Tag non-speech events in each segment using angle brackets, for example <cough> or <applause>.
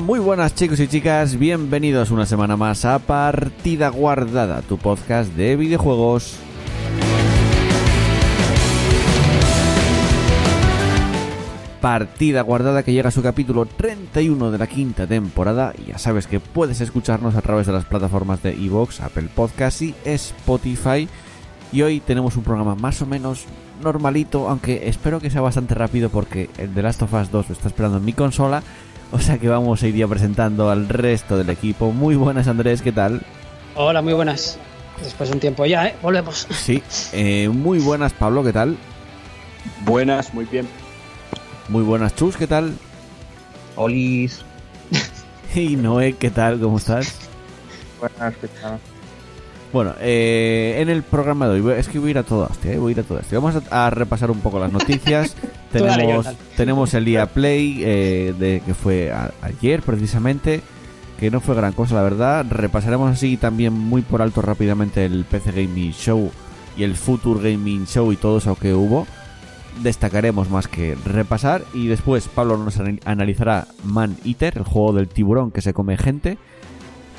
Muy buenas chicos y chicas, bienvenidos una semana más a Partida Guardada, tu podcast de videojuegos. Partida Guardada que llega a su capítulo 31 de la quinta temporada y ya sabes que puedes escucharnos a través de las plataformas de Evox, Apple Podcast y Spotify. Y hoy tenemos un programa más o menos normalito, aunque espero que sea bastante rápido porque el The Last of Us 2 lo está esperando en mi consola <laughs> o sea que vamos a ir ya presentando al resto del equipo. Muy buenas, Andrés, ¿qué tal? Hola, muy buenas. Después de un tiempo ya, ¿eh? Volvemos. <laughs> Sí, eh, muy buenas, Pablo, ¿qué tal? Buenas, muy bien. Muy buenas, Chus, ¿qué tal? Olis. <laughs> y Noé, ¿qué tal? ¿Cómo estás? Buenas, ¿qué tal? Bueno, eh, en el programa de hoy, es que voy a ir a todas, ¿eh? voy a ir a todas. Vamos a, a repasar un poco las noticias. <laughs> tenemos, tenemos el día Play, eh, de, que fue a- ayer precisamente, que no fue gran cosa, la verdad. Repasaremos así también muy por alto rápidamente el PC Gaming Show y el Future Gaming Show y todo eso que hubo. Destacaremos más que repasar. Y después Pablo nos anal- analizará Man Eater, el juego del tiburón que se come gente.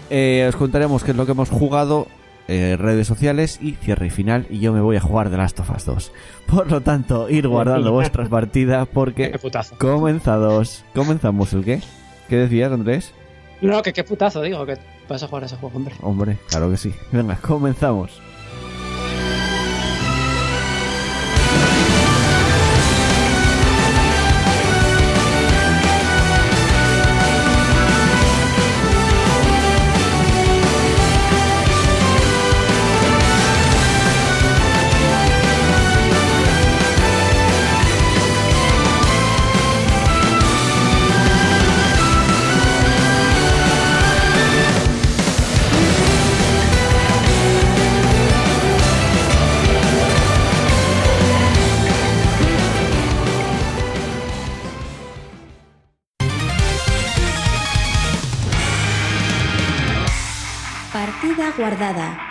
Eh, os contaremos qué es lo que hemos jugado, eh, redes sociales y cierre y final. Y yo me voy a jugar The Last of Us 2. Por lo tanto, ir guardando vuestras <laughs> partidas porque comenzados. ¿Comenzamos el qué? ¿Qué decías, Andrés? No, que qué putazo, digo, que vas a jugar a ese juego, hombre. Hombre, claro que sí. Venga, comenzamos.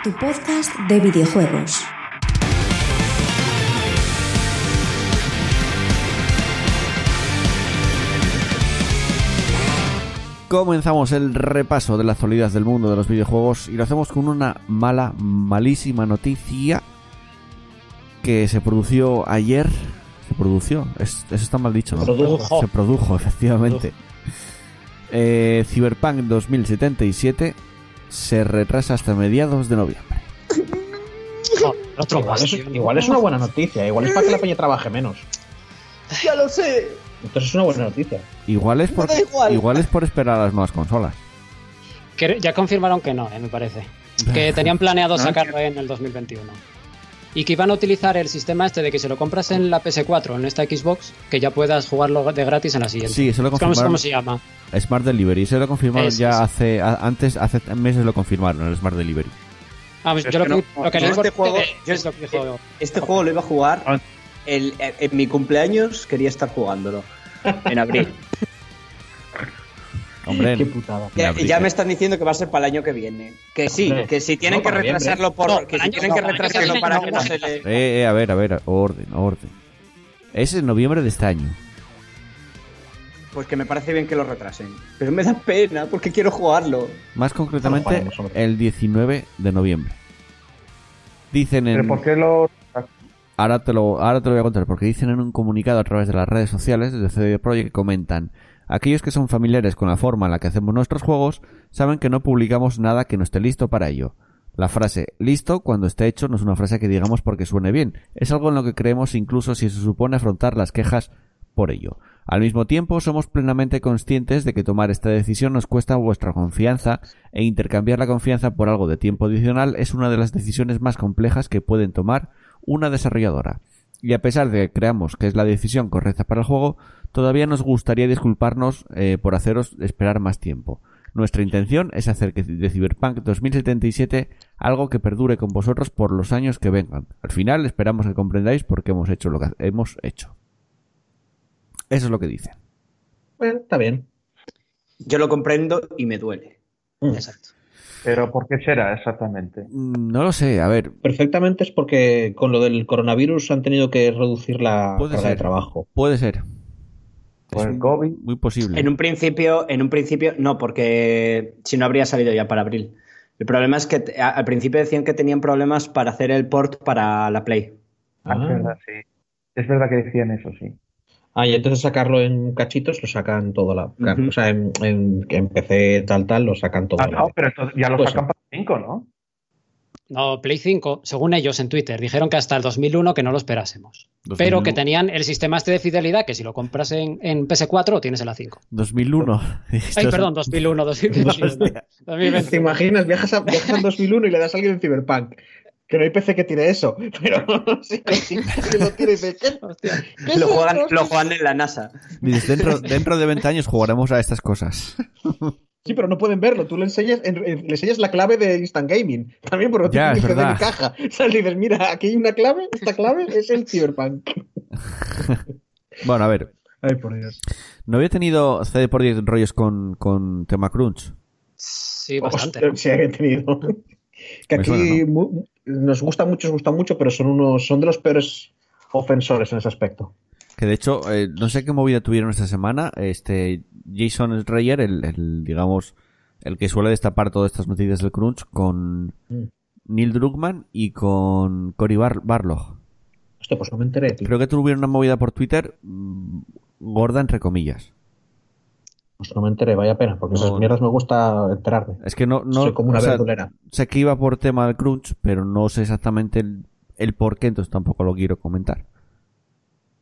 Tu podcast de videojuegos. Comenzamos el repaso de las actualidades del mundo de los videojuegos y lo hacemos con una mala, malísima noticia que se produjo ayer. Se produció, es- eso está mal dicho, ¿no? Produjo. Se produjo, efectivamente. Eh, Cyberpunk 2077 se retrasa hasta mediados de noviembre. No, otro Igual es, igual es una buena noticia, igual es para que la peña trabaje menos. Ya lo sé. Entonces es una buena noticia. Igual es, por, igual. igual es por esperar a las nuevas consolas. Que ya confirmaron que no, eh, me parece. Que tenían planeado sacarlo en el 2021. Y que iban a utilizar el sistema este de que se lo compras en la PS4, en esta Xbox, que ya puedas jugarlo de gratis en la siguiente. Sí, eso lo ¿Cómo, confirmaron. cómo se llama? Smart Delivery, eso lo confirmaron Eso, ya hace a- antes, hace meses lo confirmaron el Smart Delivery. Ah, pues Pero yo es lo que no, lo que este juego- yo es lo que dijo- Este juego lo iba a jugar. Ah. el- en mi cumpleaños quería estar jugándolo. En abril. <laughs> Hombre, Qué putada. Ya, me están diciendo que va a ser para el año que viene. Que sí, Hombre, que si tienen no, que retrasarlo por. No, que si tienen que no, retrasarlo para que no, se le. Eh, eh, a ver, a ver, orden, orden. Es en noviembre de este año. Pues que me parece bien que lo retrasen. Pero me da pena porque quiero jugarlo. Más concretamente, el 19 de noviembre. Dicen en... ¿Pero por qué lo.? Ahora te, lo, ahora te lo voy a contar, porque dicen en un comunicado a través de las redes sociales de CD Projekt que comentan Aquellos que son familiares con la forma en la que hacemos nuestros juegos saben que no publicamos nada que no esté listo para ello. La frase listo cuando esté hecho no es una frase que digamos porque suene bien, es algo en lo que creemos incluso si se supone afrontar las quejas por ello. Al mismo tiempo, somos plenamente conscientes de que tomar esta decisión nos cuesta vuestra confianza e intercambiar la confianza por algo de tiempo adicional es una de las decisiones más complejas que pueden tomar una desarrolladora. Y a pesar de que creamos que es la decisión correcta para el juego, todavía nos gustaría disculparnos eh, por haceros esperar más tiempo. Nuestra intención es hacer que de Cyberpunk 2077 algo que perdure con vosotros por los años que vengan. Al final esperamos que comprendáis por qué hemos hecho lo que hemos hecho. Eso es lo que dice. Bueno, está bien. Yo lo comprendo y me duele. Mm. Exacto. Pero ¿por qué será exactamente? Mm, No lo sé, a ver, Perfectamente es porque con lo del coronavirus han tenido que reducir la Puede carga de trabajo. puede ser. Por el COVID. Muy posible. En un principio, en un principio, no, porque si no habría salido ya para abril. El problema es que a- al principio decían que tenían problemas para hacer el port para la Play. Ah. Es verdad, sí. Es verdad que decían eso, sí. Ah, y entonces sacarlo en cachitos lo sacan todo la. Ujú. O sea, en, en, en PC tal, tal, lo sacan todo Ah, la no, pero esto ya lo Pues sacan sí. para 5, ¿no? No, Play 5, según ellos en Twitter, dijeron que hasta el 2001 que no lo esperásemos. 2001. Pero que tenían el sistema este de fidelidad que si lo compras en, en PS4 lo tienes en la 5. 2001. Ay, perdón, 2001, 2021. 2020. ¿Te imaginas? Viajas, a, viajas al 2001 y le das a alguien en Cyberpunk. Que no hay PC que tiene eso. <laughs> Pero sí, sí, sí, lo tiene ¿qué? Hostia. ¿Qué Lo juegan, lo juegan en la NASA. Dices, dentro, dentro de 20 años jugaremos a estas cosas. <laughs> Sí, pero no pueden verlo. Tú le enseñas, en- en- le enseñas la clave de Instant Gaming. También porque Ya, tiene es ni PC ni verdad. caja. <laughs> O sea, le dices, mira, aquí hay una clave. Esta clave es el Cyberpunk. <laughs> Bueno, a ver. Ay, por Dios. ¿No había tenido CD por 10 rollos con, con tema crunch? Sí, bastante. Hostia, sí, he tenido. <laughs> Que Me aquí suena, mu- nos gusta mucho, nos gusta mucho, pero son unos, son de los peores ofensores en ese aspecto. Que de hecho, eh, no sé qué movida tuvieron esta semana. Este Jason Schreier, el, el, digamos, el que suele destapar todas estas noticias del crunch, con Mm. Neil Druckmann y con Cory Bar Barlog. Hostia, pues no me enteré, tío. Creo que tuvieron una movida por Twitter mm, gorda entre comillas. Pues no me enteré, vaya pena, porque esas No. mierdas me gusta enterarme. Es que no, no Soy como una o sea, verdulera. sé que iba por tema del crunch, pero no sé exactamente el, el por qué, entonces tampoco lo quiero comentar.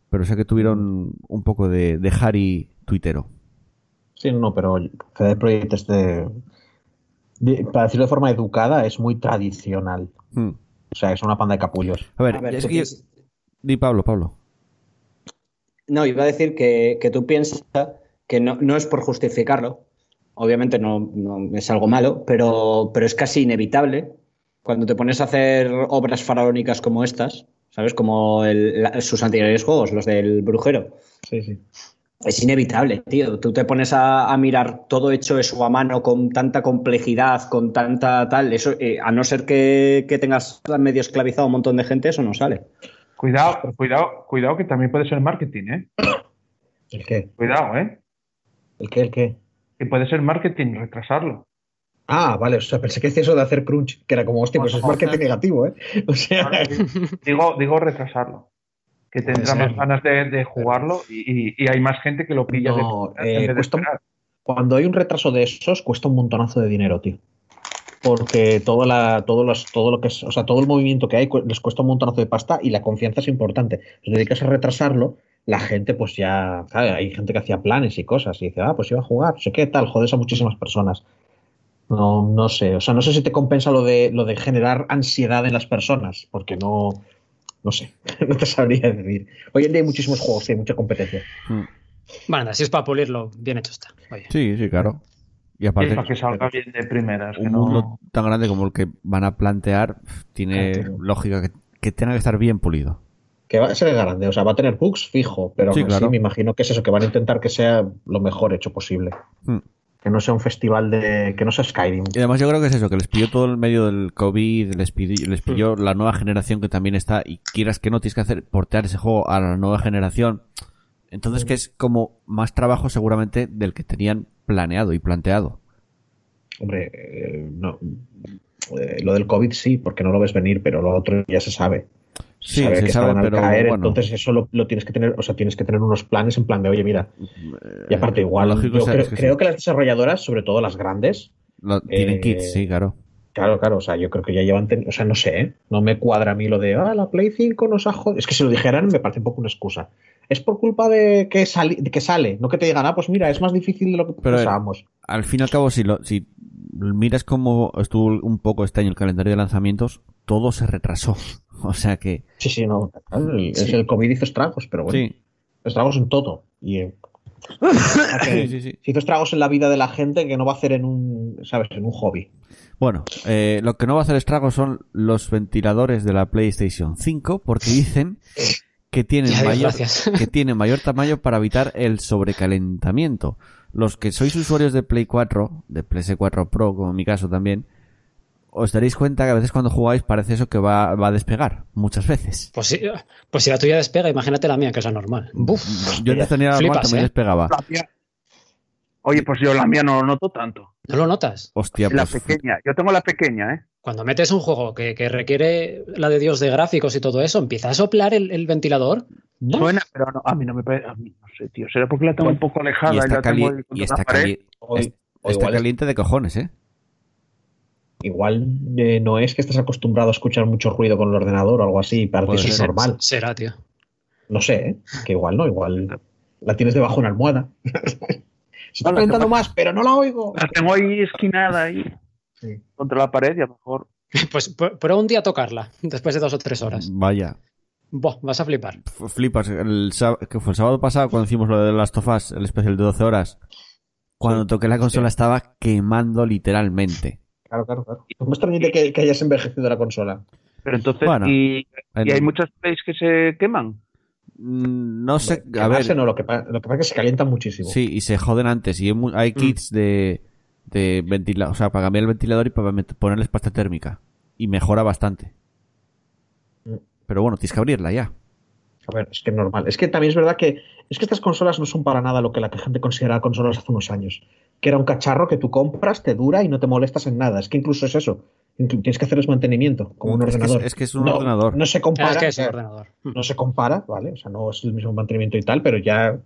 Pero sé que tuvieron un poco de, de Harry tuitero. Sí, no, pero CD Projekt es de, de- Para decirlo de forma educada, es muy tradicional. Hmm. O sea, es una panda de capullos. A ver, A ver, es que Di Pablo, Pablo. No, iba a decir que, que tú piensas que no, no es por justificarlo. Obviamente no, no es algo malo, pero, pero es casi inevitable cuando te pones a hacer obras faraónicas como estas, ¿sabes? Como el- la- sus anteriores juegos, los del brujero. Sí, sí. Es inevitable, tío. Tú te pones a, a mirar todo hecho eso a mano con tanta complejidad, con tanta tal. Eso, eh, a no ser que, que tengas medio esclavizado a un montón de gente, eso no sale. Cuidado, cuidado, cuidado que también puede ser marketing, ¿eh? ¿El qué? Cuidado, ¿eh? ¿El qué? ¿El qué? Que puede ser marketing, retrasarlo. Ah, vale, o sea, pensé que decía eso de hacer crunch, que era como, hostia, pues es marketing negativo, ¿eh? <laughs> O sea, Digo, digo retrasarlo. Que tendrá más ganas de, de jugarlo y, hay más gente que lo pilla de No, eh, de cuesta- cuando hay un retraso de esos, cuesta un montonazo de dinero, tío. Porque todo, la, todo, los, todo lo que es, o sea, todo el movimiento que hay les cuesta un montonazo de pasta y la confianza es importante. Si te dedicas a retrasarlo, la gente, pues ya, hay gente que hacía planes y cosas y dice, ah, pues iba a jugar, no sé qué, tal, jodes a muchísimas personas. No, no sé, o sea, no sé si te compensa lo de, lo de generar ansiedad en las personas, porque no, no sé, <laughs> no te sabría decir. Hoy en día hay muchísimos juegos y hay mucha competencia. Hmm. Bueno, si es para pulirlo, bien hecho está. Oye. Sí, sí, claro. Y Y aparte, es para que salga bien de primeras. Que un no... mundo tan grande como el que van a plantear tiene lógica que, que tenga que estar bien pulido. Que va a ser grande, o sea, va a tener bugs fijo, pero Sí, aún así claro. me imagino que es eso, que van a intentar que sea lo mejor hecho posible. Hmm. Que no sea un festival de. que no sea Skyrim. Y además yo creo que es eso, que les pilló todo el medio del COVID, les pilló, les pilló la nueva generación que también está, y quieras que no, tienes que hacer portear ese juego a la nueva generación. Entonces que es como más trabajo seguramente del que tenían planeado y planteado. Hombre, eh, no. eh, lo del COVID sí, porque no lo ves venir, pero lo otro ya se sabe. Sí, sabe se que sabe, pero caer, bueno. entonces eso lo, lo tienes que tener, o sea, tienes que tener unos planes en plan de, oye, mira, y aparte igual, lógico yo creo, que sí. creo que las desarrolladoras, sobre todo las grandes, Lo- tienen eh, kits, sí, claro. Claro, claro, o sea, yo creo que ya llevan, o sea, no sé, ¿eh? no me cuadra a mí lo de, ah, la Play 5 nos ha jodido. Es que si lo dijeran me parece un poco una excusa. Es por culpa de que, sali- de que sale, no que te digan, ah, pues mira, es más difícil de lo que Pero, eh, pensábamos. Al fin y al cabo, si, lo, si miras cómo estuvo un poco este año el calendario de lanzamientos, todo se retrasó. <laughs> O sea que. Sí, sí, no. El, Es el COVID hizo estragos, pero bueno. Sí. Estragos en todo. Y eh, <laughs> Sí, sí, sí. se hizo estragos en la vida de la gente que no va a hacer en un, ¿sabes? En un hobby. Bueno, eh, lo que no va a hacer estragos son los ventiladores de la PlayStation 5, porque dicen que tienen, <laughs> Ya, mayor, gracias. que tienen mayor tamaño para evitar el sobrecalentamiento. Los que sois usuarios de Play 4, de PS4 Pro, como en mi caso también, os daréis cuenta que a veces cuando jugáis parece eso que va, va a despegar, muchas veces. Pues, sí, pues si la tuya despega, imagínate la mía, que es anormal. Buf. Yo antes tenía la normal, también ¿eh? despegaba. Oye, pues yo la mía no lo noto tanto. ¿No lo notas? Hostia, La pues pequeña. Yo tengo la pequeña, ¿eh? Cuando metes un juego que, que requiere la de Dios de gráficos y todo eso, empieza a soplar el, el ventilador. ¡buf! Suena, pero no, a mí no me parece. A mí no sé, tío. Será porque la tengo un poco alejada y y, está, la tengo cali- y está, la pared. cali- O- es- o está caliente de cojones, ¿eh? Igual eh, no es que estés acostumbrado a escuchar mucho ruido con el ordenador o algo así, para ti eso es ser. normal. Será, tío. No sé, ¿eh? que igual no, igual la tienes debajo de una almohada. <laughs> Se está calentando ¿qué más, pero no la oigo. La tengo ahí esquinada ahí Sí. contra la pared y a lo mejor. <laughs> Pues prueba un día tocarla, después de dos o tres horas. Vaya. Buah, vas a flipar. F- Flipas. El, que fue el sábado pasado cuando hicimos lo de Last of Us, el especial de 12 horas. Cuando toqué la consola estaba quemando literalmente. Claro, claro, claro. No me extraña que, que hayas envejecido la consola. Pero entonces. Bueno, y, En- y hay muchas plays que se queman. Mm, No sé, a Quemarse ver. no, lo que, pa- lo que pasa es que se calienta muchísimo. Sí, y se joden antes. Y hay, hay kits de, de ventilador, o sea, para cambiar el ventilador y para ponerles pasta térmica. Y mejora bastante. Mm. Pero bueno, tienes que abrirla ya. A ver, es que es normal. Es que también es verdad que es que estas consolas no son para nada lo que la gente consideraba consolas hace unos años. Que era un cacharro que tú compras, te dura y no te molestas en nada. Es que incluso es eso. Tienes que hacerles mantenimiento, como un Es que es- ordenador. es que es un No- ordenador. No se compara. es que es o un sea, ordenador. no se compara, ¿vale? O sea, no es el mismo mantenimiento y tal, pero ya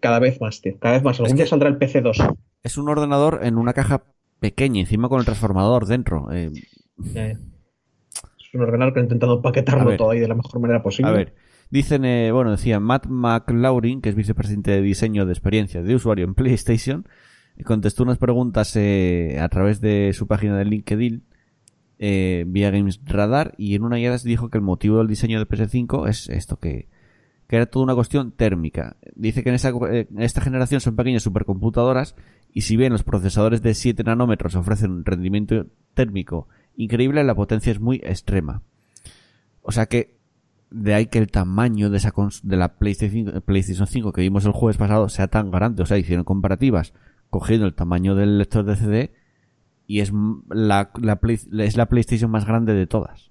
cada vez más, tío. Cada vez más. Algún Es día que- saldrá el PC2. Es un ordenador en una caja pequeña, encima con el transformador dentro. Eh, Eh, Es un ordenador que han intentado ver. todo ahí de la mejor manera posible. A ver, dicen, eh, bueno, decía Matt McLaurin, que es vicepresidente de diseño de experiencia de usuario en PlayStation, y contestó unas preguntas eh, a través de su página de LinkedIn eh, vía Games Radar y en una de ellas dijo que el motivo del diseño del PS5 es esto, que, que era toda una cuestión térmica. Dice que en esta, eh, en esta generación son pequeñas supercomputadoras y si bien los procesadores de 7 nanómetros ofrecen un rendimiento térmico increíble, la potencia es muy extrema. O sea que de ahí que el tamaño de esa cons- de la PlayStation 5, PlayStation 5 que vimos el jueves pasado sea tan grande. O sea, hicieron comparativas cogiendo el tamaño del lector de CD y es la, la Play- es la PlayStation más grande de todas.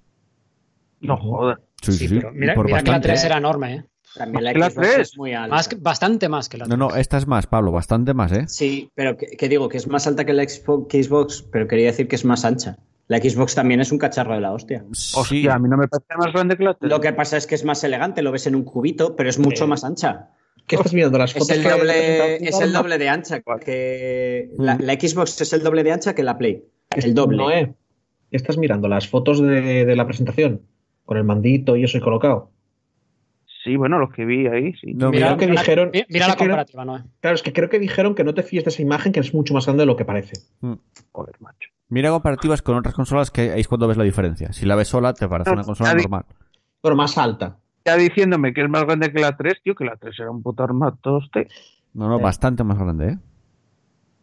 No joder. Sí, sí, sí, pero mira, por mira que la bastante. 3 era enorme, ¿eh? También la ¿La Xbox tres? es muy alta. Más bastante más que la No, no, 3. esta es más, Pablo, bastante más, ¿eh? Sí, pero que, que digo que es más alta que la Xbox, Xbox, pero quería decir que es más ancha. La Xbox también es un cacharro de la hostia. Sí, Hostia, a mí no me parece más grande que la. Lo que pasa es que es más elegante, lo ves en un cubito, pero es mucho Sí. más ancha. ¿Qué estás mirando? Las Es fotos el que he doble, es el doble de ancha que la, Mm. la Xbox es el doble de ancha que la Play. El doble. Noé, ¿estás mirando las fotos de, de la presentación? Con el mandito y eso ahí colocado. Sí, bueno, los que vi ahí, sí. No, Mira, creo que mira- dijeron- mira, mira la comparativa, ¿no? Claro, es que creo que dijeron que no te fíes de esa imagen, que es mucho más grande de lo que parece. Joder, macho. Mira comparativas con otras consolas que ahí es cuando ves la diferencia. Si la ves sola, te parece No, una consola normal. Bueno, más alta. Ya diciéndome que es más grande que la 3, tío, que la 3 era un puto armatoste. No, no, bastante más grande, ¿eh?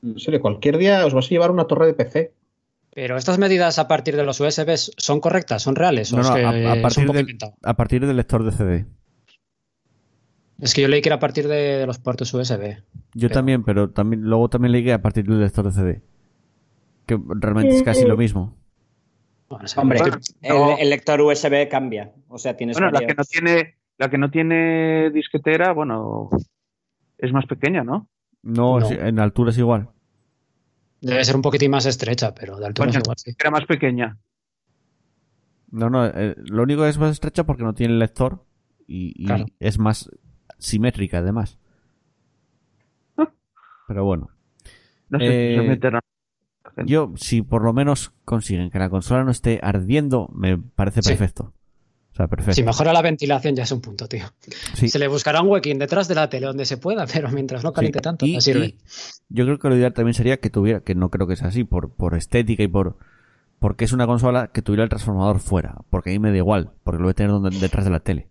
En serio, cualquier día os vas a llevar una torre de PC. Pero estas medidas a partir de los USBs son correctas, son reales. ¿O No, es no, que a, a es un partir poco del, inventado? a partir del lector de CD. Es que yo leí que era a partir de, de los puertos USB. Yo Pero- también, pero también luego también leí que a partir del lector de CD. Que realmente es casi lo mismo. Bueno. Hombre, Bueno, el, no. el lector USB cambia. O sea, tienes Bueno, la que no tiene, la que no tiene disquetera, bueno, es más pequeña, ¿no? No, en altura es igual. Debe ser un poquitín más estrecha, pero de altura es igual, sí. Era más pequeña. No, no, eh, lo único es más estrecha porque no tiene lector y, y Claro. es más simétrica además. Ah. Pero bueno, No sé si Eh, meterán. yo si por lo menos consiguen que la consola no esté ardiendo, me parece Sí. perfecto. O sea, perfecto. Si mejora la ventilación ya es un punto, tío. Sí. Se le buscará un huequín detrás de la tele donde se pueda, <laughs> pero mientras no caliente Sí. tanto, Y- no sirve. y yo creo que lo ideal también sería que tuviera, que no creo que sea así, por, por estética y por porque es una consola que tuviera el transformador fuera, porque ahí me da igual, porque lo voy a tener donde- detrás de la tele.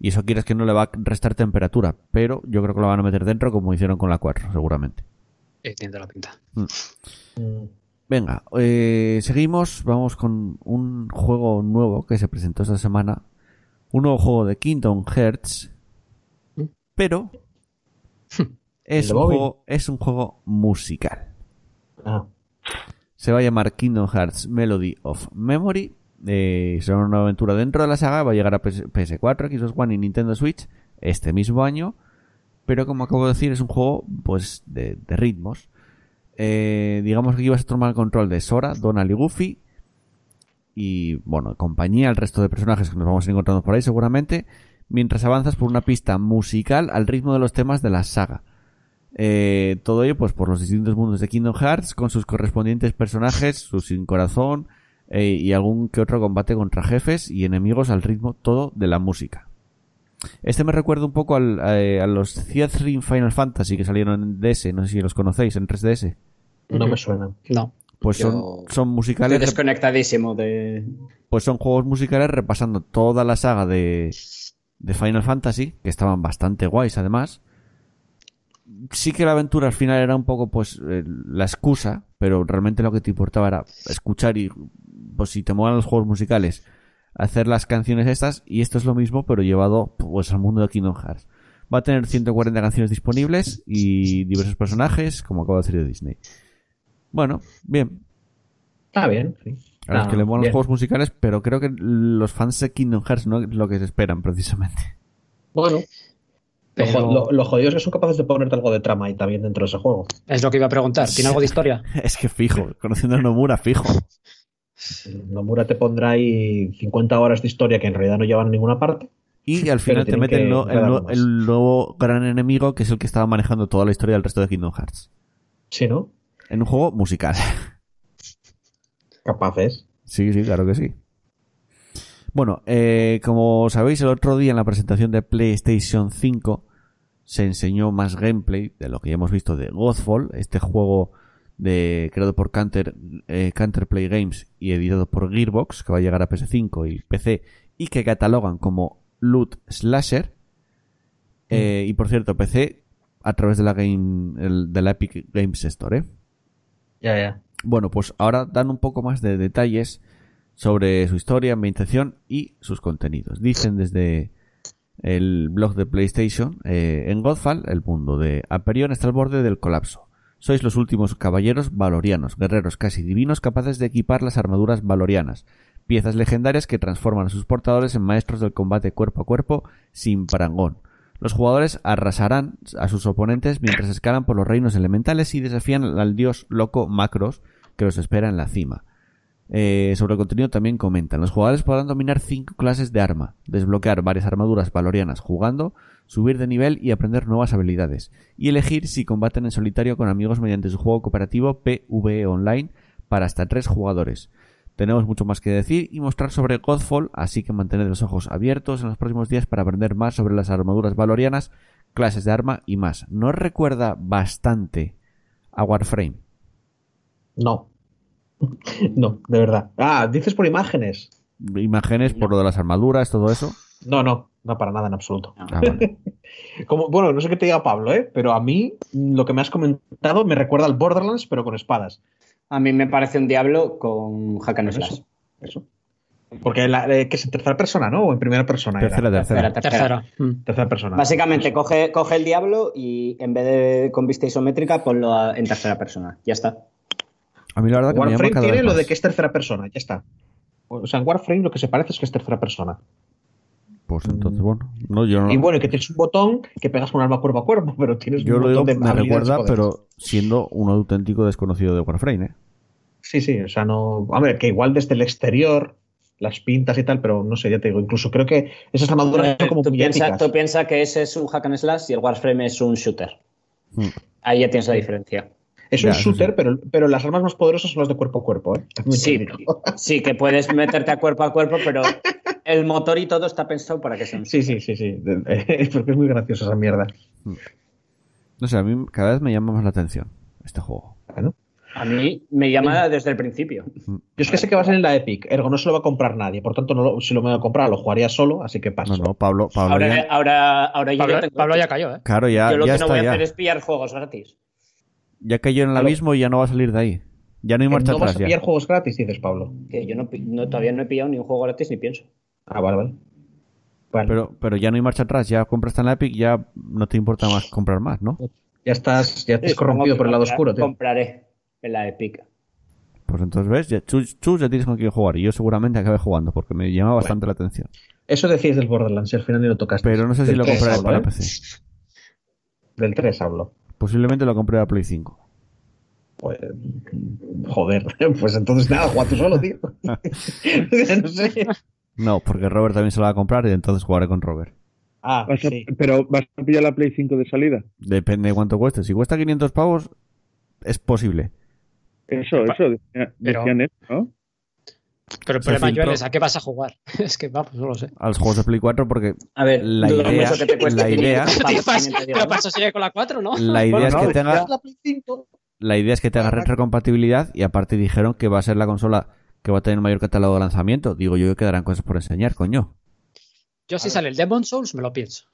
Y eso quieres que no le va a restar temperatura, pero yo creo que lo van a meter dentro como hicieron con la 4, seguramente. Eh, tiene la pinta. Mm. Venga, eh, seguimos, vamos con un juego nuevo que se presentó esta semana, un nuevo juego de Kingdom Hearts, pero <laughs> es ¿El un, de móvil? juego, es un juego musical. Ah, Se va a llamar Kingdom Hearts Melody of Memory. Eh, será una aventura dentro de la saga. Va a llegar a PS- PS4, Xbox One y Nintendo Switch este mismo año. Pero como acabo de decir, es un juego pues de, ritmos. Eh, digamos que aquí vas a tomar el control de Sora, Donald y Goofy. Y bueno, compañía, el resto de personajes que nos vamos encontrando por ahí seguramente. Mientras avanzas por una pista musical al ritmo de los temas de la saga. Eh, todo ello, pues, por los distintos mundos de Kingdom Hearts, con sus correspondientes personajes, su sin corazón, eh, y algún que otro combate contra jefes y enemigos al ritmo todo de la música. Este me recuerda un poco al- eh, a los Theathrin Final Fantasy que salieron en DS, no sé si los conocéis, en 3DS. no me suena. No. Pues son, son Estoy musicales, desconectadísimo de. pues son juegos musicales repasando toda la saga de, de Final Fantasy, que estaban bastante guays además. Sí que la aventura al final era un poco pues eh, la excusa, pero realmente lo que te importaba era escuchar y pues si te molan los juegos musicales, hacer las canciones estas y esto es lo mismo pero llevado pues al mundo de Kingdom Hearts. Va a tener 140 canciones disponibles y diversos personajes, como acabo de decir de Disney. Bueno, bien, Está bien, sí. a los Ah, que le molan los juegos musicales, pero creo que los fans de Kingdom Hearts no es lo que se esperan precisamente. Bueno, Pero- lo, jo- lo- lo jodido es que son capaces de ponerte algo de trama y también dentro de ese juego. Es lo que iba a preguntar. ¿Tiene algo de <laughs> historia? Es que fijo, conociendo a Nomura, fijo. Nomura te pondrá ahí 50 horas de historia que en realidad no llevan a ninguna parte. Y al final te tienen mete que el, el nuevo gran enemigo que es el que estaba manejando toda la historia del resto de Kingdom Hearts. Sí, ¿no? En un juego musical. Capaces. Sí, sí, claro que sí. Bueno, eh, como sabéis, el otro día en la presentación de PlayStation 5 se enseñó más gameplay de lo que ya hemos visto de Godfall, este juego de creado por Counter, eh, Counterplay Games y editado por Gearbox, que va a llegar a PS5 y PC y que catalogan como loot slasher. Eh, y por cierto, PC a través de la game, el- de la Epic Games Store. ¿eh? Ya, ya. Bueno, pues ahora dan un poco más de detalles sobre su historia, ambientación y sus contenidos. Dicen desde el blog de PlayStation, eh, en Godfall, el mundo de Aperion está al borde del colapso. Sois los últimos caballeros valorianos, guerreros casi divinos capaces de equipar las armaduras valorianas, piezas legendarias que transforman a sus portadores en maestros del combate cuerpo a cuerpo sin parangón. Los jugadores arrasarán a sus oponentes mientras escalan por los reinos elementales y desafían al dios loco Macros que los espera en la cima. Eh, sobre el contenido también comentan. Los jugadores podrán dominar cinco clases de arma, desbloquear varias armaduras valorianas jugando, subir de nivel y aprender nuevas habilidades, y elegir si combaten en solitario con amigos mediante su juego cooperativo PvE Online para hasta tres jugadores. Tenemos mucho más que decir y mostrar sobre Godfall, así que mantened los ojos abiertos en los próximos días para aprender más sobre las armaduras valorianas, clases de arma y más. ¿No recuerda bastante a Warframe? No. <laughs> no, de verdad. Ah, dices por imágenes. Imágenes por lo de las armaduras, todo eso. No, no, no para nada en absoluto. Ah, vale. <laughs> Como, bueno, no sé qué te diga Pablo, ¿eh? pero a mí lo que me has comentado me recuerda al Borderlands, pero con espadas. A mí me parece un diablo con hack and Eso. slash. Eso. Porque la, eh, que es en tercera persona, ¿no? O en primera persona. era? Tercera, tercera. Tercera, tercera. Tercera. Mm. Tercera persona. Básicamente, coge, coge el diablo y en vez de con vista isométrica, ponlo a- en tercera persona. Ya está. A mí la verdad que me llama Warframe cada tiene vez lo de que es tercera persona, ya está. O sea, en Warframe lo que se parece es que es tercera persona. Pues entonces, bueno. No, yo no. Y bueno, y que tienes un botón que pegas con un arma cuerpo a cuerpo, pero tienes yo un lo digo, montón de me recuerda, pero siendo un auténtico desconocido de Warframe, ¿eh? Sí, sí, o sea, no. Hombre, que igual desde el exterior, las pintas y tal, pero no sé, ya te digo, incluso creo que esas armaduras son como tú, piensas tú piensa que ese es un hack and slash y el Warframe es un shooter. Hmm. Ahí ya tienes la diferencia. Es Ya, un shooter, sí. pero, pero las armas más poderosas son las de cuerpo a cuerpo, ¿eh? Sí, digo. <laughs> sí, que puedes meterte a cuerpo a cuerpo, pero el motor y todo está pensado para que sea un Sí, sí, sí, sí. <laughs> Porque es muy graciosa esa mierda. No sé, a mí cada vez me llama más la atención este juego. Bueno. A mí me llama desde el principio. Yo es que sé que va a salir en la Epic, ergo no se lo va a comprar nadie. Por tanto, no lo- si lo me voy a comprar, lo jugaría solo, así que paso. No, no, Pablo, Pablo Ahora, ya, ahora, Pablo, ya tengo Pablo ya cayó, ¿eh? claro, ya, Yo lo ya que no voy a ya. hacer es pillar juegos gratis. Ya cayó en el abismo y ya no va a salir de ahí. Ya no hay Que marcha no vas atrás a ya. pillar juegos gratis, dices Pablo. Que yo no, no- todavía no he pillado ni un juego gratis ni pienso. Ah, vale, vale. Vale. Pero, pero ya no hay marcha atrás, ya compraste en la Epic, ya no te importa más comprar más, ¿no? Ya estás, ya Sí, supongo corrompido por el lado oscuro, tío. Compraré en la Epic. Pues entonces ves, ya, chus, chus, ya tienes con quién jugar y yo seguramente acabe jugando porque me llama bastante la atención. Eso decís del Borderlands, y al final ni lo tocaste. Pero no sé si lo 3 compraré hablo, para ¿eh? PC. Del 3 hablo. Posiblemente lo compré a Play 5. Pues, joder, <laughs> pues entonces nada, juega tú solo, tío. <laughs> <laughs> no sé. No, porque Robert también se lo va a comprar y entonces jugaré con Robert. Ah, Vas a- sí. Pero vas a pillar la Play 5 de salida. Depende de cuánto cueste. Si cuesta 500 pavos, es posible. Eso, eso, decía- Pero- decían eso, ¿no? Pero el problema, filtró. Joel, es a qué vas a jugar. <laughs> es que, vamos, no lo sé. A los juegos de Play 4 porque A ver, La idea- que te cueste la idea- 500 Tío, pavos, pas- también te digo, pero ¿no? para eso sería con la 4, ¿no? la idea Bueno, es no, que tenga La Play 5. la idea es que tenga retrocompatibilidad y aparte dijeron que va a ser la consola que va a tener mayor catálogo de lanzamiento. Digo yo que quedarán cosas por enseñar, coño. Yo si sale el Demon Souls me lo pienso.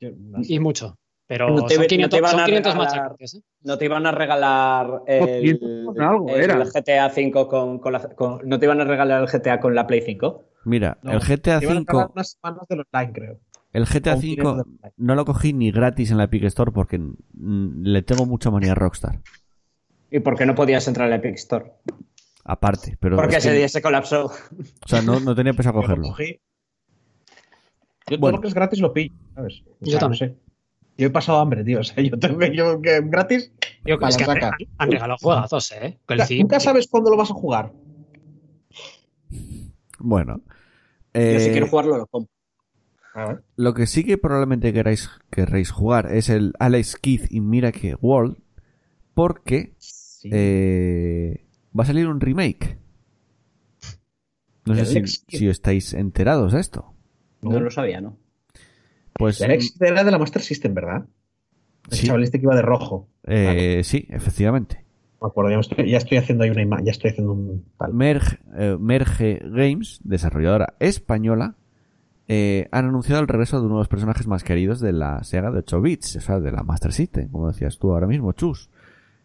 No. Y mucho. Pero No te- son no te 500, van son a 500 regalar- machacotes, ¿eh? No te iban a regalar el, 500 algo, el era. GTA 5 con, con la, con- no te iban a regalar el GTA con la Play 5. Mira, No, el GTA Te iban a regalar 5, unas semanas del online, creo. el GTA O un 5 dinero del online. no lo cogí ni gratis en la Epic Store porque le tengo mucha manía a Rockstar. ¿Y por qué no podías entrar a la Epic Store? Aparte, pero Porque es que- ese día se colapsó. o sea, no, no tenía pensado <laughs> Yo lo cogerlo. Yo todo Bueno. lo que es gratis lo pillo, ¿sabes? O Yo también. no sé. Yo he pasado hambre, tío. O sea, yo tengo que yo que gratis. Yo, Para es que saca. han regalado juegazos, ¿eh? Con el Nunca, sabes cuándo lo vas a jugar. Bueno, Yo eh, si quiero jugarlo lo compro. A ver. lo que sí que probablemente queráis querréis jugar es el Alex Kidd y Miracle World porque Sí. eh, va a salir un remake. No sé si, estáis enterados de esto. No lo sabía, ¿no? Pues El era de la Master System, ¿verdad? El Sí. chaval este que iba de rojo. eh, sí, efectivamente. Me acuerdo, ya, me estoy, ya estoy haciendo ahí una imagen. Ya estoy haciendo un. tal. Merge, eh, Merge Games, desarrolladora española, eh, han anunciado el regreso de uno de los personajes más queridos de la Sega de 8 bits, o sea, de la Master System, como decías tú ahora mismo, Chus.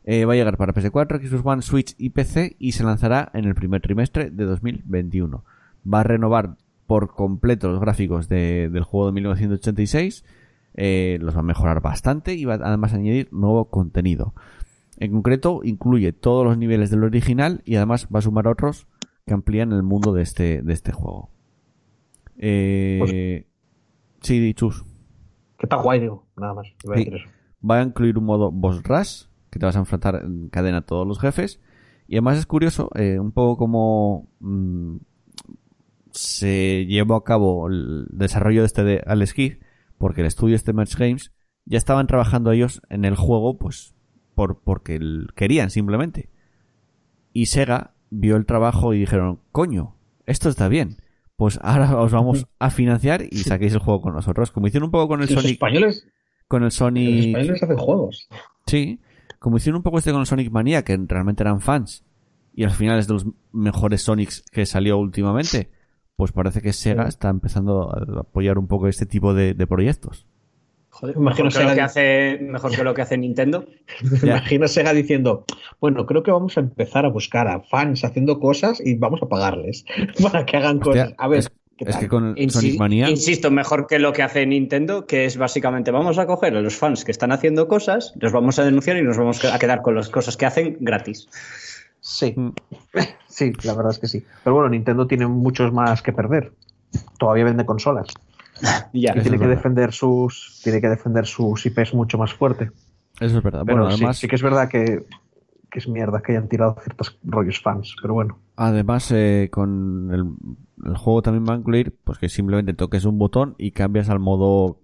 Eh, va a llegar para PS4, Xbox One, Switch y PC y se lanzará en el primer trimestre de 2021. Va a renovar por completo los gráficos de- del juego de 1986, eh, los va a mejorar bastante y va además a añadir nuevo contenido. En concreto, incluye todos los niveles del original y además va a sumar otros que amplían el mundo de este, de este juego. Eh, sí, Chus. Que está guay, digo. Nada más. Iba a Sí. decir eso. Va a incluir un modo boss rush, que te vas a enfrentar en cadena a todos los jefes. Y además es curioso, eh, un poco como mm, se llevó a cabo el desarrollo de este de Alex Kidd, porque el estudio este Merge Games ya estaban trabajando ellos en el juego, pues por porque el- querían simplemente. Y Sega vio el trabajo y dijeron, coño, esto está bien. Pues ahora os vamos a financiar y saquéis el juego con nosotros, como hicieron un poco con el Los Sonic, españoles, con el los Sonic españoles hacen juegos. Sí, como hicieron un poco este con el Sonic Mania, que realmente eran fans, y al final es de los mejores Sonics que salió últimamente, pues parece que Sega está empezando a apoyar un poco este tipo de, de proyectos. Joder, Imagino mejor, que lo que hace, mejor que lo que hace Nintendo. <laughs> Me imagino Sega diciendo, bueno, creo que vamos a empezar a buscar a fans haciendo cosas y vamos a pagarles <laughs> para que hagan Hostia, cosas. A ver, es, ¿qué es tal? que con Insi- Sonic Mania, Insisto, mejor que lo que hace Nintendo, que es básicamente vamos a coger a los fans que están haciendo cosas, los vamos a denunciar y nos vamos a quedar con las cosas que hacen gratis. Sí, Mm. <laughs> sí, la verdad es que sí. Pero bueno, Nintendo tiene muchos más que perder. Todavía vende consolas. Y <laughs> ya. Y Eso tiene que verdad. defender sus, tiene que defender sus IPs mucho más fuerte. eso es verdad. Pero Bueno, sí, además, sí que es verdad que, que es mierda que hayan tirado ciertos rollos fans. Pero bueno. además eh, con el, el juego también va a incluir pues que simplemente toques un botón y cambias al modo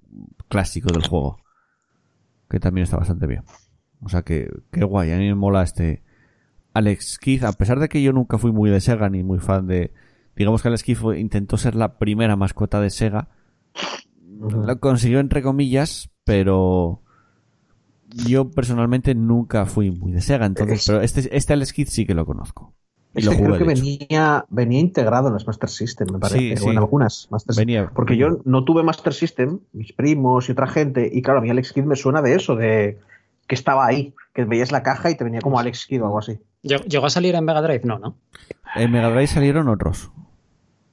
clásico del juego, que también está bastante bien. O sea que, qué guay, a mí me mola este Alex Kidd, a pesar de que yo nunca fui muy de Sega ni muy fan de, digamos que Alex fue- intentó ser la primera mascota de Sega. Lo consiguió entre comillas, pero yo personalmente nunca fui muy de Sega, entonces, pero este, este Alex Kidd sí que lo conozco. Y lo Este jugué, creo que venía, venía integrado en las Master System, me parece. Sí, o en algunas Master System. Venía. Porque yo no tuve Master System, mis primos y otra gente, y claro, a mí Alex Kidd me suena de eso, de que estaba ahí, que veías la caja y te venía como Alex Kidd o algo así. ¿Llegó llegó a salir en Mega Drive? No, ¿no? En Mega Drive salieron otros.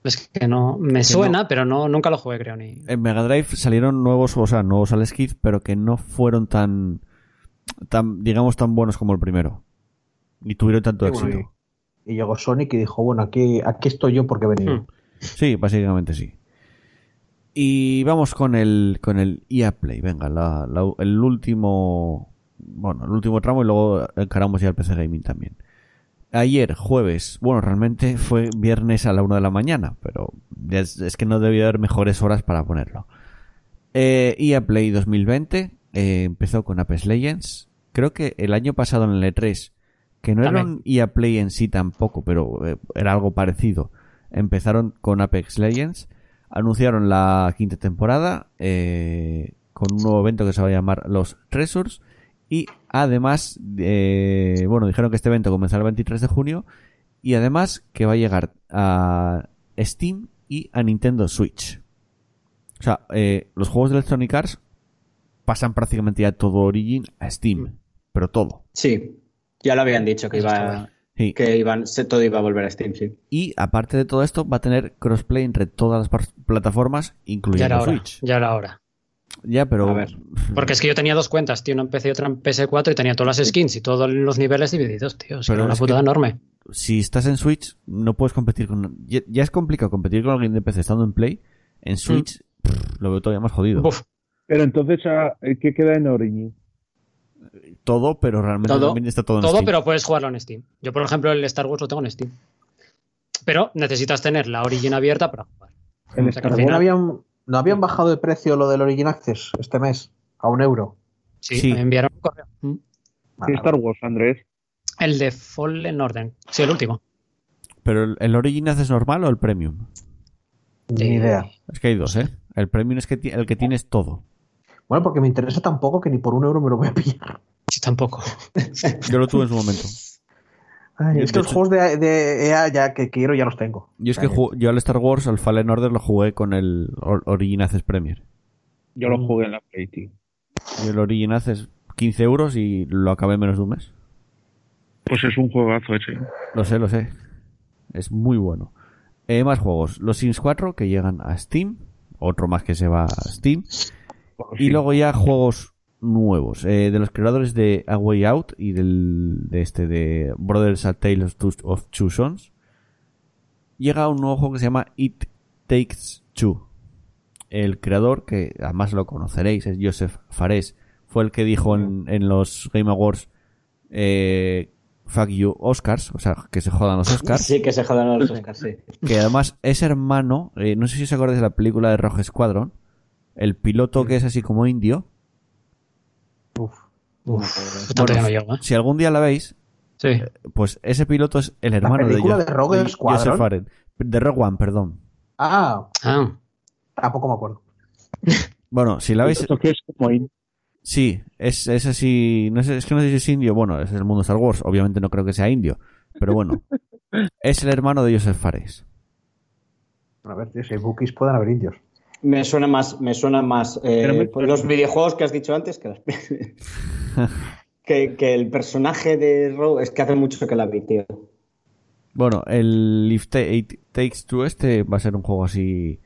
Es que no. Me suena, pero no, nunca lo jugué, creo. Ni... En Mega Drive salieron nuevos, o sea, nuevos Alex Kidd, pero que no fueron tan, tan, digamos, tan buenos como el primero. Ni tuvieron tanto bueno, éxito. Y, y llegó Sonic y dijo, bueno, aquí, aquí estoy yo porque he venido. Hmm. Sí, básicamente sí. Y vamos con el con el EA Play. Venga, la- la- el último bueno, el último tramo y luego encaramos ya el PC Gaming también. Ayer, jueves, bueno, realmente fue viernes a la una de la mañana, pero es, es que no debía haber mejores horas para ponerlo. Eh, EA Play 2020 eh, empezó con Apex Legends. Creo que el año pasado en el E3, que no era También. un EA Play en sí tampoco, pero eh, era algo parecido. Empezaron con Apex Legends, anunciaron la quinta temporada eh, con un nuevo evento que se va a llamar Los Treasures y además, bueno, dijeron que este evento comenzará el 23 de junio y además que va a llegar a Steam y a Nintendo Switch. O sea, eh, los juegos de Electronic Arts pasan prácticamente ya todo Origin a Steam, pero todo. Sí, ya lo habían dicho que iba. Sí. que iban, todo iba a volver a Steam, sí. Y aparte de todo esto, va a tener crossplay entre todas las plataformas, Ya incluyendo era hora. Switch. Ya era hora. Ya, pero. A ver. Porque es que yo tenía dos cuentas, tío, una en PC y otra en PS4 y tenía todas las skins y todos los niveles divididos, tío. Sea, Pero era una es putada enorme. Si estás en Switch, no puedes competir con. Ya, ya es complicado competir con alguien de PC estando en Play. En Switch, pff, lo veo todavía más jodido. Uf, Pero entonces, ah, ¿qué queda en Origin? Todo, pero realmente Todo. también está todo en todo, Steam. pero puedes jugarlo en Steam. Yo, por ejemplo, el Star Wars lo tengo en Steam. Pero necesitas tener la Origin abierta para jugar. El O sea, que Star al ¿No final- habían, ¿No habían bajado de precio lo del Origin Access este mes? A un euro. Sí, Sí. me enviaron un correo. Mm. ¿Qué Star Wars, Andrés? El de Fallen Order. Sí, el último. Pero el, el Origin haces normal o el Premium. Ni idea. Es que hay dos, ¿eh? El Premium es que el que tienes todo. Bueno, porque me interesa tan poco que ni por un euro me lo voy a pillar. Sí, tampoco. <laughs> Yo lo tuve en su momento. Ay, De es que los hecho- juegos de, de EA ya que quiero ya los tengo. Yo es que yo al Star Wars, al Fallen Order, lo jugué con el Or- Origin Access Premier. Yo lo jugué en la Play, tío. Y el Origin Access 15 euros y lo acabé en menos de un mes. Pues es un juegazo ese. Lo sé, lo sé. Es muy bueno. Eh, más juegos. Los Sims 4 que llegan a Steam. Otro más que se va a Steam. Y luego ya juegos nuevos. eh, de los creadores de A Way Out y del, de este de Brothers A Tale of Two, of Two Sons. Llega un nuevo juego que se llama It Takes Two. El creador, que además lo conoceréis, es Joseph Fares. Fue el que dijo en, en los Game Awards eh, Fuck you Oscars, o sea, que se jodan los Oscars. Sí, que se jodan los <laughs> Oscars, sí. que además es hermano, eh, no sé si os acordáis de la película de Rogue Squadron, el piloto que es así como indio. Pues tanto no llego, ¿eh? Si algún día la veis, Sí. pues ese piloto es el hermano película de, de Rogue? Joseph. De Rogue One, perdón. Ah, Ah, tampoco me acuerdo. <laughs> Bueno, si la veis, Esto que es como in- sí, es, es así, no sé, es que no sé si es indio, bueno, es el mundo Star Wars, obviamente no creo que sea indio, pero bueno, <laughs> es el hermano de Joseph Fares. A ver, tío, si hay bookies pueden haber indios. Me suena más, me suena más eh, me- pues los videojuegos que has dicho antes que, las- <laughs> que, que el personaje de Rogue es que hace mucho que la vi, tío. Bueno, el If It Takes Two este va a ser un juego así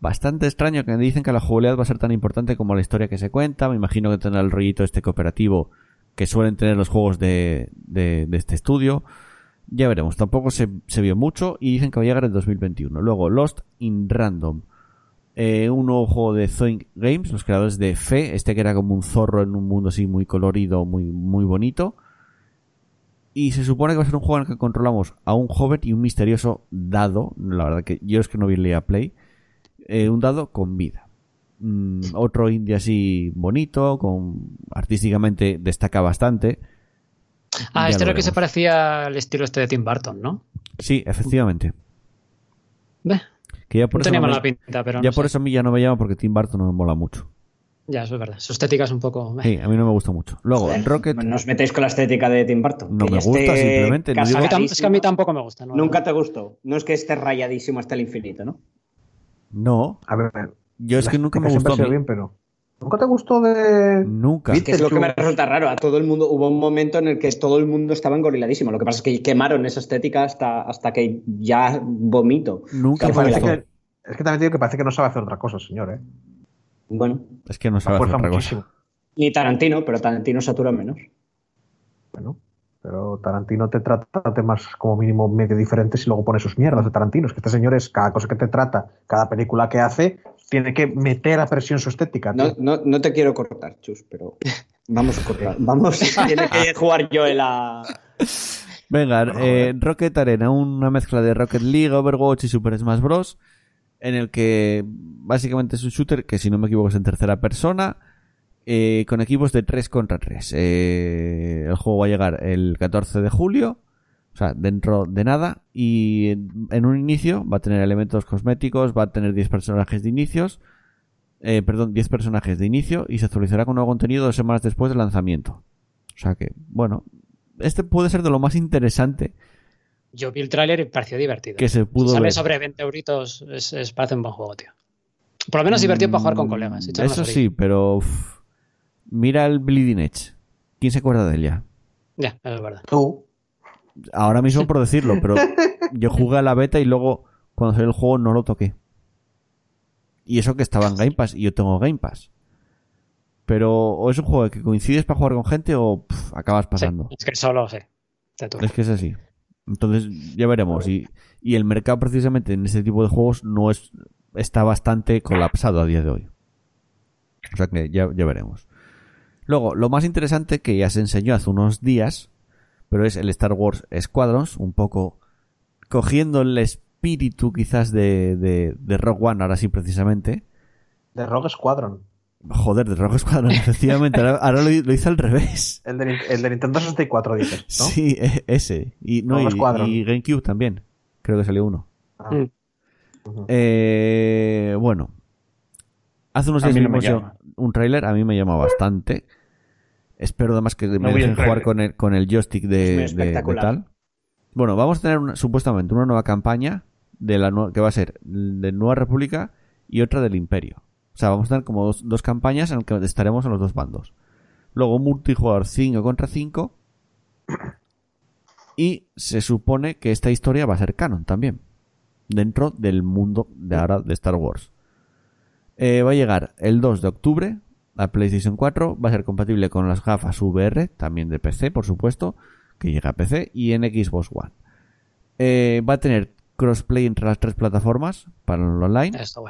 bastante extraño que dicen que la jugabilidad va a ser tan importante como la historia que se cuenta. Me imagino que tendrá el rollito este cooperativo que suelen tener los juegos de, de, de este estudio. Ya veremos, tampoco se, se vio mucho y dicen que va a llegar en 2021. Luego, Lost in Random. Eh, un nuevo juego de Zoink Games, los creadores de Fe, este que era como un zorro en un mundo así muy colorido, muy, muy bonito. Y se supone que va a ser un juego en el que controlamos a un joven y un misterioso dado. La verdad que yo es que no vi el Play. eh, un dado con vida. Mm, otro indie así bonito, con artísticamente destaca bastante. Ah, Ya este lo que se parecía al estilo este de Tim Burton, ¿no? Sí, efectivamente. Ve, Que ya por no eso tenía me- mala pinta, pero ya no por sé. eso a mí ya no me llama porque Tim Burton no me mola mucho. Ya, eso es verdad. Su estética es un poco... Sí, a mí no me gusta mucho. Luego, Joder, Rocket No os metéis con la estética de Tim Burton. No me gusta, simplemente, no digo- es que a mí tampoco me gusta. ¿no? Nunca te gustó. No es que esté rayadísimo hasta el infinito, ¿no? no. A ver, Yo es que nunca me gustó. bien, pero. ¿Nunca te gustó de.? Nunca. Que es lo que me resulta raro. A todo el mundo hubo un momento en el que todo el mundo estaba engoriladísimo. Lo que pasa es que quemaron esa estética hasta, hasta que ya vomito. Nunca Que me Parece gustó. que- es que también te digo que parece que no sabe hacer otra cosa, señor, ¿eh? Bueno, Es que no sabe hacer otra cosa. ni Tarantino, pero Tarantino satura menos. Bueno, pero Tarantino te trata temas como mínimo medio diferentes y luego pone sus mierdas de Tarantino. Es que este señor es cada cosa que te trata, cada película que hace, tiene que meter a presión su estética. No, tío. no, no te quiero cortar, Chus, pero vamos a cortar. Vamos, <laughs> tiene que jugar yo en la. Venga, eh, Rocket Arena, una mezcla de Rocket League, Overwatch y Super Smash Bros. En el que básicamente es un shooter que, si no me equivoco, es en tercera persona. eh, con equipos de 3 contra 3. el juego va a llegar el 14 de julio. O sea, dentro de nada. Y en, en un inicio va a tener elementos cosméticos. Va a tener 10 personajes de inicios. eh, perdón, 10 personajes de inicio. Y se actualizará con nuevo contenido dos semanas después del lanzamiento. O sea que, bueno. Este puede ser de lo más interesante Yo vi el tráiler y pareció divertido. que se Si pudo sale ver. sobre 20 euritos, es, es- parece un buen juego, tío. Por lo menos divertido para jugar con colegas. Eso sí, pero uf, mira el Bleeding Edge. ¿Quién se acuerda de él ya? Ya, eso es verdad. Tú. Ahora mismo por decirlo, pero <laughs> yo jugué a la beta y luego cuando salió el juego no lo toqué. Y eso que estaba en Game Pass y yo tengo Game Pass. Pero o es un juego que coincides para jugar con gente o acabas Sí, pasando. es que solo toca. Es que es así. Entonces ya veremos. Y, y el mercado precisamente en este tipo de juegos no es está bastante colapsado a día de hoy. O sea que ya, ya veremos. Luego, lo más interesante que ya se enseñó hace unos días, pero es el Star Wars Squadrons, un poco cogiendo el espíritu quizás de, de, de Rogue One, ahora sí precisamente. De Rogue Squadron. Joder, de Rogue Squadron, efectivamente. Ahora, ahora lo, lo hice al revés. El de, Nin- el de Nintendo 64, dices, ¿no? Sí, e- ese. Y, no, y, GameCube también. Creo que salió uno. Ah. Mm. Eh, bueno. Hace unos A días no me vimos un tráiler, a mí me llama bastante. Espero además que me dejen jugar con el, con el joystick de, Es de- de tal. Bueno, vamos a tener una- supuestamente una nueva campaña de la que va a ser de Nueva República y otra del Imperio. O sea, vamos a tener como dos, dos campañas en las que estaremos en los dos bandos. Luego un multijugador 5 contra 5. Y se supone que esta historia va a ser canon también. Dentro del mundo de ahora de Star Wars. Eh, va a llegar el 2 de octubre a PlayStation 4. Va a ser compatible con las gafas VR, también de PC, por supuesto, que llega a PC y en Xbox One. Eh, va a tener crossplay entre las tres plataformas para el online. Esto.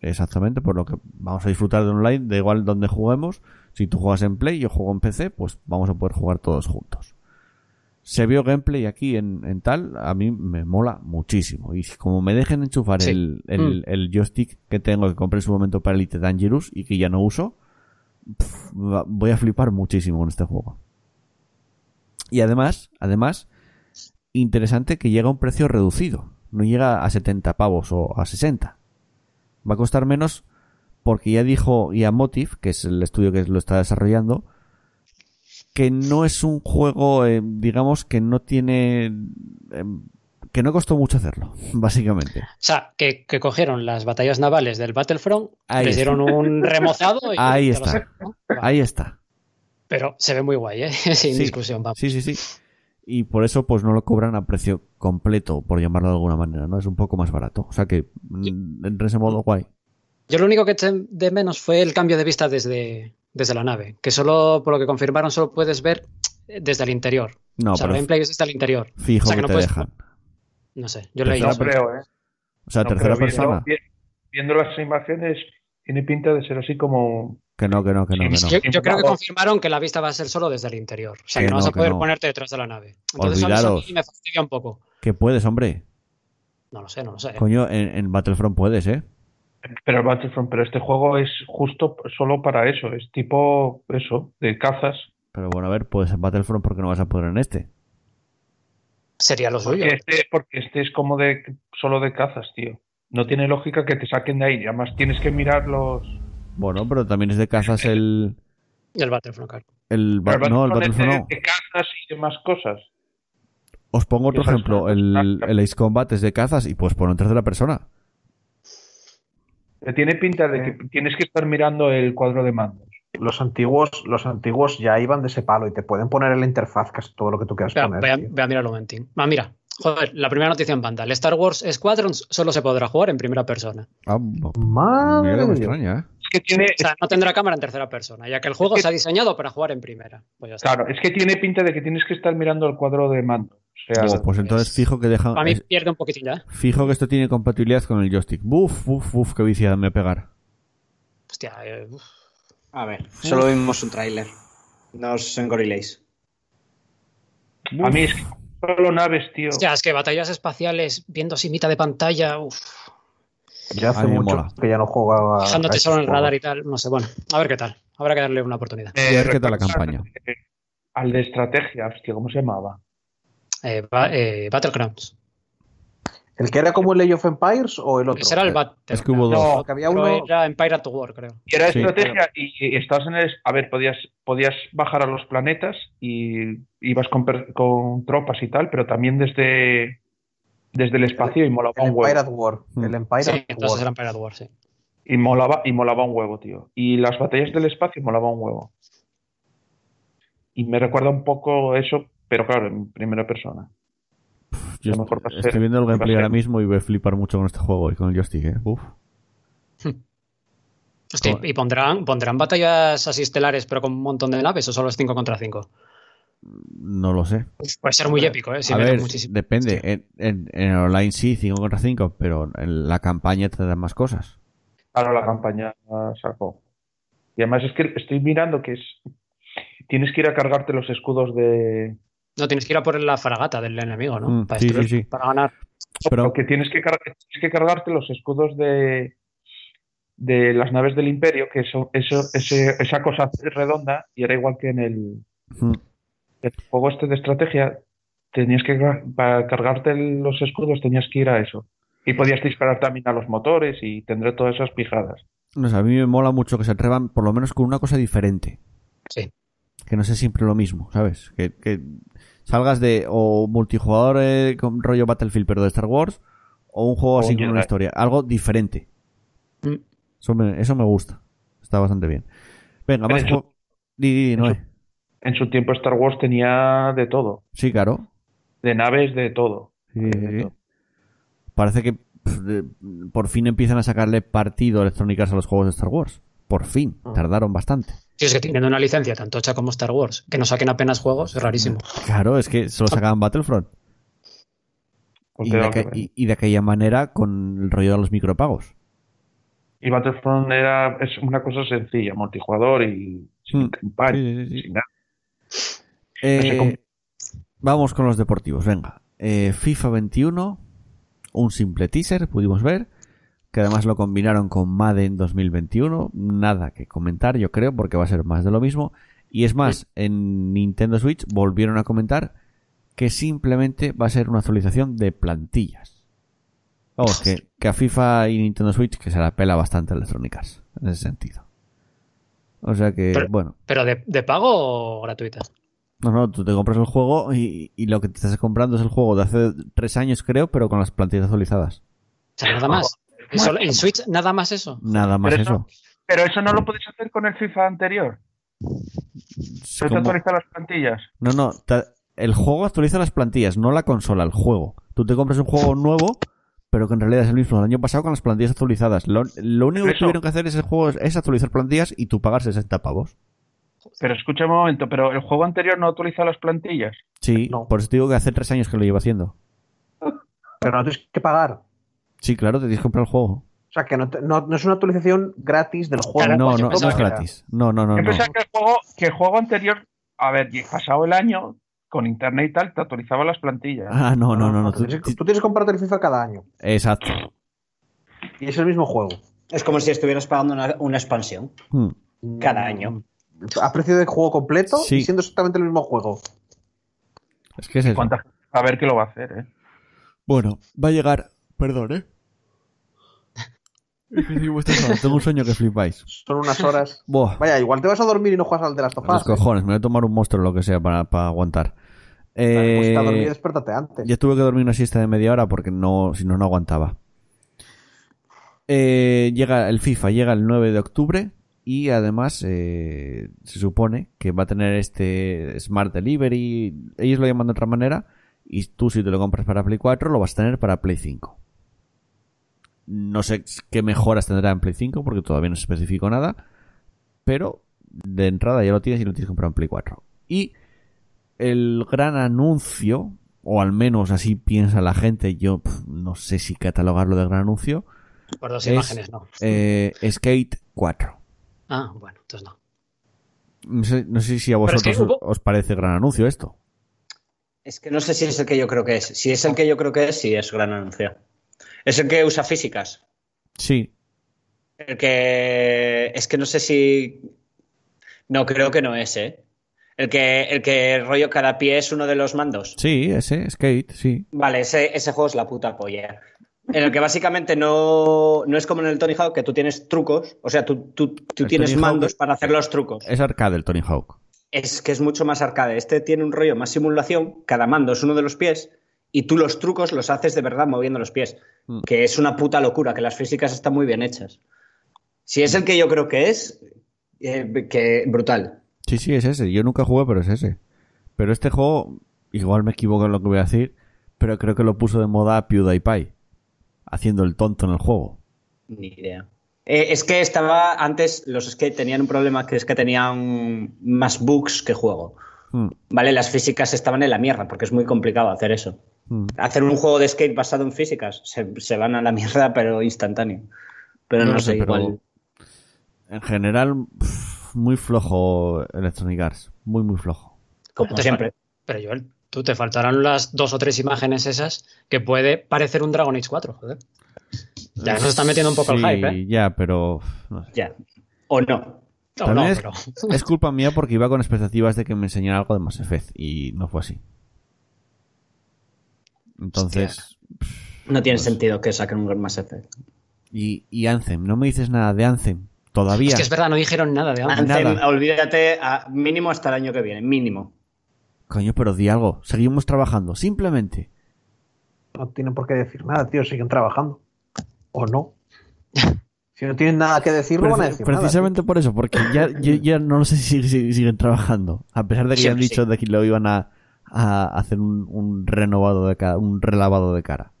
Exactamente, por lo que vamos a disfrutar de online, da igual donde juguemos. Si tú juegas en Play, yo juego en PC, pues vamos a poder jugar todos juntos. Se vio gameplay aquí en, en tal, a mí me mola muchísimo. Y como me dejen enchufar Sí. el, el, el joystick que tengo, que compré en su momento para Elite Dangerous y que ya no uso, voy a flipar muchísimo con este juego. Y además, además, interesante que llega a un precio reducido. No llega a 70 pavos o a 60 va a costar menos porque ya dijo Iamotiv, que es el estudio que lo está desarrollando, que no es un juego, eh, digamos, que no tiene... eh, que no costó mucho hacerlo, <laughs> básicamente. O sea, que, que cogieron las batallas navales del Battlefront, Ahí les está. dieron un <laughs> remozado y Ahí está. saco, ¿no? Va. Ahí está. Pero se ve muy guay, ¿eh? <laughs> Sin Sí. discusión, vamos. Sí, sí, sí. Y por eso pues no lo cobran a precio completo, por llamarlo de alguna manera, ¿no? Es un poco más barato. O sea que, mm, en ese modo, guay. Yo lo único que eché de menos fue el cambio de vista desde, desde la nave, que solo, por lo que confirmaron, solo puedes ver desde el interior. No, o sea, el pero gameplay es desde el interior. fijo o sea, que, que no te puedes- dejan. No sé, yo eso. No creo, ¿eh? O sea, No tercera creo, persona. vi- Viendo, las imágenes, tiene pinta de ser así como. Que no, que no, que no, que no. Yo, yo creo que confirmaron que la vista va a ser solo desde el interior. O sea, Que que, no, vas no, a poder no. ponerte detrás de la nave. Entonces, eso a mí Olvidaros. me fastidia un poco. Que puedes, hombre. No lo sé, no lo sé. Coño, en, en Battlefront puedes, ¿eh? Pero Battlefront, pero este juego es justo solo para eso. Es tipo eso, de cazas. Pero bueno, a ver, puedes en Battlefront porque no vas a poder en este. Sería lo suyo. Porque este, porque este es como de solo de cazas, tío. No tiene lógica que te saquen de ahí. Además tienes que mirar los. Bueno, pero también es de cazas el. El Battlefront, claro. el ba- Pero no, el Battlefront es de, de cazas y demás cosas. Os pongo otro ejemplo. El, el Ace Combat es de cazas y pues por en tercera persona. Tiene pinta de que tienes que estar mirando el cuadro de mandos. Los antiguos, los antiguos ya iban de ese palo y te pueden poner en la interfaz casi todo lo que tú quieras poner. voy, a, voy a mirar un momentín. Ah, mira. Joder, la primera noticia en banda. El Star Wars Squadrons solo se podrá jugar en primera persona. Ah, Madre me extraña, ¿eh? Es que tiene, O sea, no tendrá cámara en tercera persona, ya que el juego Es que- se ha diseñado para jugar en primera. Pues ya está. claro, es que tiene pinta de que tienes que estar mirando el cuadro de mando. O sea, Oh, pues entonces fijo que dejan. Para mí es- pierde un poquitín ya. ¿eh? Fijo que esto tiene compatibilidad con el joystick. Buf, buf, buf, qué viciada me pegar. Hostia, eh, uf. A ver, solo vimos un tráiler. No os engoriléis. a mí es que solo naves, tío. Hostia, es que batallas espaciales viendo así mitad de pantalla, uf, Ya hace mucho mola. que ya no juego a. fijándote a solo en el radar y tal. No sé, bueno, a ver qué tal. Habrá que darle una oportunidad. Eh, Y a ver qué tal la campaña. eh, Al de estrategia, hostia, ¿cómo se llamaba? Eh, ba- eh, Battlegrounds. ¿El que era como el Age of Empires o el otro? Ese era el Battlegrounds. Es que hubo dos. No, que había uno. Era Empire at War, creo. Y era Sí. estrategia y, y estabas en el... A ver, podías, podías bajar a los planetas y ibas con, con tropas y tal, pero también desde, desde el espacio y molaba El un Empire huevo. at War. Hmm. El Empire Sí, at entonces War. era Empire at War, sí. Y molaba, y molaba un huevo, tío. Y las batallas del espacio molaba un huevo. Y me recuerda un poco eso, pero claro, en primera persona. Yo mejor estoy ser- viendo el gameplay ahora mismo y voy a flipar mucho con este juego y con el joystick, ¿eh? Uf. Hostia, Joder. ¿y pondrán, pondrán batallas así estelares pero con un montón de naves o solo es 5 contra 5? No lo sé. Puede ser muy épico, ¿eh? Si a meten ver, muchísimo. depende. En, en, en online sí, 5 contra 5, pero en la campaña te dan más cosas. Claro, la campaña sacó. Y además es que estoy mirando que es... Tienes que ir a cargarte los escudos de... No, tienes que ir a por la fragata del enemigo, ¿no? Mm, para, sí, destruir- sí, sí. para ganar. Pero Porque tienes que, tienes que cargarte los escudos de, de las naves del Imperio, que eso, eso, ese- esa cosa redonda, y era igual que en el, mm, el juego este de estrategia, tenías que para cargarte los escudos tenías que ir a eso. Y podías disparar también a los motores y tendré todas esas pijadas. no sé, a mí me mola mucho que se atrevan por lo menos con una cosa diferente. Sí. Que no sea siempre lo mismo, ¿sabes? Que, que salgas de o multijugador eh, con rollo Battlefield pero de Star Wars o un juego O así con una historia. Algo diferente. Mm. Eso me, eso me gusta. Está bastante bien. Venga, Pero más eso- juego- Di, Noé. En su tiempo Star Wars tenía de todo, Sí, claro. de naves de todo. Sí, De sí, sí. todo. Parece que de- por fin empiezan a sacarle partido Arts a los juegos de Star Wars. Por fin. Ah. Tardaron bastante. Si es que teniendo una licencia tan tocha como Star Wars, que no saquen apenas juegos, es rarísimo. Claro, es que solo sacaban Battlefront. Porque Y de, aqu- y- y aquella manera con el rollo de los micropagos. Y Battlefront era, es una cosa sencilla, multijugador y sin Mm. campaña, Sí, sí, sí. sin nada. Eh, vamos con los deportivos, venga. Eh, FIFA 21, un simple teaser, pudimos ver, que además lo combinaron con Madden 2021. Nada que comentar, yo creo, porque va a ser más de lo mismo. Y es más, en Nintendo Switch volvieron a comentar que simplemente va a ser una actualización de plantillas. Vamos, que, que a FIFA y Nintendo Switch que se la pela bastante Electronic Arts, en ese sentido. O sea que, Pero- bueno. ¿Pero de, de pago o gratuita? No, no, tú te compras el juego y, y lo que te estás comprando es el juego de hace tres años, creo, pero con las plantillas actualizadas. O sea, nada más. ¿En solo- ¿En Switch nada más eso? Nada más Pero eso. eso- Pero eso no lo puedes hacer con el FIFA anterior. ¿Puedes como- actualizar las plantillas? No, no, te- el juego actualiza las plantillas, no la consola, el juego. Tú te compras un juego nuevo, pero que en realidad es el mismo del año pasado con las plantillas actualizadas. Lo, lo único que Eso. tuvieron que hacer es el juego es actualizar plantillas y tú pagar 60 pavos. Pero escucha un momento, pero el juego anterior no actualiza las plantillas. Sí, No. por eso te digo que hace tres años que lo llevo haciendo. Pero no tienes que pagar. Sí, claro, te tienes que comprar el juego. O sea, que no, te- no- no es una actualización gratis del juego. No, pues no, no pensaba es gratis. No, no, no, Yo no. pensaba que el juego, que el juego anterior, a ver, y pasado el año, con internet y tal, te actualizaba las plantillas. Ah, no, no, no, no. Tú tú- tienes, que- tú tienes que comprarte el FIFA cada año. Exacto. Y es el mismo juego. Es como si estuvieras pagando una, una expansión Hmm. cada año. A precio de juego completo Sí. y siendo exactamente el mismo juego. Es que es eso. ¿Cuánta, a ver qué lo va a hacer, ¿eh? Bueno, va a llegar. Perdón, ¿eh? Tengo un sueño que flipáis. Son unas horas. <laughs> Buah, Vaya, igual te vas a dormir y no juegas al de las los tofas. cojones, me voy a tomar un monstruo o lo que sea para, para aguantar. Eh, Pues a dormir, despiértate antes. Yo tuve que dormir una siesta de media hora porque no, si no, no aguantaba. Eh, llega el FIFA, llega el 9 de octubre y además eh, se supone que va a tener este Smart Delivery, ellos lo llaman de otra manera, y tú si te lo compras para Play 4 lo vas a tener para Play 5. No sé qué mejoras tendrá en Play 5 porque todavía no se especificó nada, pero de entrada ya lo tienes y lo tienes que comprar en Play 4. Y el gran anuncio, o al menos así piensa la gente, yo no sé si catalogarlo de gran anuncio, Por dos es imágenes, no. eh, Skate 4. Ah, bueno, entonces no. No sé, no sé si a Pero es que vosotros hubo- os parece gran anuncio esto. Es que no sé si es el que yo creo que es. Si es el que yo creo que es, sí es gran anuncio. Es el que usa físicas. Sí, El que. Es que no sé si. No, creo que no es, ¿eh? El que, el que rollo cada pie es uno de los mandos. sí, ese, Skate, sí. Vale, ese, ese juego es la puta polla. En el que básicamente no, no es como en el Tony Hawk que tú tienes trucos. O sea, tú, tú, tú tienes Tony mandos para hacer los trucos. Es arcade el Tony Hawk. Es que es mucho más arcade. Este tiene un rollo más simulación. Cada mando es uno de los pies. Y tú los trucos los haces de verdad moviendo los pies. Mm. Que es una puta locura, que las físicas están muy bien hechas. Si es el que yo creo que es, eh, que brutal. Sí, sí, es ese. Yo nunca jugué, pero es ese. Pero este juego, igual me equivoco en lo que voy a decir, pero creo que lo puso de moda PewDiePie. Haciendo el tonto en el juego. Ni idea. Eh, es que estaba antes, los skate tenían un problema que es que tenían más bugs que juego. Hmm, Vale, las físicas estaban en la mierda porque es muy complicado hacer eso. Hmm. Hacer un juego de skate basado en físicas se, se van a la mierda, pero instantáneo. Pero no, No sé, sé, pero- igual. En general, muy flojo Electronic Arts. Muy, muy flojo. Como siempre. Pero Joel, tú te faltarán las dos o tres imágenes esas que puede parecer un Dragon Age 4, joder. Ya nos está metiendo un poco el hype, ¿eh? ya, pero... no sé. Ya. O no. No, También no, es, pero... es culpa mía porque iba con expectativas de que me enseñara algo de Mass Effect y no fue así. Entonces... No tiene Pues- sentido que saquen un Mass Effect. Y, y Anthem, no me dices nada de Anthem. Todavía. Es que es verdad, no dijeron nada de Anthem. Anthem, nada. olvídate a mínimo hasta el año que viene, mínimo. Coño, pero di algo. Seguimos trabajando. Simplemente. No tienen por qué decir nada, tío. Siguen trabajando. O no. <laughs> Si no tienen nada que decir, no van a decir nada, precisamente por eso, porque ya, ya no sé si, si siguen trabajando. A pesar de que ya han dicho sí. de que lo iban a, a hacer un, un renovado de cara, un relavado de cara.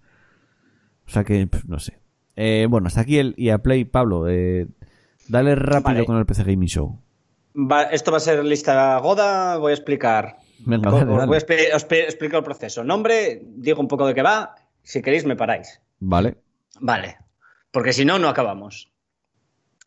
O sea que, no sé. Eh, bueno, hasta aquí el EA Play. Pablo, eh, dale rápido Vale. con el PC Gaming Show. Va- esto va a ser lista Goda, voy a explicar. Venga, dale, dale. voy a expli- os explico el proceso. Nombre, digo un poco de qué va. Si queréis, me paráis. Vale. Vale. Porque si no, no acabamos.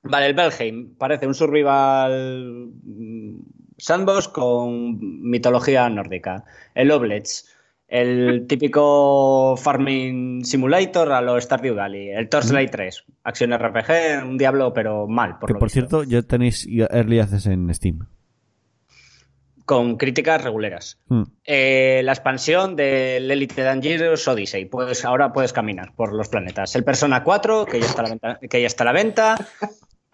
Vale, el Belheim parece un survival mm, sandbox con mitología nórdica. El Oblets, el típico farming simulator a lo Stardew Valley. El Torchlight 3, acción RPG, un diablo, pero mal. Por que lo por visto. cierto, ya tenéis Early Access en Steam. Con críticas reguleras. Hmm. Eh, la expansión del Elite Dangerous Odyssey. Pues ahora puedes caminar por los planetas. El Persona 4, que ya está a la venta. Que ya está a la venta.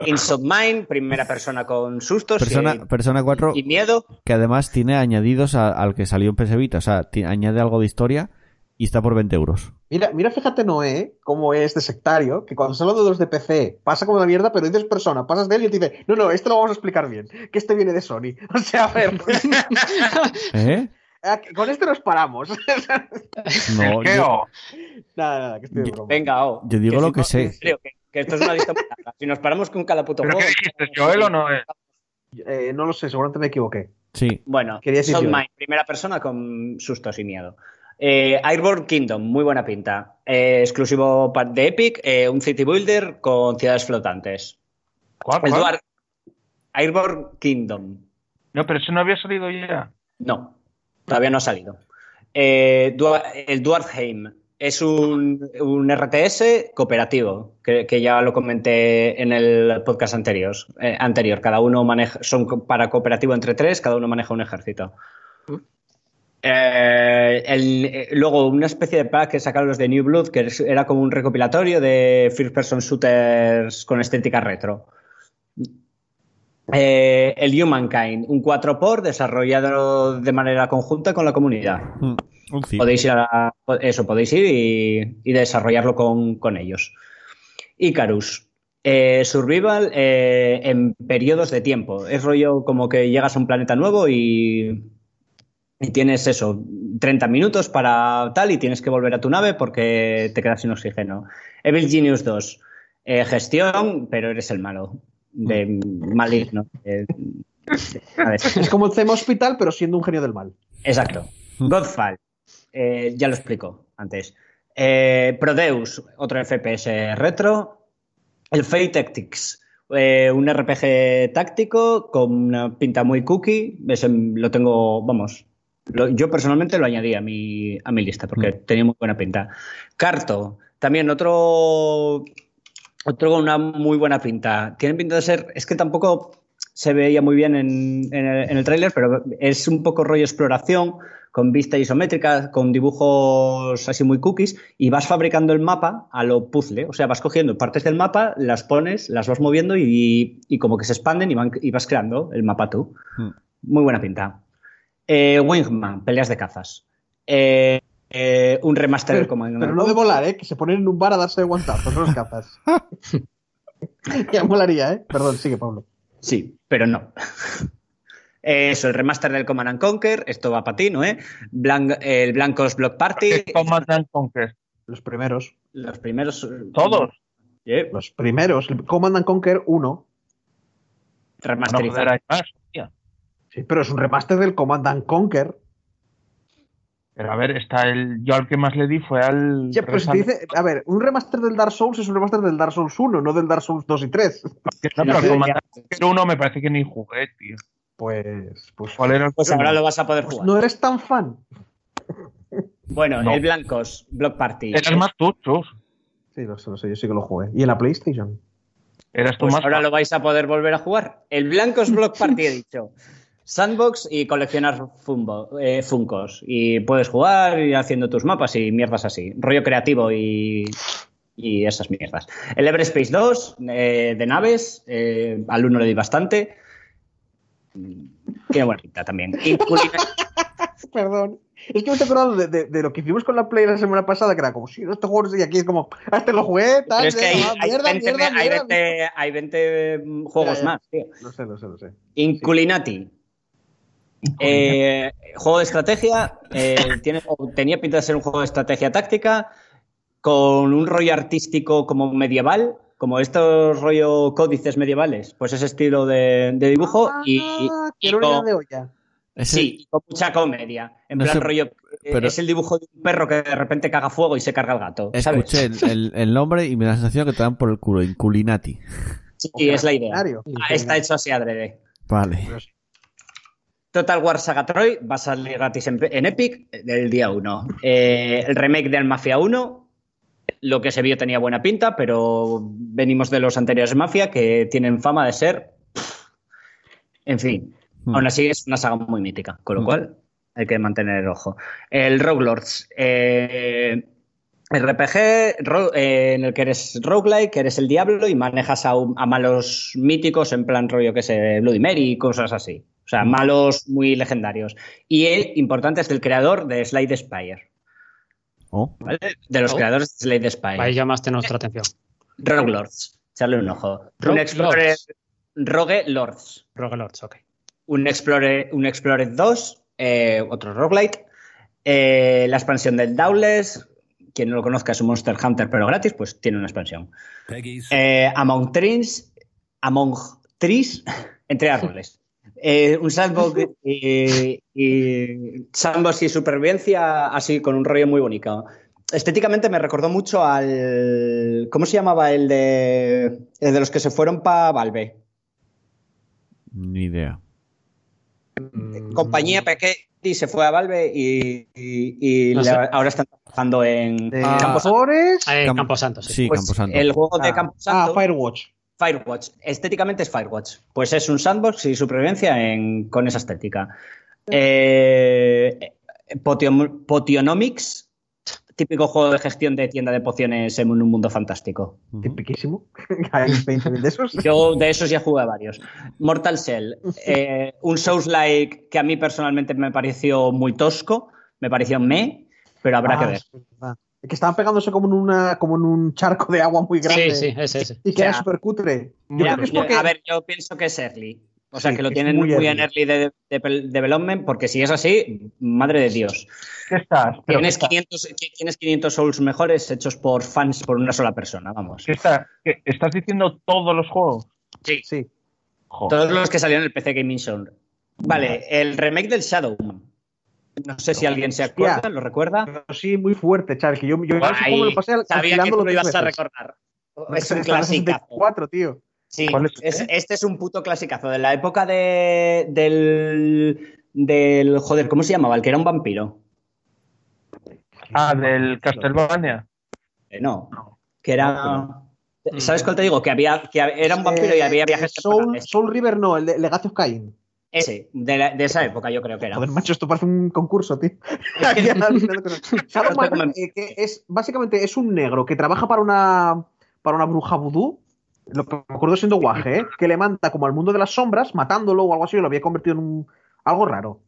Inside Mind, primera persona con sustos Persona, y, Persona 4, y miedo. que además tiene añadidos a- al que salió en PS Vita. O sea, añade algo de historia y está por 20 euros. Mira, mira, fíjate, Noé, cómo es de sectario, que cuando se habla de los de PC pasa como la mierda, pero dices persona, pasas de él y te dice, no, no, esto lo vamos a explicar bien, que este viene de Sony. <laughs> O sea, a ver, <laughs> ¿Eh? eh, <laughs> con este nos paramos. No, yo, nada, nada, que estoy de broma. Venga, oh. Yo digo lo si que no, sé. serio, que, que esto es una lista muy larga. Si nos paramos con cada puto ¿Pero juego. qué dijiste, Joel o no? Eh, no lo sé, seguramente me equivoqué. sí. Bueno, Quería decir primera persona con sustos y miedo. Eh, Airborne Kingdom, muy buena pinta. Eh, exclusivo de Epic, eh, un city builder con ciudades flotantes. ¿Cuál, El cuál? Dwarf- Airborne Kingdom. No, pero ese no había salido ya. No, todavía no ha salido. Eh, el Dwarfheim es un, un RTS cooperativo, que, que ya lo comenté en el podcast anterior. eh, anterior. Cada uno maneja, son para cooperativo entre tres, cada uno maneja un ejército. Eh, el- eh, luego, una especie de pack que sacaron los de New Blood, que es- era como un recopilatorio de first person shooters con estética retro. Eh, el Humankind, un 4x desarrollado de manera conjunta con la comunidad. Mm, Un. Podéis ir a la- eso, podéis ir y, y desarrollarlo con, con ellos. Icarus. eh, survival eh, en periodos de tiempo. Es rollo como que llegas a un planeta nuevo y, y tienes eso, 30 minutos para tal y tienes que volver a tu nave porque te quedas sin oxígeno. Evil Genius 2. eh, gestión, pero eres el malo. De maligno. eh, a <laughs> ver. Es como el Theme Hospital, pero siendo un genio del mal. Exacto. Godfall. Eh, ya lo explico antes. Eh, Prodeus, otro FPS retro. El Fate Tactics, eh, un RPG táctico con una pinta muy cookie. Ese lo tengo, vamos. lo- yo personalmente lo añadí a mi, a mi lista porque tenía muy buena pinta. Carto, también otro, otro con una muy buena pinta. Tiene pinta de ser, es que tampoco se veía muy bien en, en el, en el tráiler, pero es un poco rollo exploración, con vista isométrica, con dibujos así muy cookies, y vas fabricando el mapa a lo puzzle. O sea, vas cogiendo partes del mapa, las pones, las vas moviendo y, y como que se expanden y, van- y vas creando el mapa tú. Mm. Muy buena pinta. Eh, Wingman, peleas de cazas. Eh, eh, un remaster del Pero, Command pero no de volar, ¿eh? Que se ponen en un bar a darse de guantazos los cazas. <laughs> ya molaría, ¿eh? Perdón, sigue, Pablo. Sí, pero no. Eso, el remaster del Command and Conquer, esto va para ti, ¿no? Eh? Blan- el Blancos Block Party, Command and Conquer. Los primeros. los primeros. eh, Todos. Los primeros. El Command and Conquer 1. No, joder, remasterizado. más. Sí, pero es un remaster del Command and Conquer. Pero a ver, está el. Yo al que más le di fue al. Sí, pero si te dice, a ver, un remaster del Dark Souls es un remaster del Dark Souls 1, no del Dark Souls 2 y 3. Que no, pero el Command and Conquer 1 me parece que ni jugué, tío. Pues, pues, ¿Cuál era el Pues ahora lo vas a poder pues jugar. no eres tan fan. Bueno, No. el Blancos Block Party. Eras más tú, chus. Sí, lo sé, lo sé, yo sí que lo jugué. ¿Y en la PlayStation? Eras tú Pues más. ahora lo vais a poder volver a jugar. El Blancos Block <laughs> Party, he dicho. Sandbox y coleccionar fumbo- eh, Funkos. Y puedes jugar y haciendo tus mapas y mierdas así. Rollo creativo y, y esas mierdas. El Everspace 2 eh, de naves. eh, al uno le di bastante. Tiene buena pinta también. Y <laughs> Perdón. Es que me estoy acordando de, de- de lo que hicimos con la Play la semana pasada, que era como, sí, este juego, y aquí es como, ah, este lo jugué, tal, Pero es que hay, va, hay mierda, 20, mierda, hay mierda, 20 hay 20 juegos Ya, ya. más, tío. Lo sé, lo sé, lo sé. Inculinati. Eh, juego de estrategia. eh, <laughs> tiene, tenía pinta de ser un juego de estrategia táctica con un rollo artístico como medieval, como estos rollo códices medievales. Pues ese estilo de, de dibujo y, y- Ah, y quiero con, una de olla. Sí, y con mucha comedia. En No plan sé, rollo. eh, pero- Es el dibujo de un perro que de repente caga fuego y se carga el gato. ¿sabes? Escuché el, el- el nombre y me da la sensación que te dan por el culo. Inculinati. Sí, es la idea. Ah, Está hecho así adrede. Vale. Total War Saga Troy va a salir gratis en, en Epic del día 1. el remake del Mafia 1, lo que se vio tenía buena pinta, pero venimos de los anteriores Mafia que tienen fama de ser. En fin, Hmm. aún así es una saga muy mítica, con lo Hmm. cual hay que mantener el ojo. El Rogue Lords. eh, RPG ro- eh, en el que eres roguelike, que eres el diablo y manejas a, malos míticos en plan rollo que sé, Bloody Mary y cosas así. O sea, malos muy legendarios. Y el importante es el creador de Slade Spire. Oh. ¿vale? De los Oh. creadores de Slade Spire. Ahí llamaste nuestra atención. Rogue Lords. Echarle un ojo. Rogue un Explorer. Lords. Rogue Lords. Rogue Lords, ok. Un Explorer, un Explorer 2, eh, otro roguelite. Eh, la expansión del Dauntless. Quien no lo conozca es un Monster Hunter, pero gratis, pues tiene una expansión. Eh, Among Trees. Among Trees. <laughs> entre árboles. Eh, un sandbox y, y sandbox y supervivencia así con un rollo muy bonito. Estéticamente me recordó mucho al. ¿Cómo se llamaba el de. el de los que se fueron para Valve? Ni idea. Mm, Compañía pequeña y se fue a Valve y, y- y No la- sé. ahora están trabajando en. De Ah. Campos Ah, en Campo- Camposanto, sí. Sí, pues, Camposanto. el juego de Ah, Camposanto. Ah, Firewatch. Firewatch. Estéticamente es Firewatch. Pues es un sandbox y supervivencia en- con esa estética. Eh, Potion- Potionomics, típico juego de gestión de tienda de pociones en un mundo fantástico. Tipiquísimo. <laughs> Hay 20.000 de esos. Yo de esos ya jugué varios. Mortal Shell, <laughs> eh, un Souls-like que a mí personalmente me pareció muy tosco, me pareció me, pero habrá Ah, que ver. Que estaban pegándose como en, una, como en un charco de agua muy grande. Sí, sí, ese, ese. Y que O sea, era súper cutre. Yo creo que es porque. A ver, yo pienso que es early. O sea, Sí, que lo tienen muy muy, en early. de, de- de development, porque si es así, madre de Dios. ¿Qué estás? Tienes ¿qué estás? 500, tienes 500 Souls mejores hechos por fans por una sola persona, vamos. ¿Qué está- qué- ¿Estás diciendo todos los juegos? Sí. Sí. Joder. Todos los que salieron en el PC Gaming Show. Vale, el remake del Shadowman. No sé si alguien se acuerda, Hostia. lo recuerda. Pero sí, muy fuerte, Charles. Que yo, yo Ay, lo pasé sabía que tú lo ibas a recordar. Es un clásico. 64, tío. Sí, ¿Cuál es es- este? es un puto clasicazo de la época de, del, del. Joder, ¿cómo se llamaba? El que era un vampiro. Ah, del Castlevania. Eh, no, que era. ¿Sabes cuál te digo? Que había, que era un vampiro y Eh, había viajes. Soul River no, el de Legacy of Cain. Ese, de, la- de esa época yo creo que era. Joder, macho, esto parece un concurso, tío. <laughs> Eh, que es básicamente es un negro que trabaja para una para una bruja vudú. Lo que me acuerdo siendo guaje, ¿eh? que le manda como al mundo de las sombras, matándolo o algo así, lo había convertido en un, algo raro.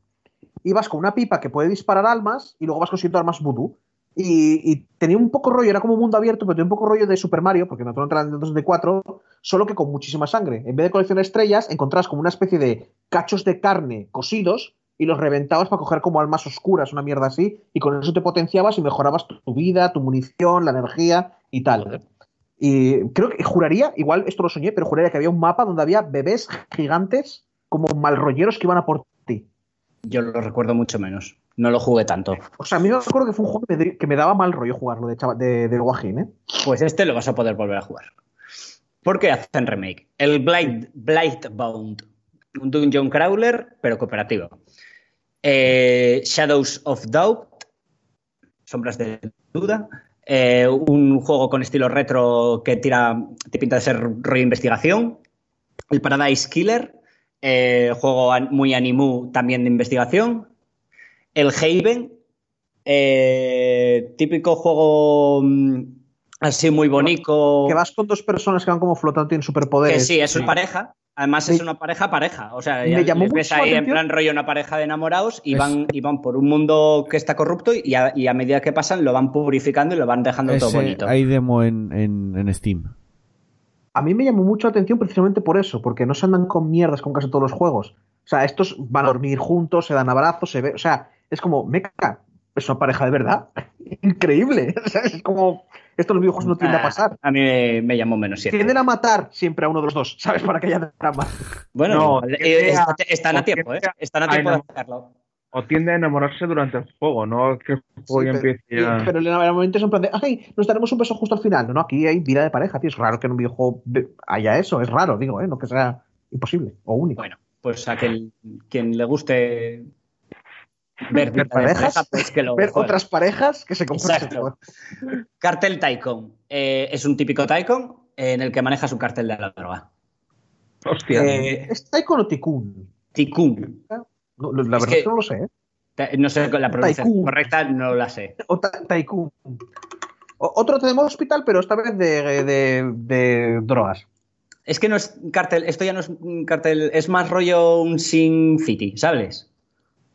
Y vas con una pipa que puede disparar almas y luego vas consiguiendo armas vudú. Y, y tenía un poco rollo, era como un mundo abierto, pero tenía un poco rollo de Super Mario, porque naturalmente eran de 2 de 4, solo que con muchísima sangre. En vez de coleccionar estrellas, encontrabas como una especie de cachos de carne cosidos y los reventabas para coger como almas oscuras, una mierda así, y con eso te potenciabas y mejorabas tu, tu vida, tu munición, la energía y tal. Y creo que juraría, igual esto lo soñé, pero juraría que había un mapa donde había bebés gigantes como malrolleros que iban a por ti. Yo lo recuerdo mucho menos. No lo jugué tanto. O sea, a mí me acuerdo que fue un juego que me, daba mal rollo jugarlo de, chava- de, de guajín, ¿eh? Pues este lo vas a poder volver a jugar. ¿Por qué hacen remake? El Blight, Blightbound. Un dungeon crawler, pero cooperativo. Eh, Shadows of Doubt. Sombras de duda. Eh, un juego con estilo retro que tira, te pinta de ser rollo investigación. El Paradise Killer. eh, juego an- muy animu también de investigación. El Haven. eh, típico juego mm, así muy bonito. Que vas con dos personas que van como flotando, tienen Que superpoderes. sí, es una pareja. Además es una pareja pareja. O sea, me ya llamó les ves mucho la ahí en atención. plan rollo una pareja de enamorados y Es- van, y van por un mundo que está corrupto y a, y a medida que pasan lo van purificando y lo van dejando todo bonito. hay demo en, en, en Steam. A mí me llamó mucho la atención precisamente por eso, porque no se andan con mierdas con casi todos los juegos. O sea, estos van a dormir juntos, se dan abrazos, se ve. O sea, es como, meca, es una pareja de verdad. <laughs> Increíble. <laughs> Es como, esto en los videojuegos no tiende a Ah, pasar. A mí me, me llamó menos. cierto. Tienden a matar siempre a uno de los dos, ¿sabes? Para que haya drama. Bueno, No, eh, están a tiempo, ¿eh? Están a tiempo de hacerlo. O tiende a enamorarse durante el juego, ¿no? Que el juego ya Sí, pero, empiece ya- sí, pero el enamoramiento es en plan de, ay, nos daremos un beso justo al final. No, no, aquí hay vida de pareja, tío. Es raro que en un videojuego haya eso, es raro, digo, ¿eh? No que sea imposible o único. Bueno, pues a quien, quien le guste ver, parejas, pareja, pues que lo Ver juegue. otras parejas que se juego. Cartel Tycoon. Eh, es un típico Tycoon en el que manejas un cartel de la droga. Hostia. Eh, ¿Es Taikon o Tikun? Tycoon. No, la Es verdad que- es que no lo sé, ¿eh? No sé la pronunciación Tycoon. correcta, no la sé. O. O- Otro tenemos hospital, pero esta vez de, de- de drogas. Es que no es cartel, esto ya no es un cartel, es más rollo un Sin City, ¿sabes?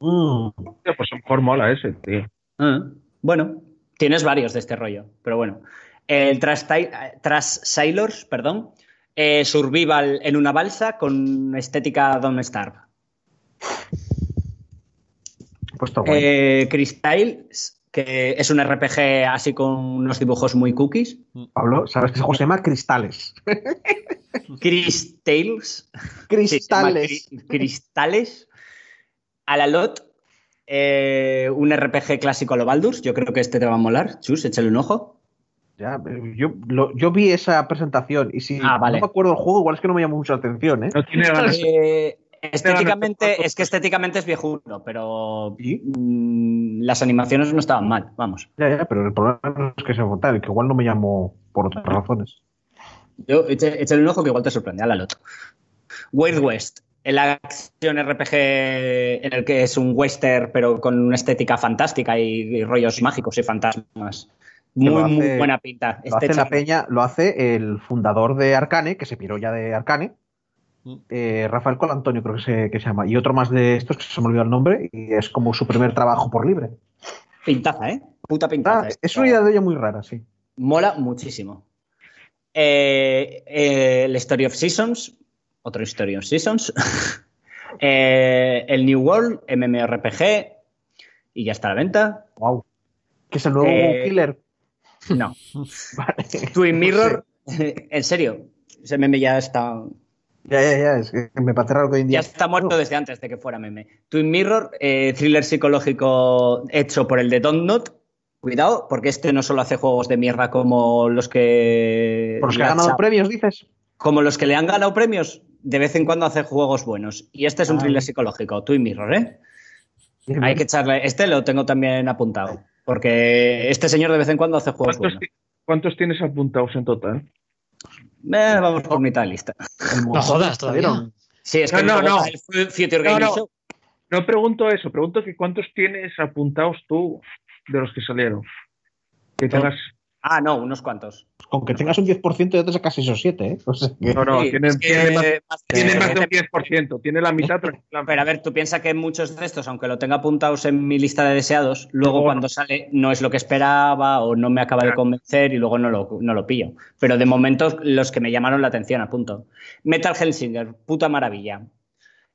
Mm. Pues a lo mejor mola ese, tío. Ah, bueno, tienes varios de este rollo, pero bueno. El Tras, Tras Sailors, perdón, eh, Survival en una balsa con estética Don't Starve. Pues guay. Eh, que es un RPG así con unos dibujos muy cookies. Pablo, ¿sabes que ese juego se llama Cristales? Cristales. Sí, se llama Cri- Cristales. A la lot. eh, un RPG clásico a lo Baldur's. Yo creo que este te va a molar. Chus, échale un ojo. Ya, eh, yo, lo- yo vi esa presentación y si Ah, vale. no me acuerdo del juego, igual es que no me llamó mucho la atención, ¿eh? No tiene ganas. Eh, estéticamente, es que estéticamente es viejuno, pero ¿Y? mm, las animaciones no estaban mal, vamos. Ya, ya, pero el problema es que se tal, que igual no me llamó por otras razones. Yo, eche- échale un ojo que igual te sorprende, a la lot. Wild West. El acción RPG en el que es un western, pero con una estética fantástica y, y rollos mágicos y fantasmas. Muy, buena pinta. Lo Este hace la peña, lo hace el fundador de Arcane, que se piró ya de Arcane. eh, Rafael Colantonio creo que se, que se llama. Y otro más de estos que se me olvidó el nombre. Y es como su primer trabajo por libre. Pintaza, ¿eh? Puta pintaza. Ah, es una idea de ella muy rara, sí. Mola muchísimo. Eh, eh, el Story of Seasons, otro Story of Seasons. <laughs> Eh, el New World, MMORPG, y ya está a la venta. Wow. Que es el nuevo Eh, killer. No. <laughs> Vale. Twin Mirror, <laughs> en serio, ese meme ya está, Ya, ya, ya. Es que me parece raro que hoy en día. ya está muerto desde antes de que fuera meme. Twin Mirror, eh, thriller psicológico hecho por el de Not. Cuidado, porque este no solo hace juegos de mierda como los que. Por los que ha ganado premios, dices. como los que le han ganado premios, de vez en cuando hace juegos buenos. Y este es un thriller psicológico, Twin Mirror, ¿eh? Hay que echarle. Este lo tengo también apuntado. Porque este señor de vez en cuando hace juegos ¿Cuántos, buenos. cuántos tienes apuntados en total? Eh, vamos por mitad de lista. No jodas todavía. salieron. Sí, es No, que no, no. el No, no. Show. No pregunto eso, pregunto que cuántos tienes apuntados tú de los que salieron. Que tengas. Ah, no, unos cuantos. Con que tengas un 10% ya te sacas esos 7, ¿eh? O sea que- No, no, Sí, tiene, es que- tiene más, más que- tiene más de un 10%, tiene la mitad. Pero a ver, tú piensas que muchos de estos, aunque lo tenga apuntados en mi lista de deseados, luego cuando sale no es lo que esperaba o no me acaba de convencer y luego no lo, no lo pillo. Pero de momento los que me llamaron la atención, a punto. Metal Hellsinger, puta maravilla.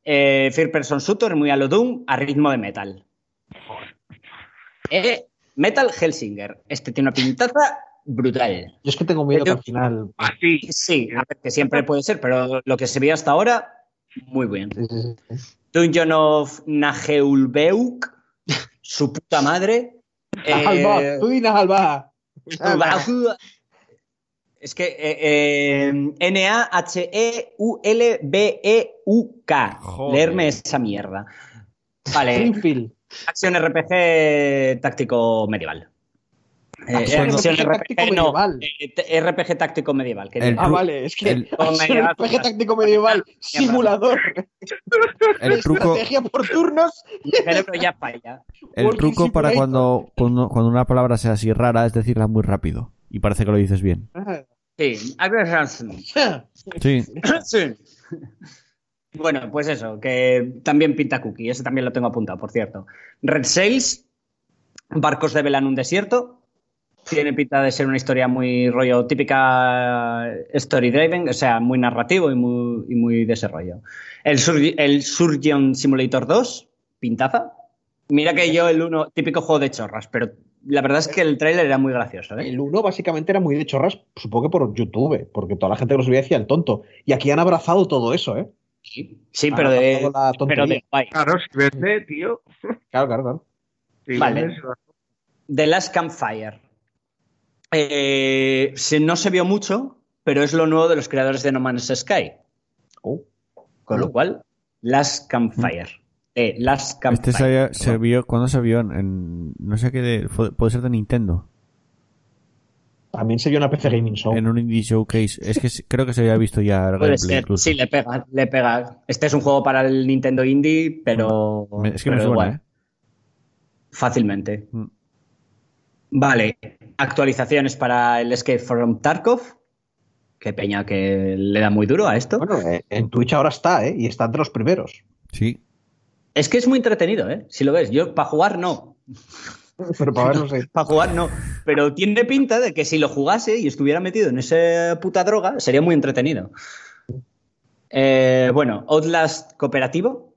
Eh, Third Person Shooter, muy a lo Doom, a ritmo de metal. Eh, metal Hellsinger, este tiene una pintaza brutal. Yo es que tengo miedo que al final. Así. Sí, a ver, que siempre puede ser, pero lo que se ve hasta ahora, muy bien. Sí, sí, sí. Dungeon of Naheulbeuk, su puta madre. <laughs> Eh, Alba, tú es que eh, eh, N-A-H-E-U-L-B-E-U-K. Leerme esa mierda. Vale, Springfield. Acción RPG táctico medieval. Eh, Acción acción RPG táctico RPG, no, medieval. eh, t- RPG táctico medieval. que El. Ah, vale, es que. el- <laughs> medieval, RPG táctico medieval, <laughs> simulador, El <laughs> truco, estrategia por turnos. Cerebro ya falla. el truco para cuando, cuando, cuando una palabra sea así rara es decirla muy rápido. Y parece que lo dices bien. Sí, Sí. Sí. Bueno, pues eso, que también pinta cookie, ese también lo tengo apuntado, por cierto. Red Sails, barcos de vela en un desierto. Tiene pinta de ser una historia muy rollo típica story driven, o sea, muy narrativo y muy, y muy desarrollo. El, el Surgeon Simulator 2, pintaza. Mira que yo el uno, típico juego de chorras, pero la verdad es que el tráiler era muy gracioso. ¿eh? El 1 básicamente era muy de chorras, supongo que por YouTube, porque toda la gente que lo subía decía el tonto. Y aquí han abrazado todo eso, ¿eh? Sí, sí, Han pero de, pero de guay. Claro, si vende, tío. Claro, claro, Vale. vendes, The Last Campfire. Eh, se- no se vio mucho, pero es lo nuevo de los creadores de No Man's Sky. Oh. Con lo cual, Last Campfire. Eh, Last Campfire. Este se, había- se perdón. vio, ¿cuándo se vio? En, en- no sé qué, de- puede ser de Nintendo. También se vio una PC Gaming Show. En un Indie Showcase. Es que creo que se había visto ya el Puede ser. incluso. Sí, le pega, le pega. Este es un juego para el Nintendo Indie, pero. Me- es que me pero suena, igual. ¿eh? Fácilmente. Mm. Vale. Actualizaciones para el Escape from Tarkov. Qué peña que le da muy duro a esto. Bueno, eh, en Twitch ahora está, ¿eh? Y está entre los primeros. Sí. Es que es muy entretenido, ¿eh? Si lo ves. Yo, para jugar, no. Pero para verlo, sí. <laughs> Para jugar, no. Pero tiene pinta de que si lo jugase y estuviera metido en esa puta droga, sería muy entretenido. Eh, bueno, Outlast cooperativo.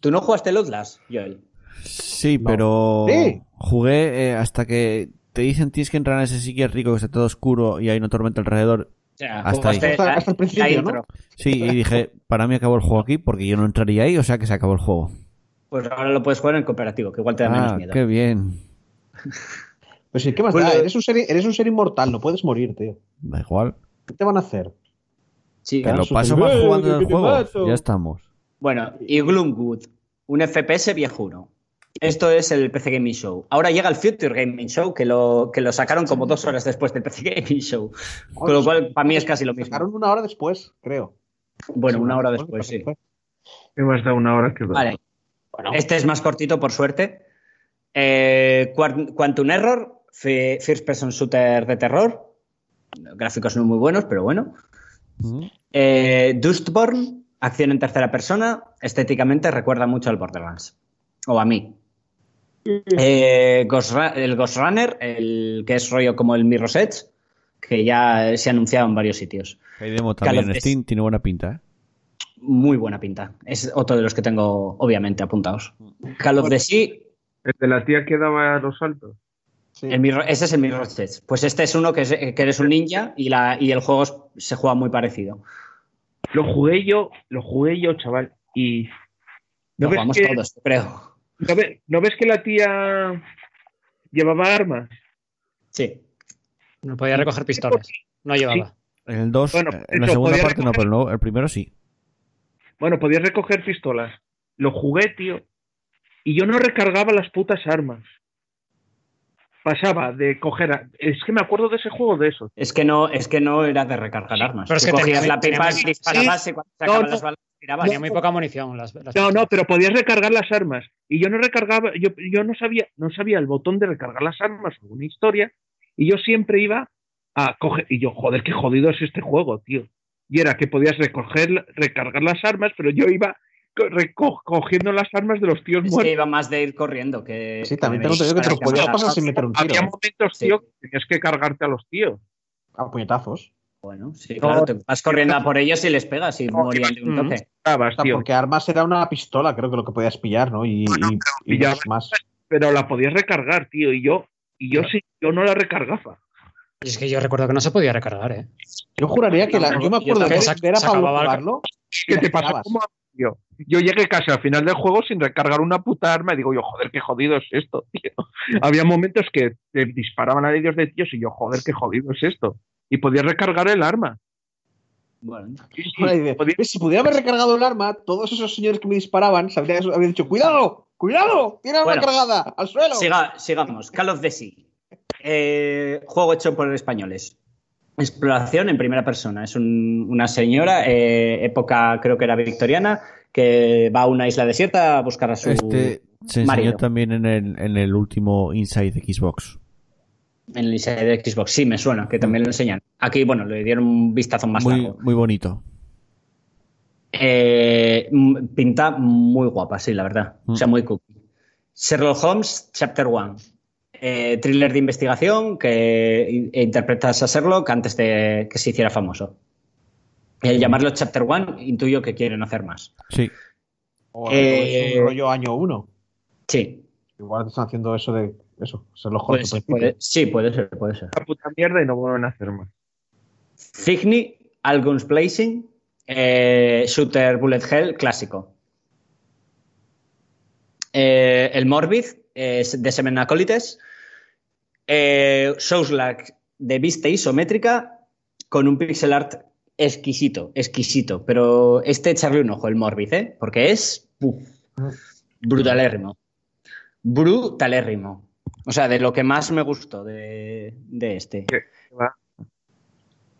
¿Tú no jugaste el Outlast, Joel? Sí, No. pero Sí. jugué eh, hasta que te dicen tienes que entrar en ese sitio rico que está todo oscuro y hay una tormenta alrededor. O sea, Hasta jugaste ahí. Hasta- el principio, ¿no? Sí, y dije, para mí acabó el juego aquí porque yo no entraría ahí, o sea que se acabó el juego. Pues ahora lo puedes jugar en cooperativo, que igual te da menos Ah, miedo. qué bien. Pues sí, ¿qué más Pues da? lo- Eres un, ser, eres un ser inmortal, no puedes morir, tío. Da igual. ¿Qué te van a hacer? Sí, Que lo su- paso ¡Eh, mal jugando que en el te juego. mato! Ya estamos. Bueno, y Gloomwood, un FPS viejuno. Esto es el PC Gaming Show. Ahora llega el Future Gaming Show, que lo, que lo sacaron como dos horas después del PC Gaming Show. Con lo cual, para mí es casi lo mismo. Sacaron una hora después, creo. Bueno, una hora después, sí. Me has dado una hora que Vale. Este es más cortito, por suerte. Eh, Quant- Quantum Error, fi- First Person Shooter de terror. Gráficos no muy buenos, pero bueno. Eh, Dustborn, acción en tercera persona. Estéticamente recuerda mucho al Borderlands. O a mí. Eh, Ghost el Ghost Runner, el que es rollo como el Mirror's Edge, que ya se ha anunciado en varios sitios. Hay demo Call también of en Duty. Steam, tiene buena pinta, ¿eh? Muy buena pinta. Es otro de los que tengo, obviamente, apuntados. Call of the Sea, El de la tía que daba los saltos. Sí. el Mirror- ese es el Mirror's Edge. Pues este es uno que, es- que eres un ninja y, la, y el juego es- se juega muy parecido. Lo jugué yo, lo jugué yo, chaval. Y. Lo ¿No ves, jugamos que, todos, creo. ¿no, ve- no ves que la tía llevaba armas? Sí. No podía recoger pistolas. No llevaba. En el 2, Bueno, en la segunda parte no, pero no, el primero sí. Bueno, podías recoger pistolas. Lo jugué, tío. Y yo no recargaba las putas armas. Pasaba de coger. a- Es que me acuerdo de ese juego de eso. Es que no, es que no era de recargar armas. pero es que cogías tenía- la pipa, tenía- disparabas y cuando se acaban No, no. las balas tirabas. Tenía muy poca munición. Las, las No, no, pero podías recargar las armas. Y yo no recargaba, yo, yo no sabía, no sabía el botón de recargar las armas o una historia. Y yo siempre iba a coger. Y yo, joder, qué jodido es este juego, tío. Y era que podías recoger, recargar las armas, pero yo iba co- reco- cogiendo las armas de los tíos Es que muertos. iba más de ir corriendo que. Sí, también que tengo entendido que te lo disparar podías pasar sin meter un Había tiro. ¿eh? momentos, Sí. tío, que tenías que cargarte a los tíos. A puñetazos. Bueno, sí, No, claro, te vas corriendo a por ellos y les pegas y No, morían de un toque. Estabas, tío. porque armas era una pistola, creo que lo que podías pillar, ¿no? Y, más. Pero la podías recargar, tío. Y yo, y yo sí, yo no la recargaba. Y es que yo recuerdo que no se podía recargar, ¿eh? Yo juraría que la, yo me acuerdo que era para jugarlo. ¿Qué te y pasa? acabas. como a mí, tío? Yo llegué casi al final del juego sin recargar una puta arma y digo yo, joder, qué jodido es esto, <laughs> tío. Había momentos que te disparaban a ellos de tíos y yo, joder, qué jodido es esto. Y podías recargar el arma. Bueno, Sí, <laughs> sí, Ahora dice, podías- "Ves, Si pudiera haber recargado el arma, todos esos señores que me disparaban habrían, habrían dicho: ¡Cuidado! ¡Cuidado! ¡Tiene arma Bueno. cargada! ¡Al suelo! siga- sigamos. Call of Sea. Eh, juego hecho por españoles. Exploración en primera persona. Es un- una señora, eh, época creo que era victoriana, que va a una isla desierta a buscar a su Este se enseñó marido. también en el, en el último Inside Xbox. En el Inside de Xbox. Sí, me suena, que también lo enseñan. Aquí, bueno, le dieron un vistazo más Muy, largo. muy bonito. Eh, pinta muy guapa, sí, la verdad. O sea, Mm. muy cookie. Sherlock Holmes, Chapter 1. Eh, thriller de investigación que e interpretas a Sherlock antes de que se hiciera famoso. El llamarlo Chapter 1, intuyo que quieren hacer más. Sí. O Eh, es un rollo año uno. Sí, Igual te están haciendo eso de eso, ser los puede jóvenes. ser, puede- sí, puede ser, puede ser. la puta mierda y no vuelven a hacer más. Cigni, Alguns Blazing, eh, Shooter Bullet Hell, clásico. Eh, el Morbid, eh, de Semen Acólites. Eh, de vista isométrica con un pixel art exquisito, exquisito. Pero este echarle un ojo, el Morbid, ¿eh? Porque es brutalérrimo. Brutalérrimo. O sea, de lo que más me gustó de, de este.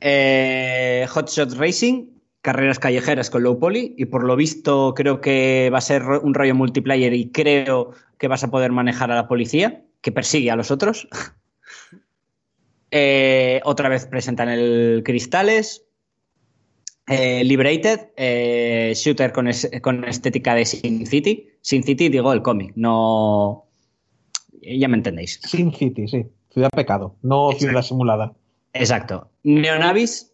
Eh, Hotshot Racing, carreras callejeras con low poly y por lo visto creo que va a ser un rollo multiplayer y creo que vas a poder manejar a la policía que persigue a los otros. Eh, otra vez presentan el Cristales. Eh, Liberated, eh, shooter con, es- con estética de Sin City. Sin City digo el cómic, no... Ya me entendéis. Sin City, sí. Ciudad pecado, no Exacto. ciudad simulada. Exacto. Neonavis,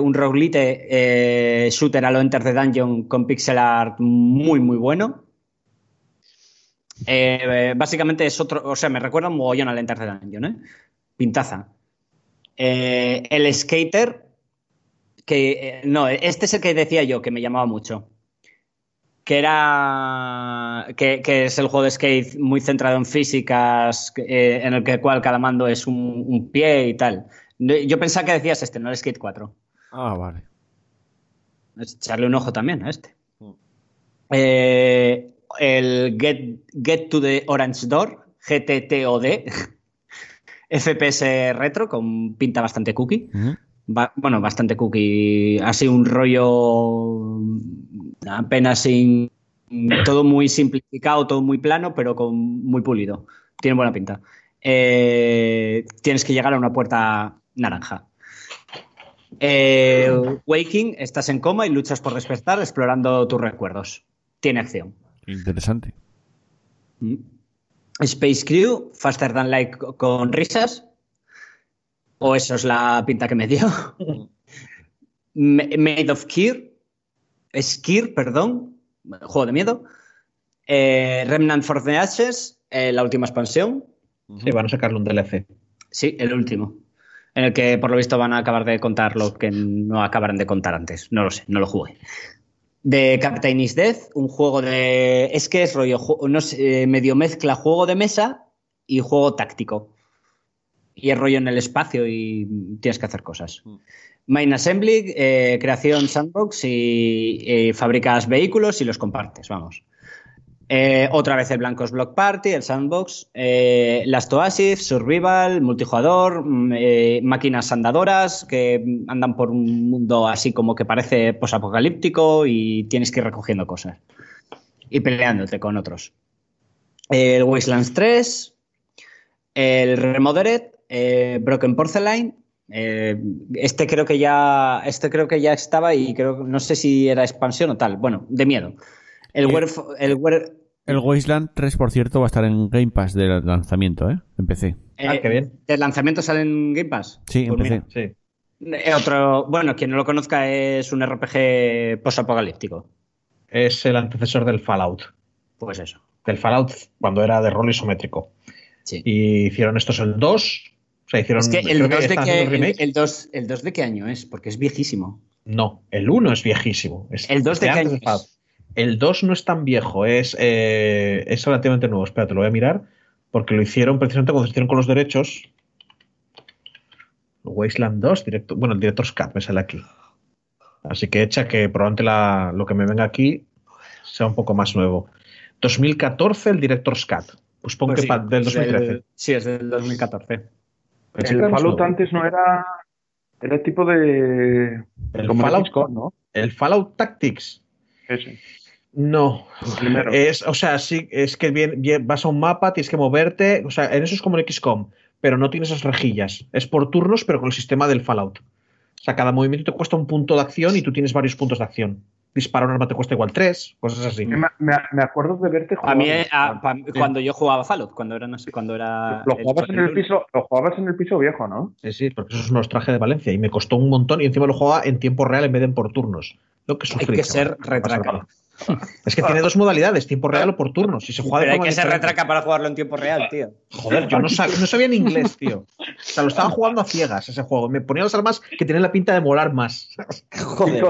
un roguelite shooter a lo Enter the Dungeon con pixel art muy, muy bueno. Eh, básicamente es otro, o sea, me recuerda un mogollón al Enter the Dungeon, ¿eh? Pintaza. Eh, el Skater, que eh, no, este es el que decía yo, que me llamaba mucho. Que era. Que, que es el juego de skate muy centrado en físicas, eh, en el que cual cada mando es un, un pie y tal. Yo pensaba que decías este, no el Skate 4. Ah, vale. Echarle un ojo también a este. Eh, el Get, Get to the Orange Door, GTTOD, FPS retro, con pinta bastante cookie. Bueno, bastante cookie. Así un rollo apenas sin. Todo muy simplificado, todo muy plano, pero con muy pulido. Tiene buena pinta. Eh, tienes que llegar a una puerta naranja. Eh, Waking, estás en coma y luchas por despertar explorando tus recuerdos. Tiene acción. Interesante. Mm. Space Crew, Faster Than Light con risas. O eso es la pinta que me dio. <laughs> Made of Kier. Skir, perdón. Juego de miedo. Eh, Remnant for the Ashes, eh, la última expansión. Sí, van a sacarle un DLC. Sí, el último. En el que por lo visto van a acabar de contar lo que no acabaron de contar antes. No lo sé, no lo jugué. De Captain is Death, un juego de. Es que es rollo, no sé, medio mezcla juego de mesa y juego táctico. Y es rollo en el espacio y tienes que hacer cosas. Main Assembly, eh, creación sandbox y, y fabricas vehículos y los compartes, vamos. Eh, otra vez el Blancos Block Party, el Sandbox, eh, Last Oasis, Survival, multijugador, mm, eh, máquinas andadoras que andan por un mundo así como que parece posapocalíptico y tienes que ir recogiendo cosas y peleándote con otros. El Wastelands 3, el Remodered, eh, Broken Porcelain. eh, este creo que ya este creo que ya estaba y creo no sé si era expansión o tal bueno de miedo el, Eh, el El Wasteland 3, por cierto, va a estar en Game Pass de lanzamiento, ¿eh? En PC. Ah, eh, qué bien. ¿De lanzamiento sale en Game Pass? Sí, en Pues mira, Sí. eh, otro, bueno, quien no lo conozca es un RPG posapocalíptico. Es el antecesor del Fallout. Pues eso. Del Fallout cuando era de rol isométrico. Sí. Y hicieron estos el 2. O sea, hicieron. es que el creo 2 de el, remake. el 2, el 2 de qué año es, porque es viejísimo. No, el 1 es viejísimo. Es ¿El 2 de de qué año es? El 2 no es tan viejo, es, eh, es relativamente nuevo. Espera, te lo voy a mirar. Porque lo hicieron precisamente cuando se hicieron con los derechos. Wasteland 2, directo, bueno, el Director's Cut me sale aquí. Así que echa que probablemente la- lo que me venga aquí sea un poco más nuevo. 2014, el Director's Cut. Pues pon Pues que sí, del es 2013. sí, es del 2014. Pensé que El más Fallout antes no era. Era tipo de. El Fallout, ¿no? el Fallout Tactics. Ese. No, El primero. es, o sea, sí, es que bien, bien, vas a un mapa, tienes que moverte, o sea, en eso es como en XCOM, pero no tienes esas rejillas. Es por turnos, pero con el sistema del Fallout. O sea, cada movimiento te cuesta un punto de acción y tú tienes varios puntos de acción. Disparar un arma te cuesta igual tres, cosas así. Me, me- me acuerdo de verte A jugar. mí, a- pa- cuando yo jugaba Fallout, cuando era, no sé, cuando era... lo, jugabas en el piso, lo jugabas en el piso viejo, ¿no? Sí, sí, porque eso es unos trajes de Valencia y me costó un montón y encima lo jugaba en tiempo real en vez de en por turnos. Lo que Hay sufrí, que chaval. ser retraca. Es que tiene dos modalidades, tiempo real o por turnos. Si se juega de Pero hay que ser retraca para jugarlo en tiempo real, tío. Joder, yo no sabía, no sabía en inglés, tío. O sea, lo estaba jugando a ciegas ese juego. Me ponía las armas que tenían la pinta de molar más. Joder.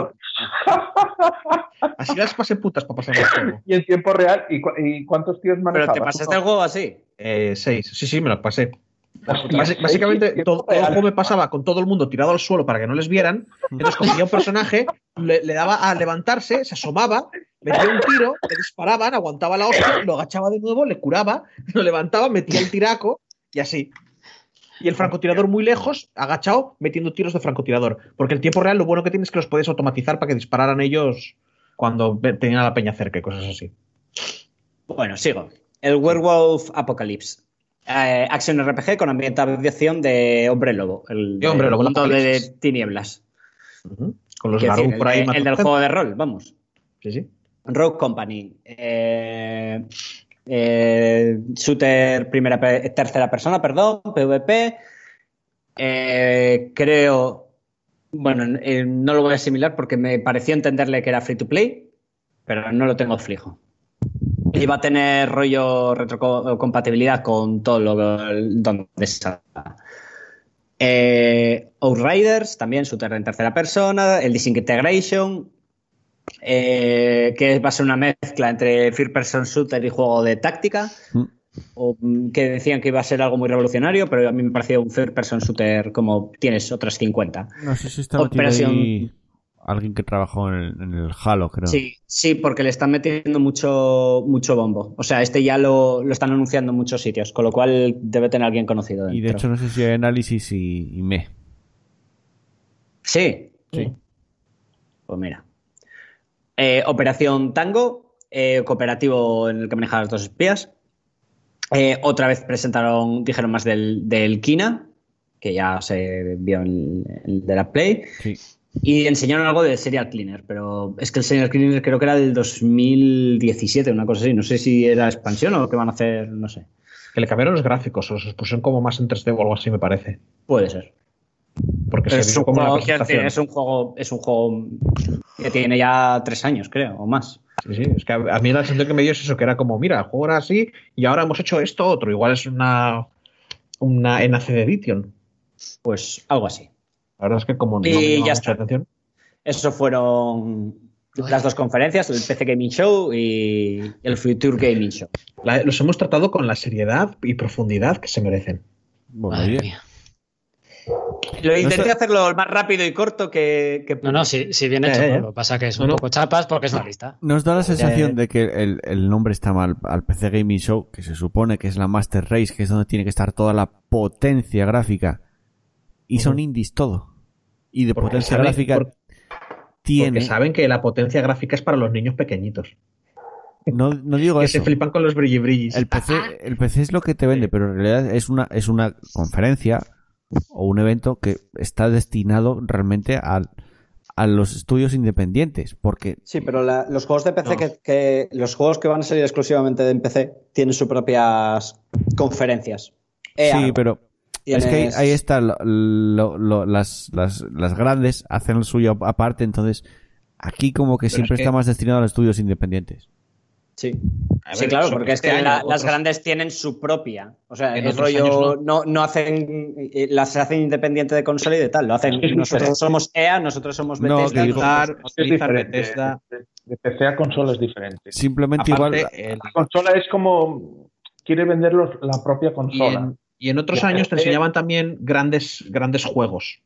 Así las pasé putas para pasar el juego. Y en tiempo real, ¿y, cu- y cuántos tíos Pero manejabas? te pasaste el juego así. Eh, seis. Sí, sí, me lo pasé. Básicamente, todo, todo el juego me pasaba con todo el mundo tirado al suelo para que no les vieran. Entonces cogía un personaje, le, le daba a levantarse, se asomaba, metía un tiro, le disparaban, aguantaba la hostia, lo agachaba de nuevo, le curaba, lo levantaba, metía el tiraco y así. Y el francotirador muy lejos, agachado, metiendo tiros de francotirador. Porque el tiempo real lo bueno que tienes es que los puedes automatizar para que dispararan ellos cuando tenían a la peña cerca y cosas así. Bueno, sigo. El Werewolf Apocalypse. Eh, Action RPG con ambientación de Hombre Lobo. El De Hombre Lobo, el mundo de tinieblas. Con los Garou por ahí. el del juego de rol, vamos. Sí, sí. Rogue Company. eh, eh, shooter primera, tercera persona, perdón, PvP. Eh, creo. Bueno, no lo voy a asimilar porque me pareció entenderle que era free to play, pero no lo tengo fijo. Y va a tener rollo retrocompatibilidad con todo lo donde está. Eh, Outriders, también shooter en tercera persona. El Disintegration, eh, que va a ser una mezcla entre First Person Shooter y juego de táctica. Mm. O, mm, que decían que iba a ser algo muy revolucionario, pero a mí me pareció un First Person Shooter como tienes otras 50. No sé si está Operación- ahí alguien que trabajó en el, en el Halo, creo. Sí, sí, porque le están metiendo mucho, mucho bombo. O sea, este ya lo, lo están anunciando en muchos sitios, con lo cual debe tener alguien conocido. Y de dentro. hecho no sé si hay análisis y, y me. Sí. Sí. Pues mira. Eh, Operación Tango, eh, cooperativo en el que manejan las dos espías. Eh, otra vez presentaron, dijeron más del, del Kina, que ya se vio en el de la Play. Sí. Y enseñaron algo de Serial Cleaner, pero es que el Serial Cleaner creo que era del 2017, una cosa así. No sé si era expansión o qué van a hacer, no sé. Que le cambiaron los gráficos, o los pusieron como más en 3D o algo así, me parece. Puede ser. Porque se Es un, como juego, presentación. es un juego, es un juego que tiene ya tres años, creo, o más. Sí, sí, es que a, a mí la sensación que me dio es eso, que era como, mira, el juego era así y ahora hemos hecho esto otro. Igual es una, una NAC de Edition. Pues algo así. La verdad es que como no Y me llama ya mucha está. atención. Eso fueron las dos conferencias, el PC Gaming Show y el Future Gaming Show. La- los hemos tratado con la seriedad y profundidad que se merecen. Bueno, Madre mía. Lo intenté sé- hacerlo más rápido y corto que... que No, no, si, si bien hecho. ya, ya. Lo que pasa es que es No, un no. poco chapas porque es una lista. Nos da la sensación Eh. de que el, el nombre está mal al PC Gaming Show, que se supone que es la Master Race, que es donde tiene que estar toda la potencia gráfica. Y son indies todo. Y de Porque potencia saben- gráfica por- tiene. Porque saben que la potencia gráfica es para los niños pequeñitos. No, no digo Que eso. se flipan con los brilli brillis. El PC, el PC es lo que te vende, pero en realidad es una, es una conferencia o un evento que está destinado realmente a, a los estudios independientes. Porque Sí, pero la- los juegos de PC No. que, que- los juegos que van a salir exclusivamente de PC tienen sus propias conferencias. Eh, sí, pero es que ahí, está lo- lo- lo- las, las, las grandes hacen el suyo aparte, entonces aquí como que Pero siempre es que- está más destinado a los estudios independientes. Sí, sí claro, porque es que año, la- otros- las grandes tienen su propia. O sea, En el rollo años no. No, hacen. eh, Las hacen independiente de consola y de tal. Lo hacen. <laughs> Nosotros somos EA, nosotros somos No, Bethesda. que digo- Utilizar, Es utilizar diferente. Bethesda. De, de PC a consola es diferente. Simplemente Aparte, igual... el- La consola es como quiere vender la propia y, consola. Y en otros años te enseñaban también grandes, grandes juegos.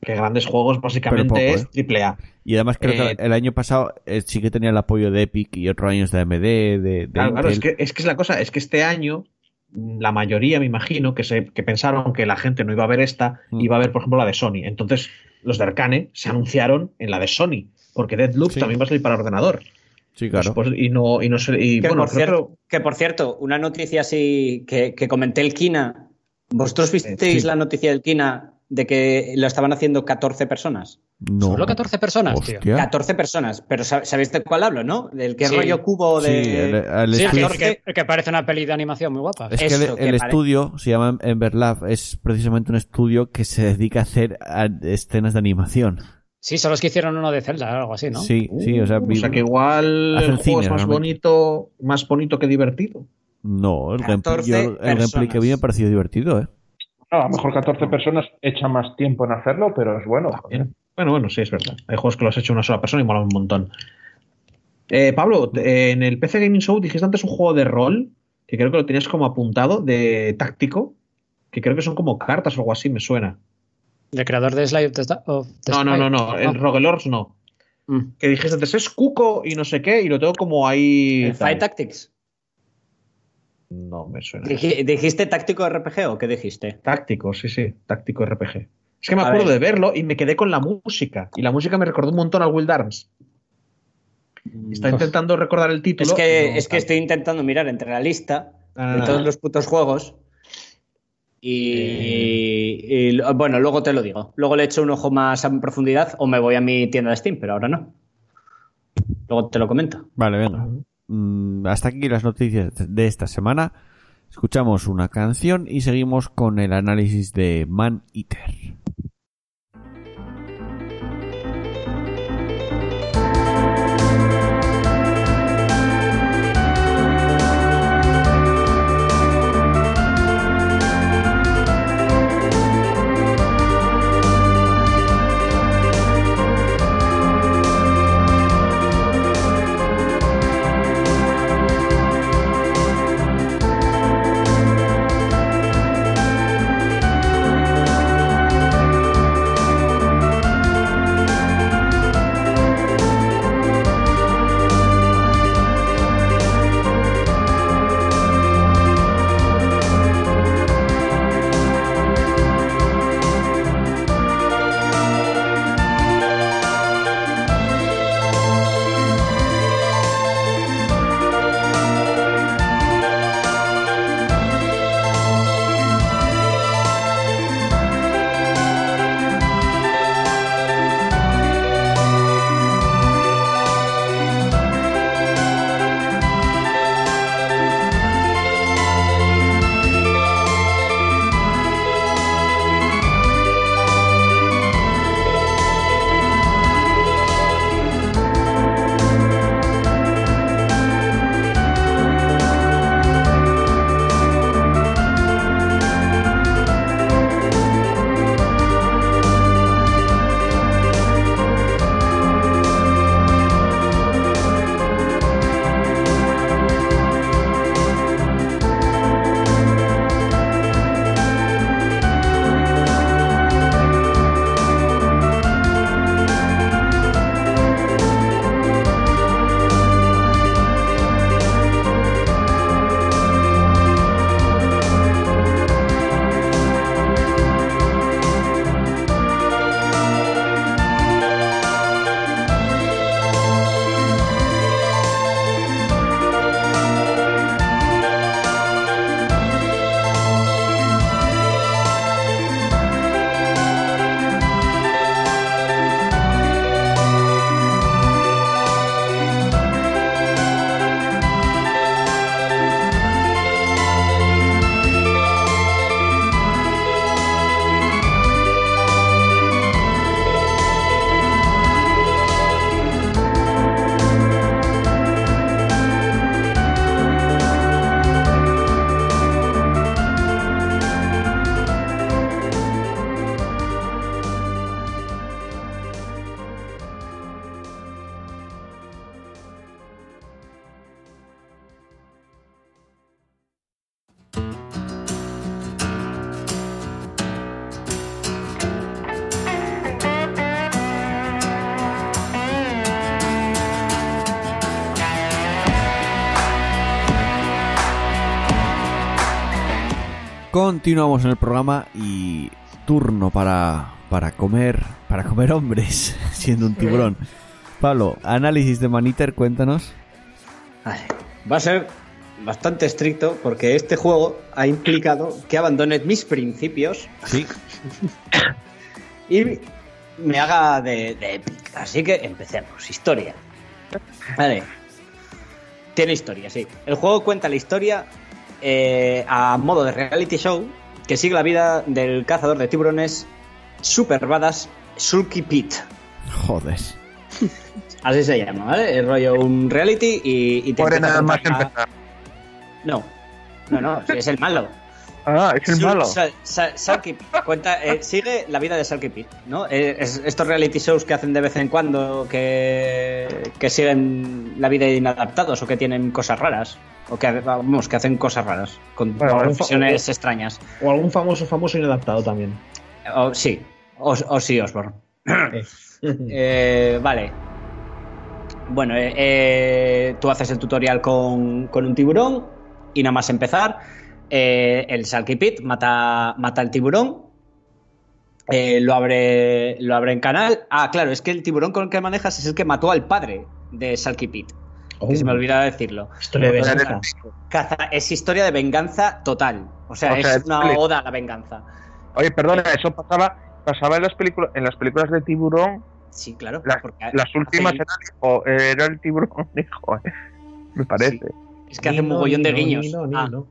Que grandes juegos básicamente poco, es ¿eh? triple A. Y además creo eh, que el año pasado eh, sí que tenía el apoyo de Epic y otros años de AMD, de, de Claro, claro, es que, es que es la cosa, es que este año mm, la mayoría, me imagino, que, se, que pensaron que la gente no iba a ver esta, Mm. iba a ver, por ejemplo, la de Sony. Entonces, los de Arcane se anunciaron en la de Sony, porque Deadloop Sí. también va a salir para ordenador. Sí, claro. Pues, pues, y no, y no se- y, Que, bueno, por que cierto, que por cierto, una noticia así que, que comenté el Kina. ¿Vosotros visteis Sí. la noticia del Kina de que lo estaban haciendo 14 personas? no. Solo 14 personas, tío. Hostia. 14 personas, pero sab- ¿sabéis de cuál hablo, no? Del que Sí. rollo cubo de. Sí, el, el Sí, estudio- el que, que parece una peli de animación muy guapa. Es que Eso, el, que el pare- estudio se llama Emberlab, es precisamente un estudio que se dedica a hacer a- escenas de animación. Sí, son los que hicieron uno de Zelda o algo así, ¿no? Sí, sí, o sea, o sea que igual el juego cine, es más realmente. bonito, más bonito que divertido. No, el gameplay, 14 yo- el gameplay que vi me parecido divertido, ¿eh? No, a lo mejor 14 personas echan más tiempo en hacerlo, pero es bueno. Bueno, bueno, sí, es verdad. Hay juegos que los ha hecho una sola persona y molan un montón. Eh, Pablo, en el PC Gaming Show dijiste antes un juego de rol, que creo que lo tenías como apuntado, de táctico, que creo que son como cartas o algo así, me suena. El creador de Slide of the Sta- of the No, no, no, no, el Rogelords no. Mm. Que dijiste antes es Cuco y no sé qué, y lo tengo como ahí. ¿El Fight Tactics? No me suena. Dij- ¿Dijiste táctico RPG o qué dijiste? Táctico, sí, sí, táctico RPG. Es que me A acuerdo ver. de verlo y me quedé con la música. Y la música me recordó un montón al Wild Arms. Está intentando recordar el título. Es que, y no es que estoy intentando mirar entre la lista Ah. de todos los putos juegos. Y, y lo- bueno, luego te lo digo. Luego le echo un ojo más en profundidad o me voy a mi tienda de Steam, pero ahora no. Luego te lo comento. Vale, venga. Mm, hasta aquí las noticias de esta semana. Escuchamos una canción y seguimos con el análisis de Man Eater. Continuamos en el programa y turno para, para comer para comer hombres <laughs> siendo un tiburón. Pablo, análisis de Maniter, cuéntanos. Va a ser bastante estricto porque este juego ha implicado que abandone mis principios Sí. <laughs> y me haga de, de Epic. Así que empecemos. Historia. Vale. Tiene historia, sí. El juego cuenta la historia eh, a modo de reality show que sigue la vida del cazador de tiburones super badass Sulky Pete. Joder. Así se llama, ¿vale? El rollo un reality y, y te Puede empieza nada a más contar- empezar. No, no, no, es el malo. Ah, es el malo. Sa- Sa- Salky Pete cuenta, eh, sigue la vida de Salky Pete, ¿no? Eh, es- estos reality shows que hacen de vez en cuando que, que siguen la vida de inadaptados o que tienen cosas raras. O que, vamos, que hacen cosas raras, con Bueno, profesiones extrañas. O algún famoso famoso inadaptado también. O, sí, o, o sí, Osborne. <laughs> Eh. Vale. Bueno, eh, eh, tú haces el tutorial con, con un tiburón y nada más empezar, el Salky Pit mata, mata al tiburón, lo, abre, lo abre en canal. Ah, claro, es que el tiburón con el que manejas es el que mató al padre de Salky Pit, que se me Oh, olvidaba decirlo. Historia de O sea, venganza. Caza- es historia de venganza total. O sea, O sea, es una oda a la venganza. Oye, perdona, eso pasaba, pasaba en las películas, en las películas de tiburón, Sí, claro. La- porque las últimas era, el hijo, era el tiburón <laughs> hijo, eh, me parece. Es que hace un mogollón de ni no, guiños. ni no, ni Ah. no.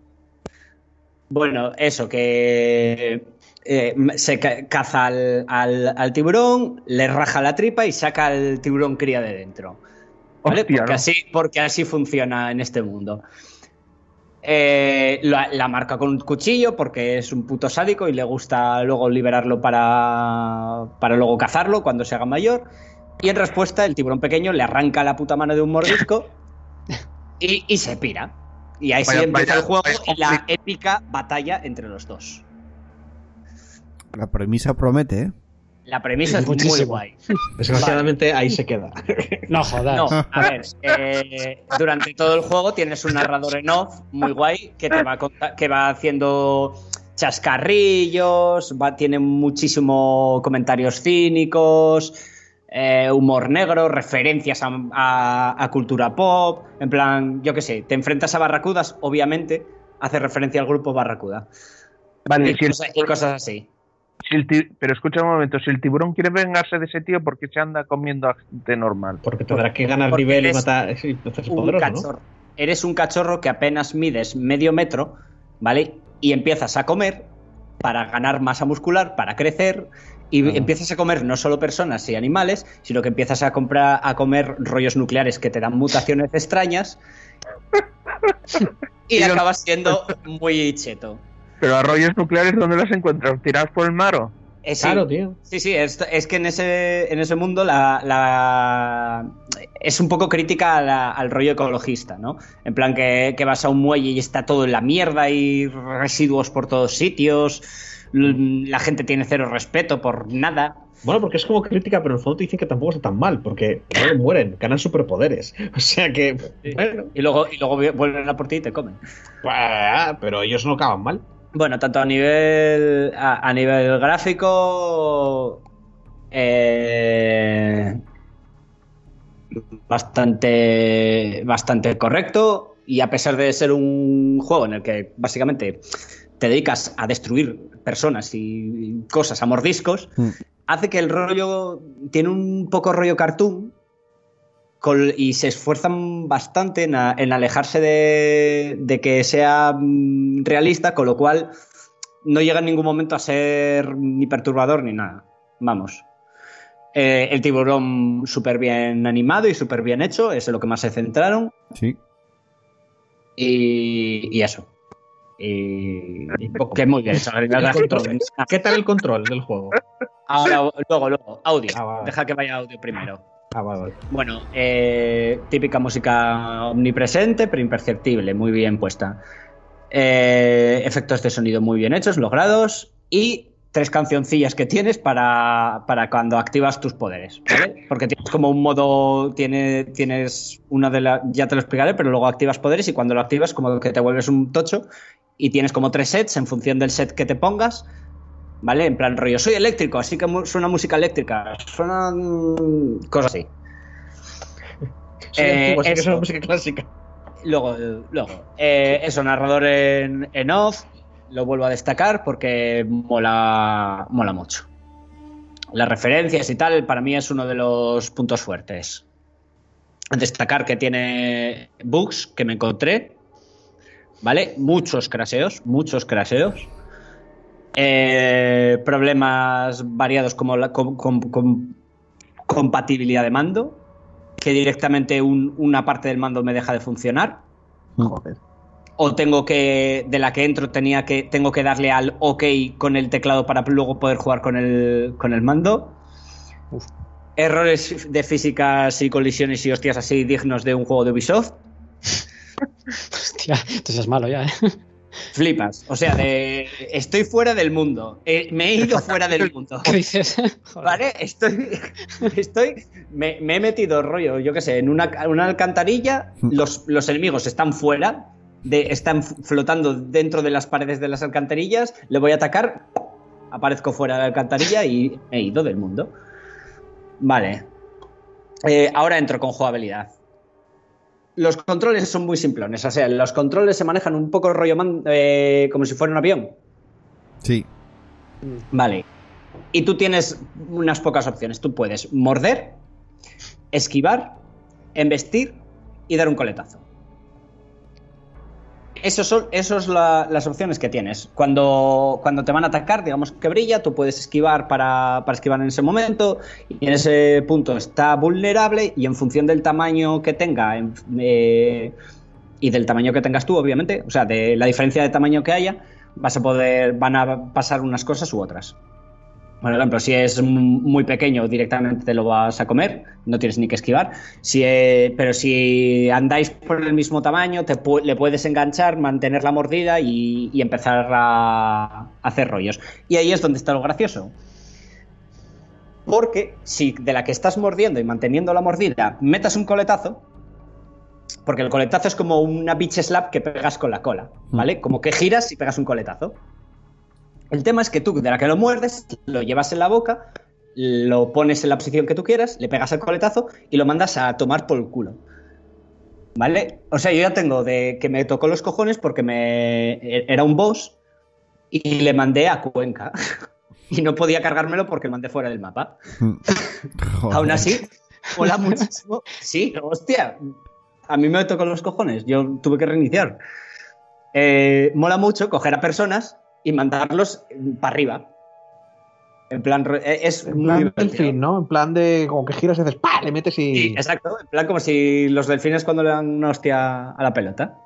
Bueno, eso, que eh, se ca- caza al, al- al tiburón, le raja la tripa y saca al tiburón cría de dentro. ¿Vale? Hostia, porque, ¿no? así, porque así funciona en este mundo. Eh, la, la marca con un cuchillo porque es un puto sádico y le gusta luego liberarlo para, para luego cazarlo cuando se haga mayor. Y en respuesta, el tiburón pequeño le arranca la puta mano de un mordisco <laughs> y, y se pira. Y ahí sí Vaya- empieza vaya- el juego vaya y la épica batalla entre los dos. La premisa promete, ¿eh? La premisa es muy guay. Desgraciadamente ahí se queda. No jodas. No, a <laughs> ver, eh, durante todo el juego tienes un narrador en off muy guay que te va, que va haciendo chascarrillos, va, tiene muchísimo comentarios cínicos, eh, humor negro, referencias a, a- a cultura pop, en plan, yo qué sé, te enfrentas a Barracudas, obviamente, hace referencia al grupo Barracuda. Vale, cosas- y cosas así. Si el ti- pero escucha un momento, si el tiburón quiere vengarse de ese tío, ¿por qué se anda comiendo a gente normal? Porque tendrá que ganar Porque nivel y matar. Sí, entonces es un poderoso, ¿no? cachorro. Eres un cachorro que apenas mides medio metro, ¿vale? Y empiezas a comer para ganar masa muscular, para crecer, y Ah. empiezas a comer no solo personas y animales, sino que empiezas a comprar a comer rollos nucleares que te dan mutaciones extrañas. <laughs> y Y acabas siendo muy cheto. Pero arroyos nucleares, ¿dónde las encuentras? ¿Tiradas por el maro? Eh, sí, Claro, tío. Sí, sí, es, es que en ese, en ese mundo la, la- es un poco crítica la- al rollo ecologista, ¿no? En plan que, que vas a un muelle y está todo en la mierda y residuos por todos sitios, la gente tiene cero respeto por nada. Bueno, porque es como crítica, pero en el fondo te dicen que tampoco está tan mal, porque no mueren, ganan superpoderes. <laughs> O sea que, bueno, Y luego, y luego vuelven a por ti y te comen. bah, pero ellos no acaban mal. Bueno, tanto a nivel a, a nivel gráfico eh, bastante bastante correcto y a pesar de ser un juego en el que básicamente te dedicas a destruir personas y cosas a mordiscos, Mm. hace que el rollo tiene un poco rollo cartoon y se esfuerzan bastante en, a- en alejarse de, de que sea mm, realista, con lo cual no llega en ningún momento a ser ni perturbador ni nada. Vamos. Eh, el tiburón súper bien animado y súper bien hecho, es en lo que más se centraron. Sí. Y, y eso. Y, que muy bien hecho. ¿Qué tal el control del juego? Ahora, luego, luego, audio. Ah. Deja que vaya audio primero. Ah. Bueno, eh, típica música omnipresente, pero imperceptible, muy bien puesta. Eh, efectos de sonido muy bien hechos, logrados. Y tres cancioncillas que tienes para, para cuando activas tus poderes, ¿vale? Porque tienes como un modo, tiene, tienes una de las, ya te lo explicaré, pero luego activas poderes y cuando lo activas como que te vuelves un tocho y tienes como tres sets en función del set que te pongas. ¿Vale? En plan rollo, soy eléctrico, así que suena música eléctrica, suena cosas así. <laughs> Eh, es una música clásica. Luego, luego eh, eso, narrador en, en, off, lo vuelvo a destacar porque mola, mola mucho. Las referencias y tal, para mí es uno de los puntos fuertes. Destacar que tiene bugs que me encontré, ¿vale? Muchos craseos, muchos craseos. Eh, problemas variados como la compatibilidad de mando, que directamente una parte del mando me deja de funcionar. Joder. O tengo que, de la que entro, tenía que, tengo que darle al OK con el teclado para luego poder jugar con el, con el mando. Errores de físicas y colisiones y hostias así dignos de un juego de Ubisoft. <laughs> Hostia, entonces es malo ya, ¿eh? Flipas. O sea, de estoy fuera del mundo. Eh, me he ido fuera del <laughs> mundo. ¿Qué dices? <laughs> ¿Vale? Estoy. estoy me, he metido rollo, yo qué sé, en una, una alcantarilla. Los, los, enemigos están fuera. De, están flotando dentro de las paredes de las alcantarillas. Le voy a atacar. Aparezco fuera de la alcantarilla y he ido del mundo. Vale. Eh, ahora entro con jugabilidad los controles son muy simplones. O sea, los controles se manejan un poco rollo eh, como si fuera un avión. Sí. Vale. Y tú tienes unas pocas opciones. Tú puedes morder, esquivar, embestir y dar un coletazo. Esas son, esos las opciones que tienes. Cuando, cuando te van a atacar, digamos que brilla, tú puedes esquivar para, esquivar en ese momento y en ese punto está vulnerable y en función del tamaño que tenga eh, y del tamaño que tengas tú, obviamente, o sea, de la diferencia de tamaño que haya, vas a poder, van a pasar unas cosas u otras. Por ejemplo, si es muy pequeño, directamente te lo vas a comer, no tienes ni que esquivar. Si, eh, pero si andáis por el mismo tamaño, te le puedes enganchar, mantener la mordida y, empezar a, hacer rollos. Y ahí es donde está lo gracioso. Porque si de la que estás mordiendo y manteniendo la mordida metas un coletazo, porque el coletazo es como una bitch slap que pegas con la cola, ¿vale? Mm. Como que giras y pegas un coletazo. El tema es que tú, de la que lo muerdes, lo llevas en la boca, lo pones en la posición que tú quieras, le pegas el coletazo y lo mandas a tomar por el culo. ¿Vale? O sea, yo ya tengo de que me tocó los cojones porque me era un boss y le mandé a Cuenca. <laughs> y no podía cargármelo porque lo mandé fuera del mapa. <laughs> Aún así, mola muchísimo. Sí, hostia. A mí me tocó los cojones. Yo tuve que reiniciar. Eh, mola mucho coger a personas y mandarlos para arriba. En plan, e, es en plan delfín, ¿no? En plan de como que giras y haces ¡pah! le metes y. Sí, exacto. En plan como si los delfines cuando le dan una hostia a la pelota.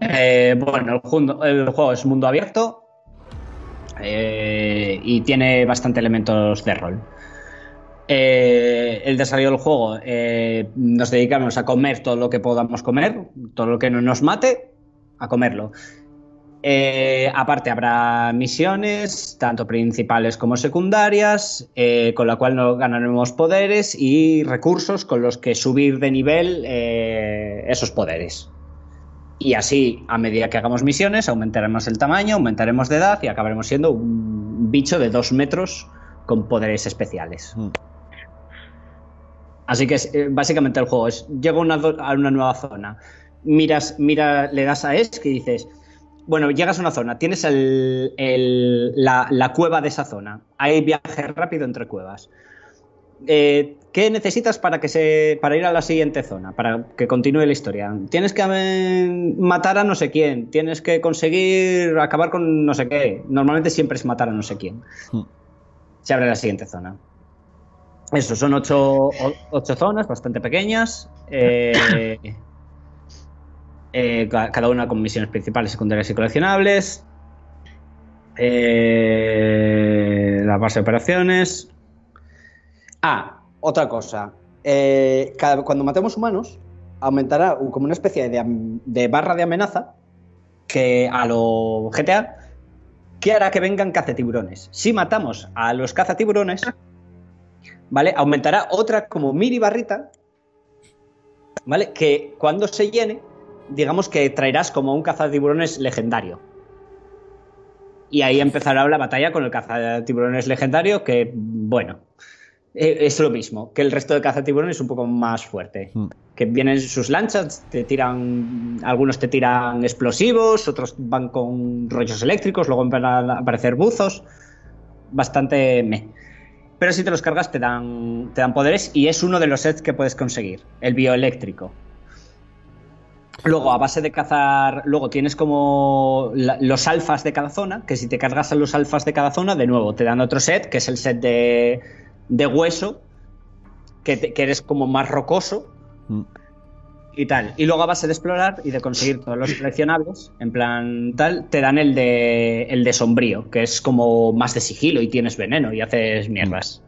Eh, bueno, el, juego es mundo abierto eh, y tiene bastante elementos de rol. Eh, el desarrollo del juego nos dedicamos a comer todo lo que podamos comer, todo lo que no nos mate, a comerlo. Eh, aparte habrá misiones, tanto principales como secundarias, eh, con la cual nos ganaremos poderes y recursos con los que subir de nivel eh, esos poderes. Y así, a medida que hagamos misiones, aumentaremos el tamaño, aumentaremos de edad y acabaremos siendo un bicho de dos metros con poderes especiales. Mm. Así que básicamente el juego es, llego a una, nueva zona, miras, mira, le das a ESC y dices, bueno, llegas a una zona, tienes la, cueva de esa zona. Hay viaje rápido entre cuevas. Eh, ¿Qué necesitas para, que se, para ir a la siguiente zona? Para que continúe la historia. Tienes que eh, matar a no sé quién. Tienes que conseguir acabar con no sé qué. Normalmente siempre es matar a no sé quién. Hmm. Se abre la siguiente zona. Eso, son ocho, ocho zonas bastante pequeñas. Eh, <laughs> Eh, cada una con misiones principales, secundarias y coleccionables. Eh, la base de operaciones. Ah, otra cosa. Eh, cuando matemos humanos, aumentará como una especie de, barra de amenaza que a lo GTA que hará que vengan cazatiburones. Si matamos a los cazatiburones, ¿vale? Aumentará otra como mini barrita, ¿vale? Que cuando se llene digamos que traerás como un cazatiburones legendario. Y ahí empezará la batalla con el cazatiburones legendario, que, bueno, eh, es lo mismo que el resto de cazatiburones, un poco más fuerte. Mm. Que vienen sus lanchas, te tiran, algunos te tiran explosivos, otros van con rollos eléctricos, luego van a aparecer buzos. Bastante me. Pero si te los cargas te dan, te dan poderes y es uno de los sets que puedes conseguir, el bioeléctrico. Luego, a base de cazar, luego tienes como la- los alfas de cada zona, que si te cargas a los alfas de cada zona, de nuevo te dan otro set, que es el set de, de hueso, que, te- que eres como más rocoso Mm. y tal. Y luego a base de explorar y de conseguir todos los coleccionables, en plan tal, te dan el de, el de sombrío, que es como más de sigilo y tienes veneno y haces mierdas.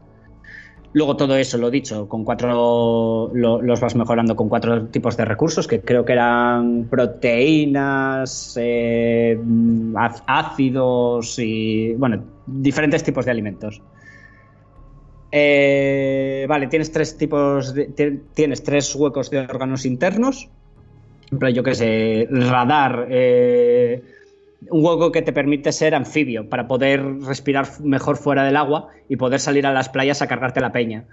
Luego todo eso, lo dicho, con cuatro lo- los vas mejorando con cuatro tipos de recursos, que creo que eran proteínas, eh, ácidos y, bueno, diferentes tipos de alimentos. Eh, vale, tienes tres tipos, de- ti- tienes tres huecos de órganos internos. Yo qué sé, radar, eh, un hueco que te permite ser anfibio para poder respirar mejor fuera del agua y poder salir a las playas a cargarte la peña.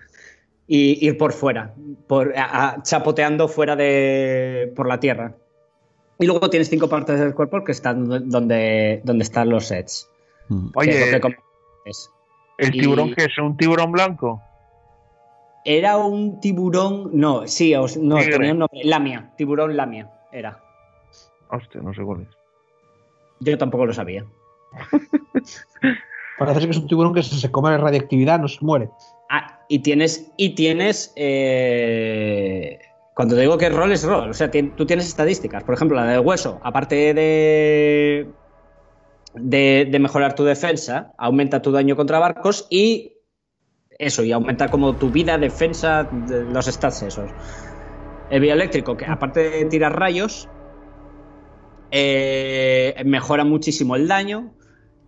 Y ir por fuera, por, a- a- chapoteando fuera de. por la tierra. Y luego tienes cinco partes del cuerpo que están donde, donde están los sets. Mm. es lo Oye, comentas. ¿el y- tiburón que es? ¿Un tiburón blanco? Era un tiburón. No, sí, os- no, Tigre. tenía un nombre. Lamia, tiburón lamia. Era. Hostia, no sé cuál es. Yo tampoco lo sabía. <laughs> Parece que es un tiburón que se come la radiactividad no se muere. Ah, y tienes. Y tienes. eh, cuando te digo que rol, es rol. O sea, tú tienes estadísticas. Por ejemplo, la del hueso, aparte de. De, de mejorar tu defensa, aumenta tu daño contra barcos y. Eso, y aumenta como tu vida, defensa, de los stats esos. El bioeléctrico, que aparte de tirar rayos, eh, mejora muchísimo el daño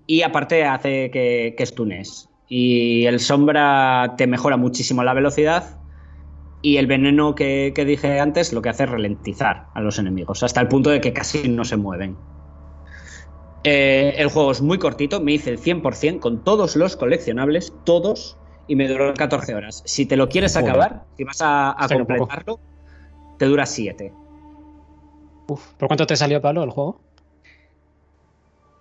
y aparte hace que, que stunes. Y el sombra te mejora muchísimo la velocidad y el veneno que, que dije antes lo que hace es ralentizar a los enemigos, hasta el punto de que casi no se mueven. Eh, el juego es muy cortito, me hice el 100% con todos los coleccionables, todos, y me duró 14 horas. Si te lo quieres Joder. acabar, si vas a, a completarlo, te dura 7. ¿Por cuánto te salió, Pablo, el juego?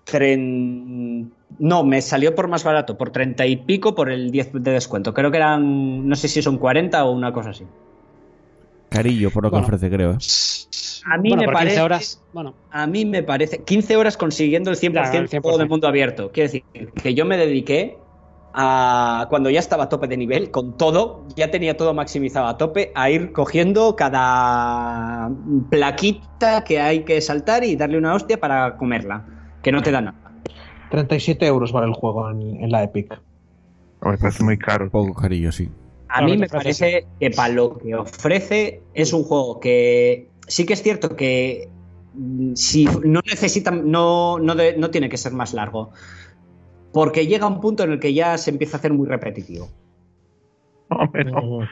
Tren- No, me salió por más barato, por 30 y pico por el 10 de descuento. Creo que eran, no sé si son 40 o una cosa así. Carillo, por lo que Bueno. ofrece, creo. ¿eh? A mí bueno, me parece- 15 horas. Bueno, A mí me parece 15 horas consiguiendo el 100%, Claro, el del juego 100%. de mundo abierto. Quiero decir que yo me dediqué a cuando ya estaba a tope de nivel, con todo, ya tenía todo maximizado a tope, a ir cogiendo cada plaquita que hay que saltar y darle una hostia para comerla, que no te da nada. 37 euros vale el juego en, en la Epic. Me parece muy caro. Un poco carillo, sí. A mí me parece que para lo que ofrece es un juego que sí que es cierto que mm, si no necesita, no, no, de- no tiene que ser más largo. Porque llega un punto en el que ya se empieza a hacer muy repetitivo.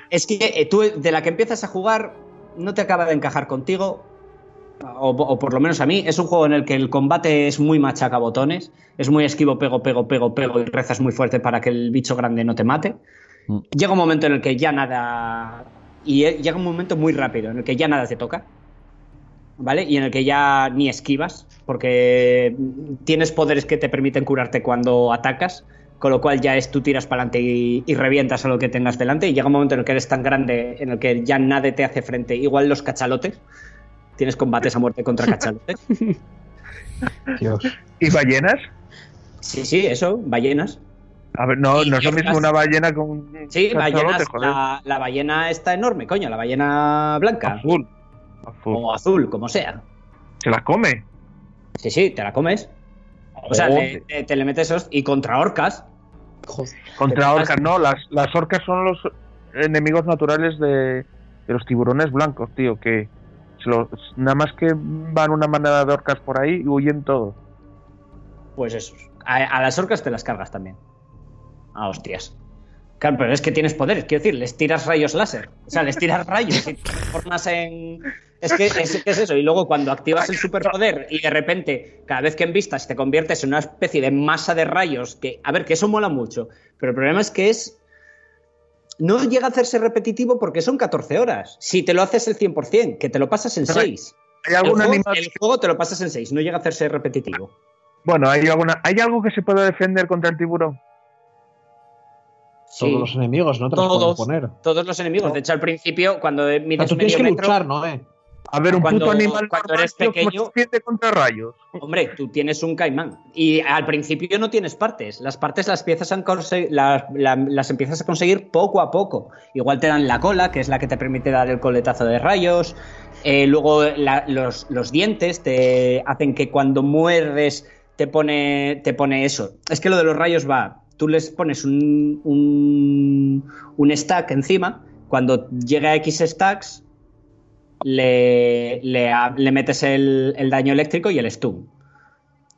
Es que eh, tú de la que empiezas a jugar no te acaba de encajar contigo. O, o por lo menos a mí, es un juego en el que el combate es muy machaca botones, es muy esquivo, pego, pego, pego, pego y rezas muy fuerte para que el bicho grande no te mate. Mm. Llega un momento en el que ya nada. Y eh, llega un momento muy rápido en el que ya nada te toca. ¿Vale? Y en el que ya ni esquivas, porque tienes poderes que te permiten curarte cuando atacas, con lo cual ya es tú tiras para adelante y, y revientas a lo que tengas delante. Y llega un momento en el que eres tan grande, en el que ya nadie te hace frente, igual los cachalotes. Tienes combates a muerte contra cachalotes. <laughs> Dios. ¿Y ballenas? Sí, sí, eso, ballenas. A ver, no, no es lo mismo una ballena con un Sí, ballenas. joder. La, la ballena está enorme, coño, la ballena blanca. Azul. Azul. O azul, como sea. Se la come. Sí, sí, te la comes. O sea, te, te- te le metes esos y contra orcas. joder. Contra ¿Qué orcas, no. Las, las orcas son los enemigos naturales de, de los tiburones blancos, tío. Que se los- nada más que van una manada de orcas por ahí y huyen todos. Pues esos. A, a las orcas te las cargas también. A hostias. Claro, pero es que tienes poderes, quiero decir, les tiras rayos láser. O sea, les tiras rayos y te transformas en. Es que es, es eso. Y luego cuando activas el superpoder y de repente, cada vez que envistas, te conviertes en una especie de masa de rayos que. A ver, que eso mola mucho. Pero el problema es que es. No llega a hacerse repetitivo porque son 14 horas. Si te lo haces el 100%, que te lo pasas en Pero hay- 6. ¿Hay El algún juego, animal? el juego te lo pasas en 6, no llega a hacerse repetitivo. Bueno, ¿hay, alguna... ¿hay algo que se pueda defender contra el tiburón? Sí, Todos los enemigos, ¿no? Te los todos, poner. todos los enemigos. De hecho, al principio, cuando O sea, mides tú tienes medio que metro, luchar, ¿no? Eh? A ver, un Cuando- puto animal cuando eres tío, ¿cómo pequeño- se contra rayos? Hombre, tú tienes un caimán y al principio no tienes partes. Las partes las, empiezas a conse- las, la- las empiezas a conseguir poco a poco. Igual te dan la cola, que es la que te permite dar el coletazo de rayos. Eh, luego la- los, los dientes te hacen que cuando muerdes te pone, te pone eso. Es que lo de los rayos va. Tú les pones un, un, un stack encima. Cuando llega a X stacks, le, le, metes el, el daño eléctrico y el stun.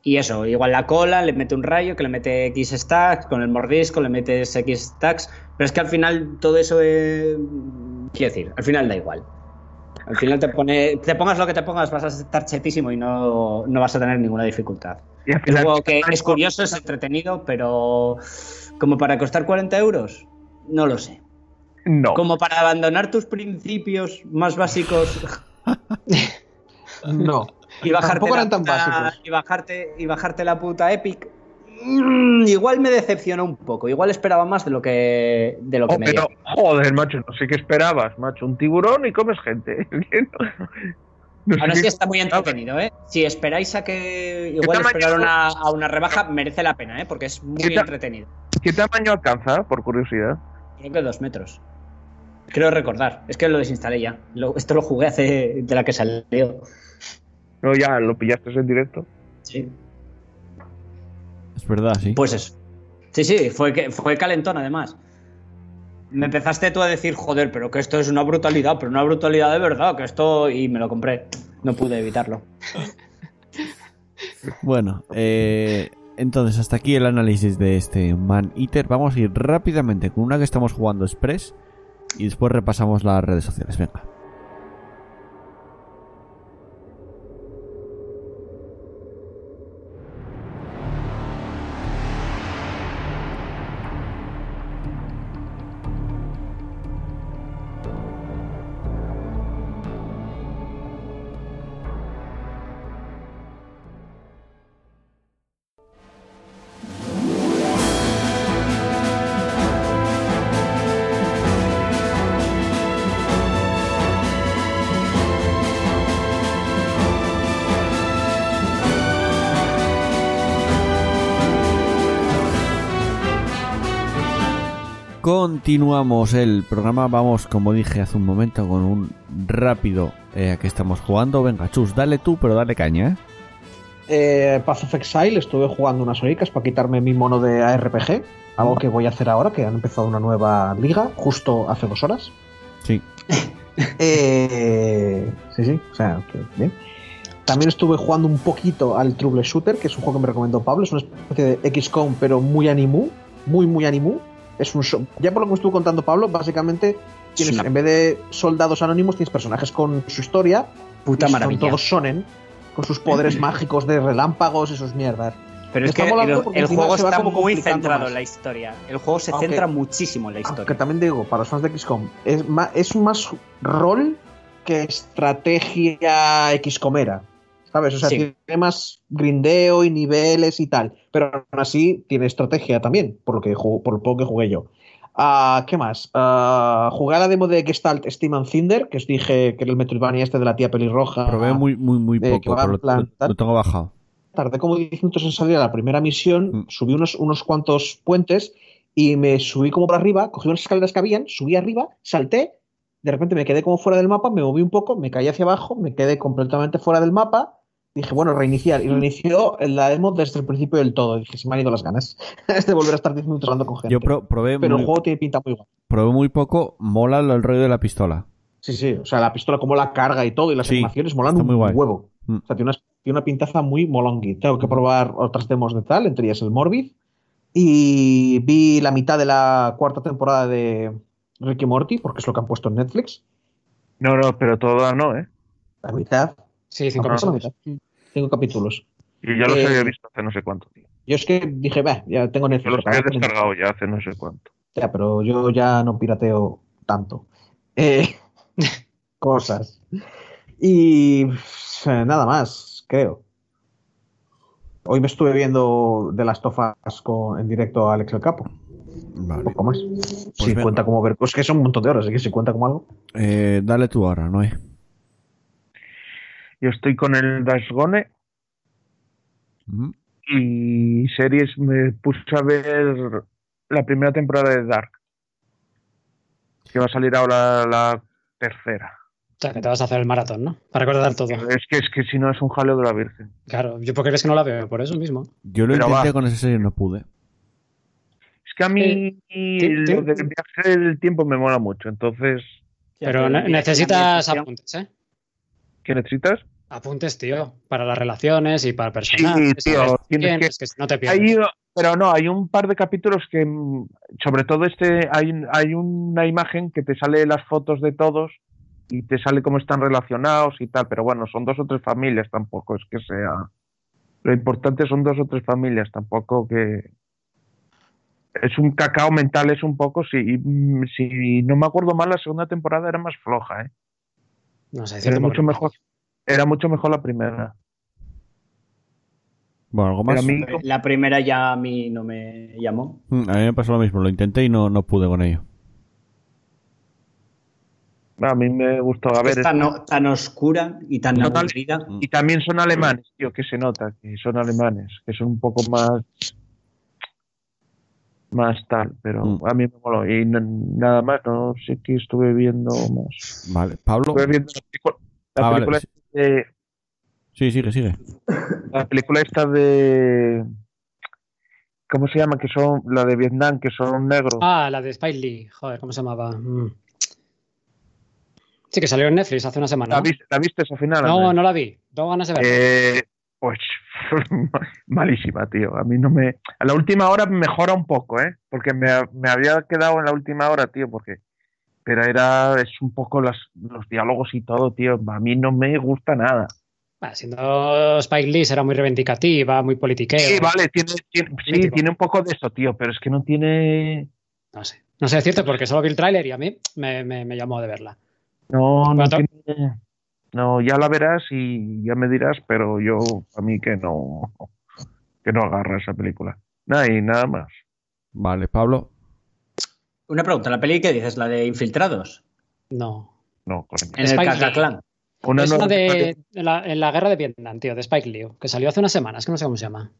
Y eso, igual la cola, le mete un rayo que le mete X stacks, con el mordisco le metes X stacks, pero es que al final todo eso es... Quiero decir, al final da igual. Al final te pone, te pongas lo que te pongas, vas a estar chetísimo y no, no vas a tener ninguna dificultad. Y al final, que es curioso, es entretenido, pero como para costar 40 euros, no lo sé. No. Como para abandonar tus principios más básicos No. <laughs> y bajarte, Tampoco eran tan puta- básicos. y bajarte y bajarte la puta Epic. mm, igual me decepcionó un poco. Igual esperaba más de lo que de lo que Oh, me pero, dio. joder, macho, no sé qué esperabas, macho. Un tiburón y comes gente. <laughs> No así qué está muy entretenido, ¿eh? Si esperáis a que igual esperar una, a una rebaja, merece la pena, ¿eh? Porque es muy ¿Qué ta- entretenido. ¿Qué tamaño alcanza, por curiosidad? Creo que dos metros. Creo recordar. Es que lo desinstalé ya. Lo- esto lo jugué hace de la que salió. No, ya lo pillaste en directo. Sí. Es verdad, sí. Pues eso. Sí, sí, fue, que, fue calentón además. Me empezaste tú a decir, joder, pero que esto es una brutalidad, pero una brutalidad de verdad, que esto... Y me lo compré. No pude evitarlo. Bueno, eh, entonces hasta aquí el análisis de este Man Eater. Vamos a ir rápidamente con una que estamos jugando Express y después repasamos las redes sociales. Venga. Continuamos el programa. Vamos, como dije hace un momento, con un rápido eh, que estamos jugando. Venga, Chus, dale tú, pero dale caña, ¿eh? Eh, Path of Exile estuve jugando unas horicas para quitarme mi mono de ARPG, algo que voy a hacer ahora, que han empezado una nueva liga justo hace dos horas. Sí. <laughs> Eh, sí, sí, o sea, bien. También estuve jugando un poquito al Trouble Shooter, que es un juego que me recomendó Pablo, es una especie de XCOM, pero muy animu, muy, muy animu. Es un so- ya por lo que me estuvo contando Pablo, básicamente tienes, Sí. en vez de soldados anónimos, tienes personajes con su historia, Puta y maravilla. Son todos sonen, con sus poderes <laughs> mágicos de relámpagos y sus mierdas. Pero es que el, el juego está como muy centrado más. en la historia. El juego se Aunque- centra muchísimo en la historia. también digo, para los fans de XCOM, es más, es más rol que estrategia XCOMera. ¿Sabes? O sea, Sí. tiene más grindeo y niveles y tal. Pero aún así tiene estrategia también, por lo, que por lo poco que jugué yo. Ah, ¿Qué más? Ah, jugué a la demo de Gestalt Steam and Cinder, que os dije que era el Metroidvania este de la tía pelirroja. Probé muy, muy, muy eh, poco, pero plan lo tengo bajado. Tardé como 10 minutos en salir a la primera misión, Mm. subí unos, unos cuantos puentes y me subí como por arriba, cogí unas escaleras que habían, subí arriba, salté, de repente me quedé como fuera del mapa, me moví un poco, me caí hacia abajo, me quedé completamente fuera del mapa, dije, bueno, reiniciar, y reinició la demo desde el principio del todo, dije, se me han ido las ganas <laughs> de volver a estar 10 minutos hablando con gente. Yo pro- probé, Pero el muy, juego tiene pinta muy guay. probé muy poco. Mola el rollo de la pistola. Sí, sí, o sea, la pistola como la carga y todo, y las Sí, animaciones molan está un muy guay. huevo. Mm. O sea, tiene una, tiene una pintaza muy molongui. Tengo que probar otras demos de tal, entre ellas el Morbid. Y vi la mitad de la cuarta temporada de Ricky Morty, porque es lo que han puesto en Netflix. No, no, pero toda no, ¿eh? La mitad. Sí, cinco Ajá, la episodios. Cinco capítulos. Y ya los Eh, había visto hace no sé cuánto, tío. Yo es que dije, "Bah, ya tengo Yo Netflix. los había para ver". descargado ya hace no sé cuánto. Ya, pero yo ya no pirateo tanto. Eh, <laughs> cosas. Y nada más, creo. Hoy me estuve viendo de las tofas con, en directo a Alex el Capo. Vale. Poco más. si venga. cuenta como ver. Es que son un montón de horas, así que si cuenta como algo. Eh, dale tú ahora, Noé. Yo estoy con el Dash Gone Ujú. y series me puse a ver la primera temporada de Dark. Que va a salir ahora la tercera. O sea, que te vas a hacer el maratón, ¿no? Para recordar todo. Es que es que si no es un jaleo de la Virgen. Claro, yo porque crees que no la veo, por eso mismo. Yo lo Pero intenté va. con esa serie y no pude. Es que a mí Eh, lo del viaje del tiempo me mola mucho. Entonces, Pero ne- necesitas apuntes, ¿eh? ¿Qué necesitas? Apuntes, tío, para las relaciones y para personajes. tío, ¿sabes? tienes Bien, que- es que no te pierdes. Hay, pero no, hay un par de capítulos que, mm, sobre todo este, hay, hay una imagen que te sale las fotos de todos y te sale cómo están relacionados y tal, pero bueno, son dos o tres familias tampoco, es que sea. Lo importante son dos o tres familias, tampoco que. Es un cacao mental, es un poco, si, mm, si no me acuerdo mal, la segunda temporada era más floja, ¿eh? No sé, Era cierto mucho mejor, era mucho mejor la primera. Bueno, algo más. mí, La primera ya a mí no me llamó. Mm, A mí me pasó lo mismo, lo intenté y no, no pude con ello. a mí me gustó. A ver, es tan, tan oscura y tan aburrida. Y también son alemanes, tío, que se nota que son alemanes, que son un poco más. Más tal, pero Mm. a mí me moló. Y nada más, no sé qué estuve viendo más. Vale, Pablo. Estuve viendo la película, la Ah, vale, película sí. de- Sí, sigue, sigue. la película esta de. ¿Cómo se llama? Que son la de Vietnam, que son negros. Ah, la de Spike Lee. Joder, ¿cómo se llamaba? Mm. Sí, que salió en Netflix hace una semana. ¿La, ¿no? viste, ¿La viste esa final? No, no la vi. Tengo ganas de verla. Eh, pues <laughs> malísima, tío. A mí no me. A la última hora mejora un poco, ¿eh? Porque me, me había quedado en la última hora, tío, porque. Pero era. Es un poco las, los diálogos y todo, tío. A mí no me gusta nada. Ah, siendo Spike Lee será muy reivindicativa, muy politiqueo. Sí, vale, tiene, tiene- sí, tiene un poco de eso, tío, pero es que no tiene. No sé. No sé decirte porque solo vi el tráiler y a mí me, me- me llamó de verla. No, no Bueno, tiene. No, ya la verás y ya me dirás, pero yo, a mí que no. Que no agarra esa película. Nada, y nada más. Vale, Pablo. Una pregunta, ¿la peli qué dices? ¿La de Infiltrados? No. No, coño. En el Spike Lee. Cacaclán. Una es una de en la, en la guerra de Vietnam, tío, de Spike Lee, que salió hace unas semanas, que no sé cómo se llama.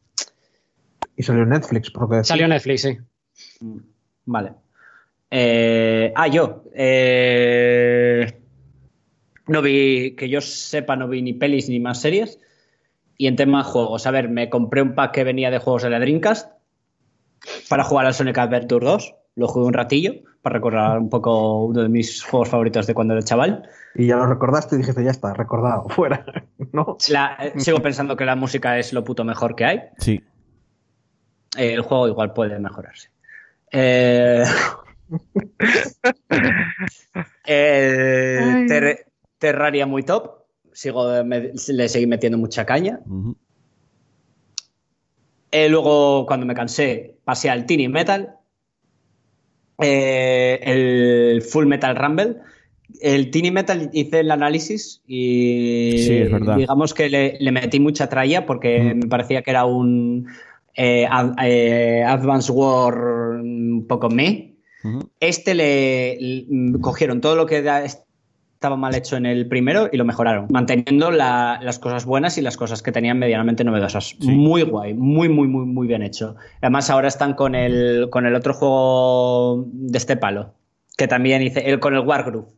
Y salió en Netflix, porque Salió en Netflix, sí. Mm, Vale. Eh, ah, yo. eh, no vi, que yo sepa, no vi ni pelis ni más series. Y en tema juegos, a ver, me compré un pack que venía de juegos de la Dreamcast para jugar al Sonic Adventure 2. Lo jugué un ratillo para recordar un poco uno de mis juegos favoritos de cuando era chaval. Y ya lo recordaste y dijiste, ya está, recordado, <laughs> fuera. ¿No? La- eh, sigo pensando que la música es lo puto mejor que hay. Sí. Eh, el juego igual puede mejorarse. Eh, <laughs> <laughs> eh, Ter- Terraria muy top. Sigo, me- le seguí metiendo mucha caña. Eh, luego, cuando me cansé, pasé al Tiny Metal. Eh, el Full Metal Rumble. El Tiny Metal hice el análisis y Sí, es verdad. digamos que le, le metí mucha tralla porque Mm. me parecía que era un eh, ad- eh, Advance War un poco me. Este le, le- cogieron todo lo que da- estaba mal hecho en el primero y lo mejoraron, manteniendo la- las cosas buenas y las cosas que tenían medianamente novedosas. Sí. Muy guay, muy, muy, muy, muy bien hecho. Además, ahora están con el, con el otro juego de este palo, que también hice, el, con el Wargroove.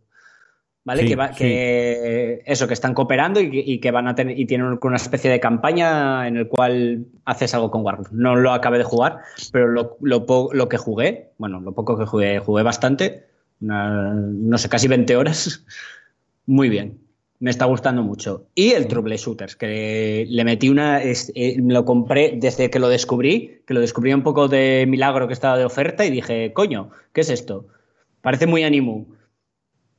¿Vale? Sí, que, va- sí. que eso, que están cooperando y, que- y que van a tener y tienen una especie de campaña en el cual haces algo con Wargroove. No lo acabé de jugar, pero lo, lo, lo que jugué, bueno, lo poco que jugué, jugué bastante, una- no sé, casi 20 horas. Muy bien, me está gustando mucho. Y el Trouble Shooters, que le metí una. es- eh, lo compré desde que lo descubrí, que lo descubrí un poco de milagro que estaba de oferta y dije, coño, ¿qué es esto? Parece muy animu.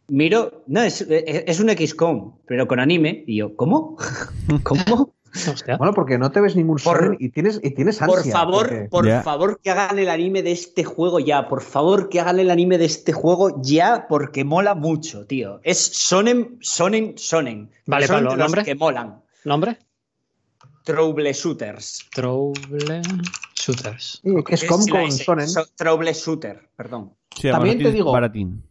Miro, no, es, es- es un XCOM, pero con anime. Y yo, ¿cómo? <laughs> ¿Cómo? Hostia. Bueno, porque no te ves ningún Por- shonen y tienes, y tienes Por ansia. favor, porque- por favor, que hagan el anime de este juego ya. Por favor, que hagan el anime de este juego ya, porque mola mucho, tío. Es sonen, sonen, sonen. Vale, Son Pablo, ¿nombre? que molan. ¿Nombre? Trouble Shooters. Trouble Shooters. Sí, que es como con S. shonen. So- Trouble Shooter, perdón. Sí, También te digo- baratín.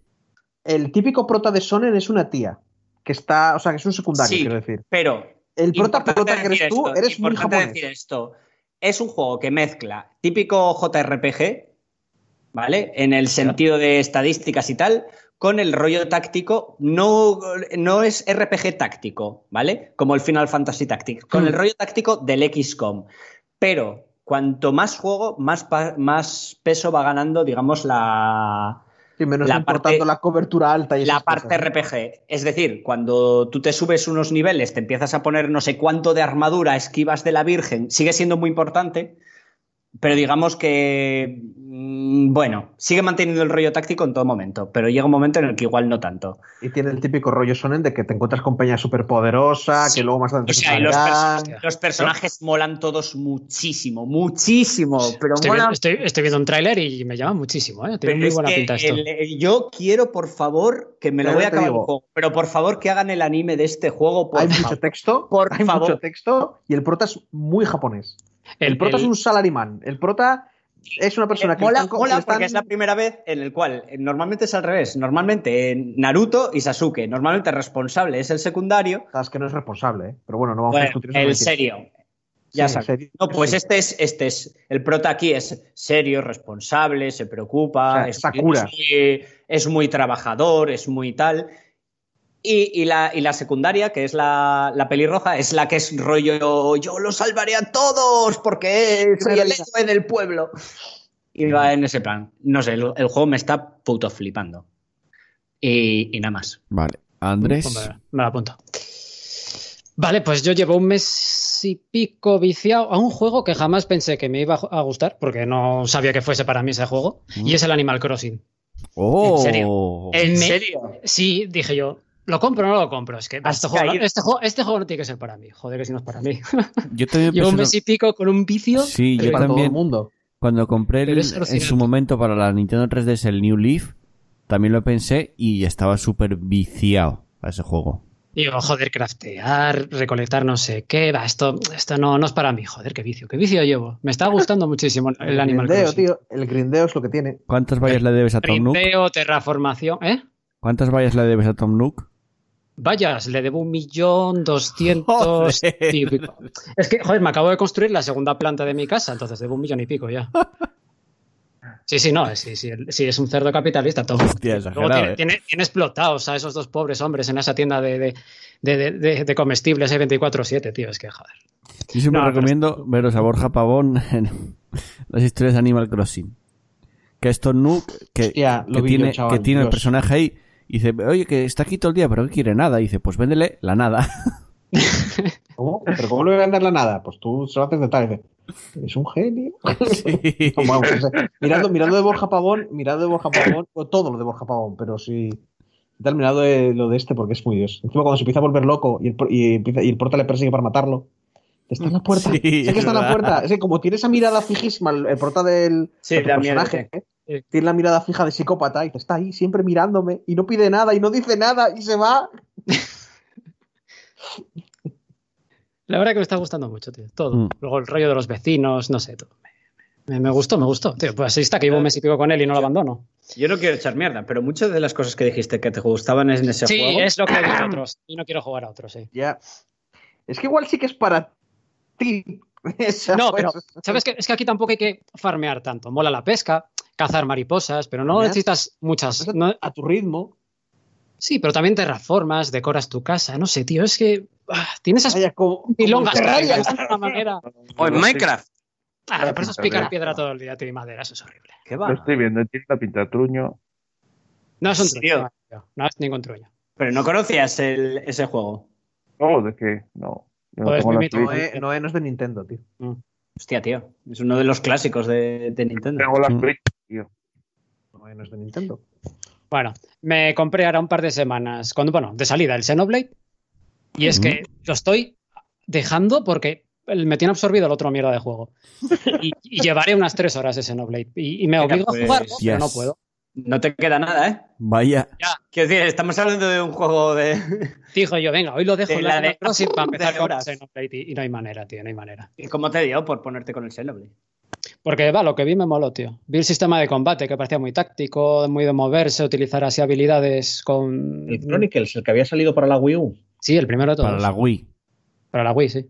El típico prota de shonen es una tía. Que está, o sea, que es un secundario, Sí. quiero decir. Pero. El prota que eres tú, esto, eres muy japonés. decir esto. Es un juego que mezcla típico JRPG, ¿vale? En el sentido de estadísticas y tal, con el rollo táctico. No, no es RPG táctico, ¿vale? Como el Final Fantasy Tactics. Con Hmm. el rollo táctico del XCOM. Pero cuanto más juego, más, más peso va ganando, digamos, la, Sí, menos La importando parte- la cobertura alta y la parte. RPG. Es decir, cuando tú te subes unos niveles, te empiezas a poner no sé cuánto de armadura, esquivas de la Virgen, sigue siendo muy importante, pero digamos que, mm, bueno, sigue manteniendo el rollo táctico en todo momento, pero llega un momento en el que igual no tanto. Y tiene el típico rollo shonen de que te encuentras con peña súper poderosa, Sí. que luego más O adelante se sea, los, pelean. perso- los personajes molan todos muchísimo, muchísimo, pero Estoy, viendo, estoy- estoy viendo un tráiler y me llama muchísimo, ¿eh? Tiene Pero muy es buena que pinta esto. el- yo quiero, por favor, que me lo voy a acabar juego, pero por favor que hagan el anime de este juego, por hay favor. mucho texto, Por hay favor. mucho texto y el prota es muy japonés. El, El- prota el- es un salaryman. El prota es una persona Eh, que mola, están mola están- porque es la primera vez en el cual eh, normalmente es al revés. Normalmente eh, Naruto y Sasuke. Normalmente el responsable es el secundario. Sabes que no es responsable, ¿eh? pero bueno, no vamos a discutir eso. el serio. Ya Sí, sabes. No, pues Sí. este es, este es. El prota aquí es serio, responsable, se preocupa. O sea, es, Sakura. es muy, es muy trabajador, es muy tal. Y, y la, y la secundaria, que es la, la pelirroja, es la que es rollo. Yo los salvaré a todos porque soy el héroe del pueblo. Y va en ese plan. No sé, el, el juego me está puto flipando. Y, y nada más. Vale. Andrés. Hombre, me lo apunto. Vale, pues yo llevo un mes y pico viciado a un juego que jamás pensé que me iba a gustar, porque no sabía que fuese para mí ese juego, y es el Animal Crossing. Oh. ¿En serio? ¿En Me- serio? Sí, dije yo, ¿lo compro o no lo compro? Es que Has este juego, este, juego, este juego no tiene que ser para mí. Joder, que si no es para mí. <laughs> Yo también <laughs> llevo un mes y pico con un vicio. Sí, yo para todo el también. mundo. Cuando compré el- en su momento para la Nintendo 3DS el New Leaf, también lo pensé y estaba súper viciado a ese juego. Digo, joder, craftear, recolectar no sé qué, va, esto, esto no, no es para mí. Joder, qué vicio, qué vicio llevo. Me está <laughs> gustando muchísimo el Animal grindeo, Crossing. tío. El grindeo es lo que tiene. ¿Cuántas vallas le debes a Tom Nook? Rindeo, terraformación, ¿eh? ¿Cuántas vallas le debes a Tom Nook? Vayas, le debo un millón doscientos <laughs> y pico. Es que, joder, me acabo de construir la segunda planta de mi casa, entonces debo un millón y pico ya. Sí, sí, no, sí, sí, sí, es un cerdo capitalista. Todo. Hostia, Luego tiene, ¿eh? tiene- tiene explotados a esos dos pobres hombres en esa tienda de, de, de, de- de- de comestibles 24-7, tío, es que joder. Yo siempre No, pero recomiendo veros a Borja Pavón en las historias de Animal Crossing. Que es Tom Nook, que, Hostia, tiene, yo, chaval, que tiene el personaje ahí. Y dice, oye, que está aquí todo el día, pero ¿qué quiere nada? Y dice, pues véndele la nada. <laughs> ¿Cómo? ¿Pero cómo le voy a vender la nada? Pues tú se lo haces de tal. dices, Es un genio. <laughs> <laughs> Sí. Vamos, no mirando, mirando de Borja Pavón, mirando de Borja Pavón, o todo lo de Borja Pavón, pero sí. Tal, mirando de lo de este porque es muy Dios. Encima cuando se empieza a volver loco y el, y empieza- y el prota le persigue para matarlo. Está en la <laughs> puerta. Sí, sé que es está en la puerta. Es que como tiene esa mirada fijísima, el, prota del, Sí, personaje, sí. tiene la mirada fija de psicópata y está ahí siempre mirándome y no pide nada y no dice nada y se va. <laughs> La verdad que me está gustando mucho, tío, todo. Mm. Luego el rollo de los vecinos, no sé, todo. Me, me gustó, me gustó. Tío, pues ahí está, que llevo un mes y pico con él y no lo abandono. Yo no quiero echar mierda, pero muchas de las cosas que dijiste que te gustaban en ese Sí, juego. es lo que he dicho a <coughs> otros. Y no quiero jugar a otros, sí. Ya. Es que igual sí que es para <laughs> No, pues. pero ¿sabes qué? Es que aquí tampoco hay que farmear tanto. Mola la pesca, cazar mariposas, pero no necesitas muchas. no- a tu ritmo. Sí, pero también te reformas, decoras tu casa, no sé, tío, es que ah, tienes esas que enganchan de una manera. <laughs> O en Minecraft. Ah, por eso es picar piedra todo el día, tío, y madera, eso es horrible. ¿Qué Lo va? estoy viendo, tiene la pinta truño. No es un Tío. truño, tío, no es ningún truño. Pero no conocías el- ese juego. Oh, ¿de qué? No. No Pues. Noé, Noé no es de Nintendo, tío. Hostia, tío. Es uno de los clásicos de, de Nintendo. Tengo la Mm. Switch, tío. Noé no es de Nintendo. Bueno, me compré ahora un par de semanas, cuando, bueno, de salida el Xenoblade. Y es que lo estoy dejando porque me tiene absorbido el otro mierda de juego. <laughs> Y, y llevaré unas tres horas de Xenoblade. Y, y me obligo pues, a jugarlo, pero no puedo. No te queda nada, ¿eh? Vaya. Quiero decir, estamos hablando de un juego de. Dijo yo, venga, hoy lo dejo De en la la de- próxima para <laughs> empezar con. Xenoblade y, y no hay manera, tío, no hay manera. ¿Y cómo te dio por ponerte con el Xenoblade? Porque va, lo que vi me moló, tío. Vi el sistema de combate que parecía muy táctico, muy de moverse, utilizar así habilidades con. El Chronicles, el que había salido para la Wii U. Sí, el primero de todos. Para la Wii. Para la Wii, sí.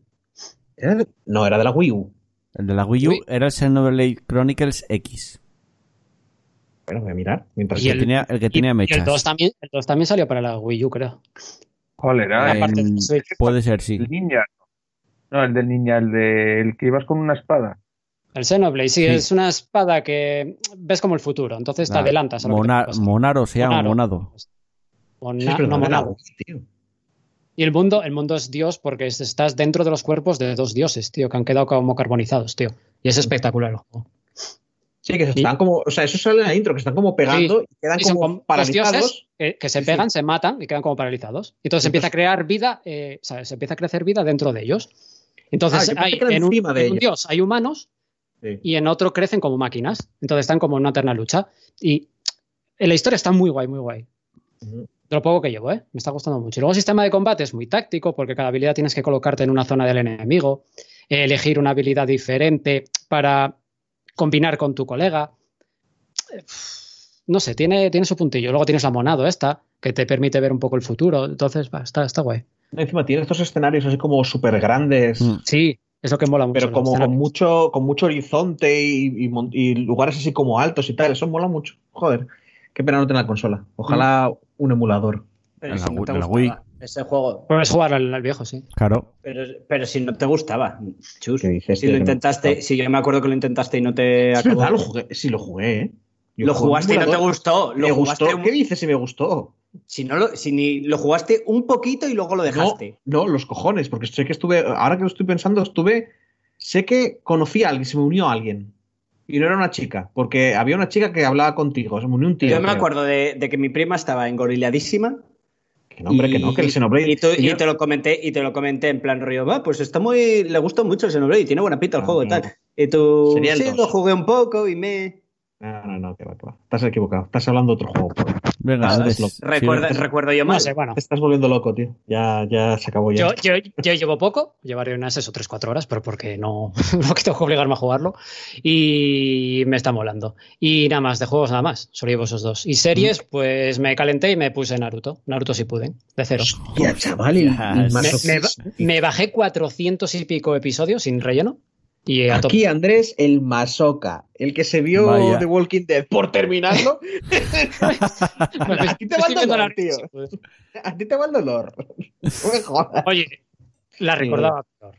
¿Era de- No, era de la Wii U. El de la Wii U Wii. era el Xenoblade Chronicles X. Bueno, voy a mirar. Mientras El Y que el- tenía, el que Y, tenía y mechas. el 2 también, el 2 también salió para la Wii U, creo. ¿Cuál era? Eh, de Switch. puede ser, sí. El ninja. No, el del ninja, el de el que ibas con una espada. El Xenoblade, sí, Sí. es una espada que ves como el futuro, entonces te Ah, adelantas a lo que Mona- te pasa. Monaro se llama. Monado. Mona- Sí, no, monado. Tío. Y el mundo, el mundo es Dios porque es- estás dentro de los cuerpos de dos dioses, tío, que han quedado como carbonizados, tío. Y es espectacular el juego. Sí, que se están como. O sea, eso sale en la intro, que están como pegando y quedan Y como como dos paralizados. que, que se Sí, pegan, se matan y quedan como paralizados. Y entonces empieza a crear vida, eh, o sea, se empieza a crecer vida dentro de ellos. Entonces, Ah, hay, en, un, encima de en un dios hay humanos Sí. y en otro crecen como máquinas. Entonces están como en una eterna lucha. Y en la historia está muy guay, muy guay. De lo poco que llevo, ¿eh? Me está gustando mucho. Y luego el sistema de combate es muy táctico porque cada habilidad tienes que colocarte en una zona del enemigo, elegir una habilidad diferente para combinar con tu colega. No sé, tiene, tiene su puntillo. Luego tienes la monado esta, que te permite ver un poco el futuro. Entonces, va, está, está guay. Encima tiene estos escenarios así como súper grandes. Mm. Sí, es lo que mola mucho. Pero como con mucho, con mucho horizonte y, y mon- y lugares así como altos y tal. Eso mola mucho. Joder. Qué pena no tener la consola. Ojalá Mm. un emulador. En la Wii- en la ese juego. Puedes jugar al, al viejo, sí. Claro. Pero, pero si no te gustaba, chus. ¿Qué dices, si lo no intentaste, si yo me acuerdo que lo intentaste y no te Es acabó. verdad, lo jugué. Sí, lo jugué, ¿eh? Yo Lo jugaste y no te gustó. Lo Me jugaste gustó. un- ¿Qué dices si me gustó? Si no lo, si ni lo jugaste un poquito y luego lo dejaste. No, no, los cojones, porque sé que estuve, ahora que lo estoy pensando, estuve, sé que conocí a alguien, se me unió a alguien. Y no era una chica, porque había una chica que hablaba contigo, se me unió un tío. yo me creo. acuerdo de, de que mi prima estaba engoriladísima. Que no, hombre, que no, que el Xenoblade. Y, tú- y te lo comenté, y te lo comenté en plan rollo, va, pues está muy. Le gusta mucho el Xenoblade, tiene buena pinta el Ah, juego y tal. Y tú. Sí, lo jugué un poco y me. No, no, no, que va, que va. Estás equivocado. Estás hablando de otro juego. por- Venga, Ah, Andrés. es Recuerda, Sí, recuerdo yo. No sé, bueno. Te estás volviendo loco, tío. Ya, ya se acabó ya. Yo, yo, yo llevo poco, llevaré unas eso, 3-4 horas, pero porque no, <laughs> porque tengo que obligarme a jugarlo. Y me está molando. Y nada más, de juegos nada más, solo llevo esos dos. Y series, pues me calenté y me puse Naruto. Naruto si pude, de cero. Hostia, chaval. Me, masoquismo. me- me bajé 400 y pico episodios sin relleno. Y. Aquí Andrés, el masoca, el que se vio Vaya. The Walking Dead por terminarlo. <laughs> <laughs> a ti te va el viendo dolor, tío. A ti te va el dolor. <laughs> No me jodas. Oye, la recordaba peor.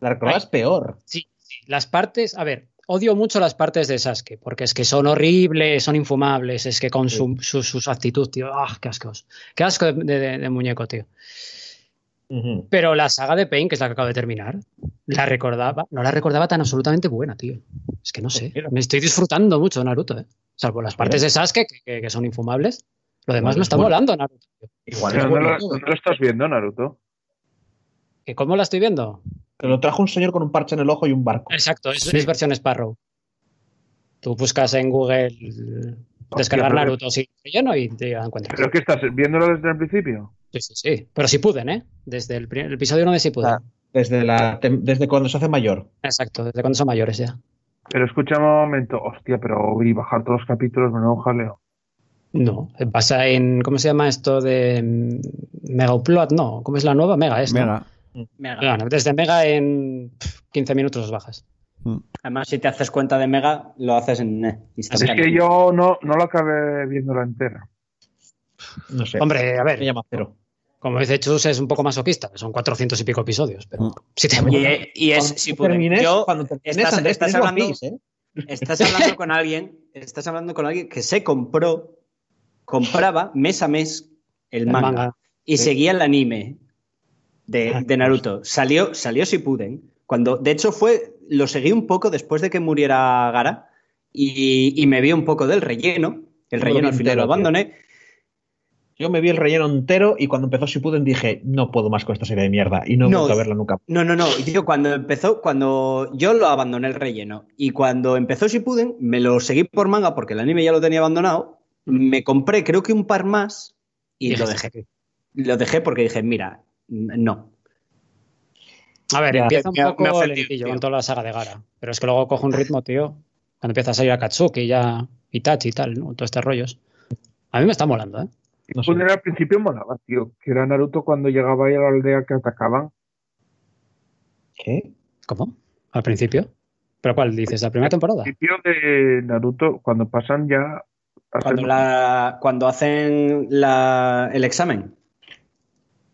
La recordabas peor. Sí, sí, las partes, a ver, odio mucho las partes de Sasuke, porque es que son horribles, son infumables, es que con su, su, su actitud, tío, ¡ah, qué ascos! Qué asco de, de- de muñeco, tío. Pero la saga de Pain, que es la que acabo de terminar, la recordaba, no la recordaba tan absolutamente buena, tío. Es que no sé, me estoy disfrutando mucho de Naruto, ¿eh? Salvo las partes de Sasuke, que, que- que son infumables. Lo demás me está bueno. molando, Naruto. tío. Igual ¿Dónde bueno dónde lo estás viendo, Naruto? ¿Que ¿Cómo la estoy viendo? Te lo trajo un señor con un parche en el ojo y un barco. Exacto, es, Sí. es versión Sparrow. Tú buscas en Google descargar pero- Naruto sin relleno y te encuentras. ¿Pero qué estás viéndolo desde el principio? Sí, sí, sí. Pero sí puden, ¿eh? Desde el, el episodio 1 de sí puden. Ah. Desde, la, desde cuando se hace mayor. Exacto, desde cuando son mayores ya. Pero escucha un momento, hostia, pero y bajar todos los capítulos, me un jaleo. No, pasa en. ¿Cómo se llama esto de mm, Mega Upload? No, ¿cómo es la nueva? Mega es. Mega. Mega. Bueno, desde Mega en pff, 15 minutos los bajas. Mm. Además, si te haces cuenta de Mega, lo haces en eh, Es que yo no, no lo acabé viendo la entera. No sé. Hombre, a me ver, llama cero. como dice Chus, es un poco masoquista. Son 400 y pico episodios, pero Mm. si te Y, y es, Cuando si termines, Yo- cuando termines, estás- Andrés, hablando- Piece, ¿eh? <laughs> Estás hablando con alguien, estás hablando con alguien que se compró, compraba mes a mes el manga, y seguía el anime de, de Naruto. Salió, salió Shippuden. Cuando, de hecho, fue. Lo seguí un poco después de que muriera Gara. Y, y me vi un poco del relleno. El Yo relleno al final lo tío. abandoné. Yo me vi el relleno entero y cuando empezó Shippuden dije, no puedo más con esta serie de mierda. Y no No, vuelto a verla nunca. No, no, no. Yo cuando empezó, cuando yo lo abandoné el relleno y cuando empezó Shippuden, me lo seguí por manga porque el anime ya lo tenía abandonado. Me compré creo que un par más y lo dejé. Lo dejé porque dije, mira, no. A ver, Ya. empieza un Me- me poco ofendió, lentillo tío. con toda la saga de Gara. Pero es que luego coge un ritmo, tío. Cuando empieza a salir a Katsuki ya Itachi y tal, ¿no? Todos estos rollos. A mí me está molando, ¿eh? No sé. Al principio molaba, tío. Que era Naruto cuando llegaba ahí a la aldea que atacaban. ¿Qué? ¿Cómo? ¿Al principio? ¿Pero cuál dices? ¿La primera temporada? Al principio de Naruto, cuando pasan ya. Cuando, la, cuando hacen la- el examen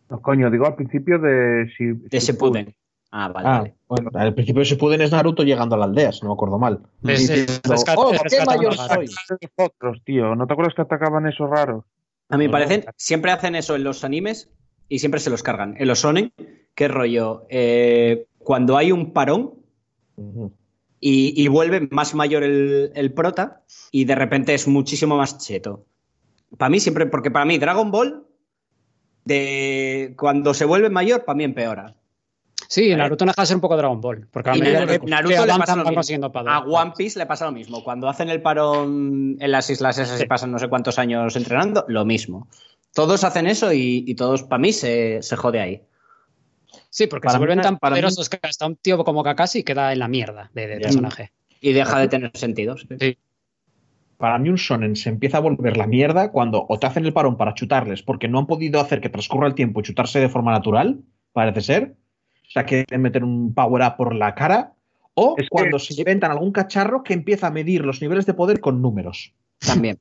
No, coño, digo al principio de. Shi- de Shippuden. Ah, vale, Ah, vale. bueno, al principio de Shippuden es Naruto llegando a la aldea, si no me acuerdo mal. Es- es- Diciendo, "Oh, qué mayor a Gara". soy. Nosotros, tío. ¿No te acuerdas que atacaban esos raros? A mi No, parecer, no. siempre hacen eso en los animes y siempre se los cargan. En los Sonen, qué rollo. Eh, cuando hay un parón y, y vuelve más mayor el, el prota y de repente es muchísimo más cheto. Para mí siempre, porque para mí Dragon Ball, de cuando se vuelve mayor, para mí empeora. Sí, Naruto no deja de ser un poco Dragon Ball. Porque a Y Naruto, que- Naruto que le pasa lo mismo. A One Piece le pasa lo mismo. Cuando hacen el parón en las islas esas Sí. y pasan no sé cuántos años entrenando, lo mismo. Todos hacen eso y, y todos, para mí, se, se jode ahí. Sí, porque Para se mí- vuelven tan para mí- poderosos que hasta un tío como Kakashi queda en la mierda de, personaje. Y deja de tener sentido. sí. Sí. Para mí un shonen se empieza a volver la mierda cuando o te hacen el parón para chutarles porque no han podido hacer que transcurra el tiempo y chutarse de forma natural, parece ser. O sea, que meter un power up por la cara. O Es que- cuando se inventan algún cacharro que empieza a medir los niveles de poder con números. También.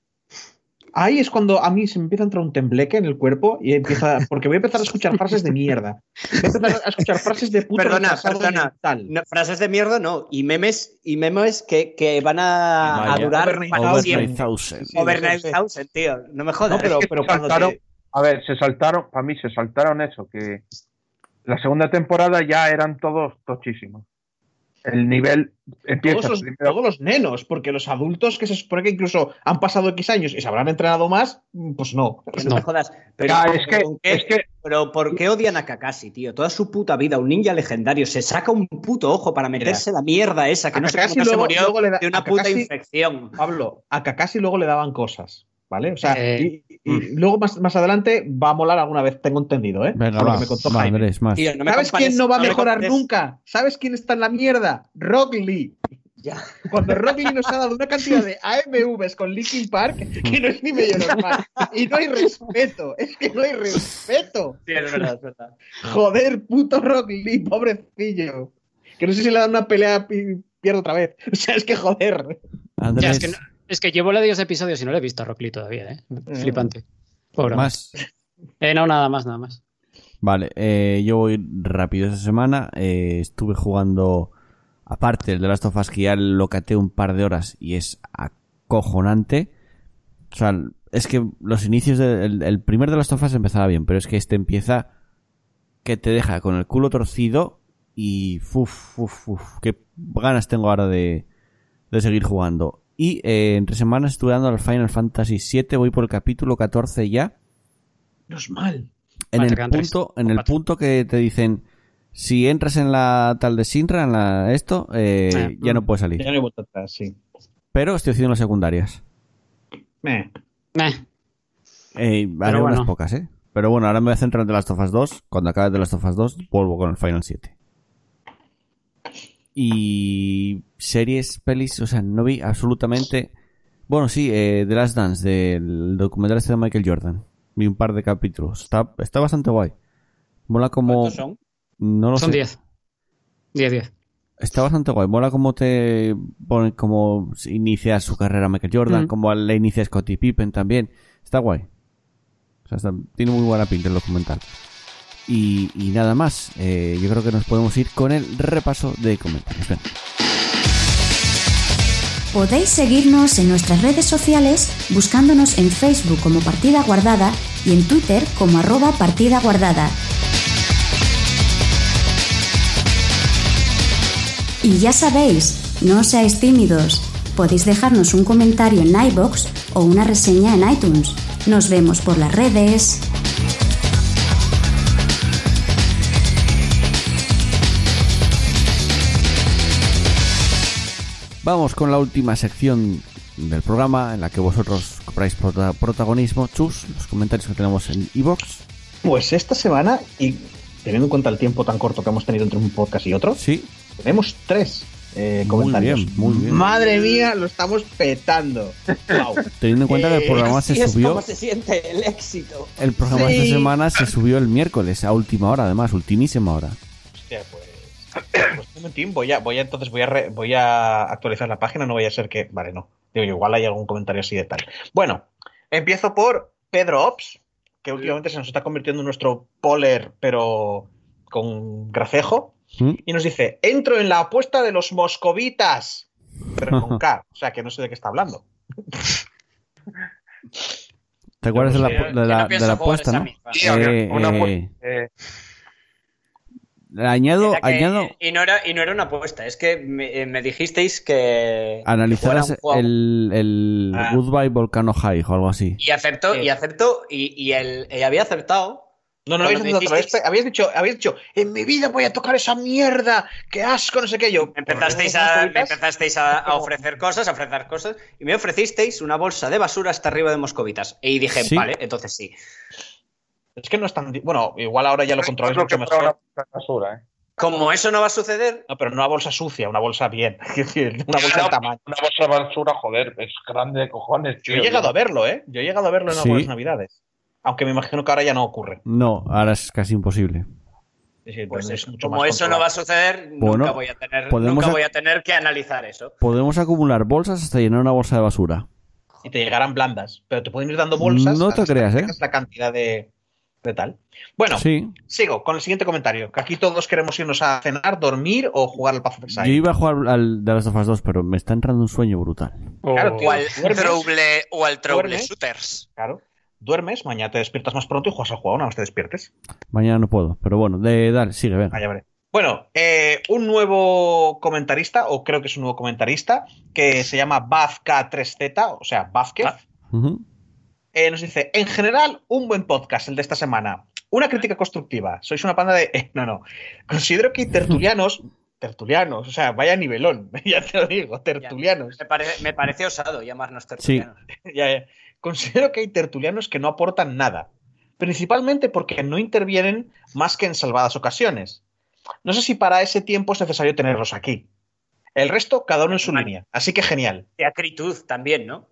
Ahí es cuando a mí se me empieza a entrar un tembleque en el cuerpo y empieza. Porque voy a empezar a escuchar frases de mierda. Voy a empezar a escuchar frases de puto Perdona, perdona. mental. No, frases de mierda no. Y memes, y memes que, que van a, a durar. Overnight Thousand. Thousand, tío. No me jodas. No, pero, pero cuando saltaron- te- A ver, se saltaron, para mí se saltaron eso, que la segunda temporada ya eran todos tochísimos. El nivel empieza todos los, primero- todos los nenos, porque los adultos que se supone que incluso han pasado X años y se habrán entrenado más, pues no. Que no, No. me jodas. Pero, Ya, es que- ¿con qué- es que- pero ¿por qué odian a Kakashi, tío? Toda su puta vida, un ninja legendario, se saca un puto ojo para meterse la mierda esa, que A no sé cómo se murió luego le da- de una puta Kakashi- infección. Pablo, a Kakashi luego le daban cosas, ¿vale? O sea, Eh, y, y luego más, más adelante va a molar alguna vez, tengo entendido, ¿eh? Venga, va, que me contó va, Jaime. Andrés, más. Tío, no me ¿Sabes compares- quién no va a me mejorar nunca? ¿Sabes quién está en la mierda? Rock Lee. Ya. Cuando Rock Lee nos ha dado una cantidad de AMVs con Linkin Park que no es ni medio normal. Y no hay respeto, es que no hay respeto. Sí, es verdad, es verdad. Joder, puto Rock Lee, pobrecillo. Que no sé si le dan una pelea y pierde otra vez. <laughs> O sea, es que joder. Andrés, Ya, es, que no- es que llevo la 10 episodios y no le he visto a Rock Lee todavía, ¿eh? Flipante. Pobre. más. Eh, no, nada más, nada más. Vale, eh, yo voy rápido esta semana. eh, estuve jugando, aparte el de Last of Us, que ya lo caté un par de horas y es acojonante. O sea, es que los inicios del el primer de Last of Us empezaba bien, pero es que este empieza que te deja con el culo torcido y uf, uf, uf, qué ganas tengo ahora de, de seguir jugando. Y eh, entre semanas estuve dando al Final Fantasy VII, voy por el capítulo 14 ya No es mal. en el punto, en el punto que te dicen si entras en la tal de Sinra, en la esto, eh, Ah, ya no puedes Ya salir. no vuelta atrás, sí. Pero estoy haciendo las secundarias. Meh. Meh. Eh, haré unas bueno. pocas, ¿eh? Pero bueno, ahora me voy a centrar en The Last of Us 2. Cuando acabe The Last of Us 2, vuelvo con el Final 7. Y series, pelis, o sea, no vi absolutamente... Bueno, sí, eh, The Last Dance, del documental este de Michael Jordan. Vi un par de capítulos. Está, está bastante guay. Mola como... ¿Cuántos son? No lo Son sé. 10. 10, 10. Está bastante guay. Mola cómo te pone, cómo inicia su carrera Michael Jordan, Mm. como le inicia Scottie Pippen también. Está guay. O sea, está- tiene muy buena pinta el documental. Y, nada más. Eh, yo creo que nos podemos ir con el repaso de comentarios. Ven. Podéis seguirnos en nuestras redes sociales buscándonos en Facebook como Partida Guardada y en Twitter como arroba Partida Guardada. Y ya sabéis, no seáis tímidos. Podéis dejarnos un comentario en iBox o una reseña en iTunes. Nos vemos por las redes. Vamos con la última sección del programa en la que vosotros compráis prota- protagonismo. Chus, los comentarios que tenemos en iBox. Pues esta semana, y teniendo en cuenta el tiempo tan corto que hemos tenido entre un podcast y otro, Sí, tenemos tres eh, Muy comentarios. bien, muy bien. Madre mía, lo estamos petando. Wow. teniendo en cuenta que el Eh, programa se <laughs> subió. como se siente el éxito. El programa Sí. esta semana se subió el miércoles a última hora, además, ultimísima hora. Hostia, pues. <clears throat> Pues momentín, voy a, voy a entonces voy a, re- voy a actualizar la página, no vaya a ser que. Vale, no. Digo, igual hay algún comentario así de tal. Bueno, empiezo por Pedro Ops, que últimamente se nos está convirtiendo en nuestro poler, pero con gracejo. ¿Mm? Y nos dice: entro en la apuesta de los moscovitas. Pero con K, o sea que no sé de qué está hablando. ¿Te acuerdas de la, Sí, de la, de la apuesta, no? Tío, Eh, una eh, apuesta, eh, añado, que- añado, y, no era, y no era una apuesta, es que me, eh, me dijisteis que. analizaras el, el Ah. Goodbye Volcano High o algo así. Y aceptó, y aceptó, y, y él y había aceptado. No, no habéis otra vez. Habéis dicho, habéis dicho, en mi vida voy a tocar esa mierda, qué asco, no sé qué. Yo, Me empezasteis, ¿por qué a, me empezasteis a, a ofrecer cosas, a ofrecer cosas, y me ofrecisteis una bolsa de basura hasta arriba de moscovitas. Y dije, Sí. vale, entonces sí. Es que no es tan. Bueno, igual ahora ya lo controláis mucho mejor. una basura, ¿eh? Como eso no va a suceder, No, pero no una bolsa sucia, una bolsa bien. <laughs> Es decir, una bolsa de tamaño. Una bolsa de basura, joder, es grande de cojones, Yo tío. he llegado a verlo, ¿eh? Yo he llegado a verlo en Sí. algunas navidades. Aunque me imagino que ahora ya no ocurre. No, ahora es casi imposible. Pues es mucho como eso no va a suceder, Bueno, nunca, voy a tener, podemos nunca voy a tener que analizar eso. Podemos acumular bolsas hasta llenar una bolsa de basura. Y te llegarán blandas. Pero te pueden ir dando bolsas. No te creas, ¿eh? la cantidad de, de tal. Bueno, Sí, sigo con el siguiente comentario. Que aquí todos queremos irnos a cenar, dormir o jugar al Path of Exile. yo iba a jugar al de las of Us 2, pero me está entrando un sueño brutal. Claro, tío. O al ¿Duermes? Trouble, o al Trouble ¿Duermes? Shooters. Claro. Duermes, mañana te despiertas más pronto y juegas al juego una vez te despiertes. Mañana no puedo, pero bueno, de, dale, sigue, venga. Ah, ya veré. Bueno, eh, un nuevo comentarista, o creo que es un nuevo comentarista, que se llama BazK3Z, o sea, Vázquez, Ujú. Eh, nos dice, en general, un buen podcast el de esta semana. Una crítica constructiva. Sois una panda de... eh, <laughs> no, no. Considero que hay tertulianos... <laughs> Tertulianos, o sea, vaya nivelón, <laughs> ya te lo digo, tertulianos. Me, parece, me parece osado llamarnos Sí. tertulianos. Ya, ya. Considero que hay tertulianos que no aportan nada, principalmente porque no intervienen más que en salvadas ocasiones. No sé si para ese tiempo es necesario tenerlos aquí. El resto, cada uno en su Vale. línea. Así que genial. De acritud también, ¿no?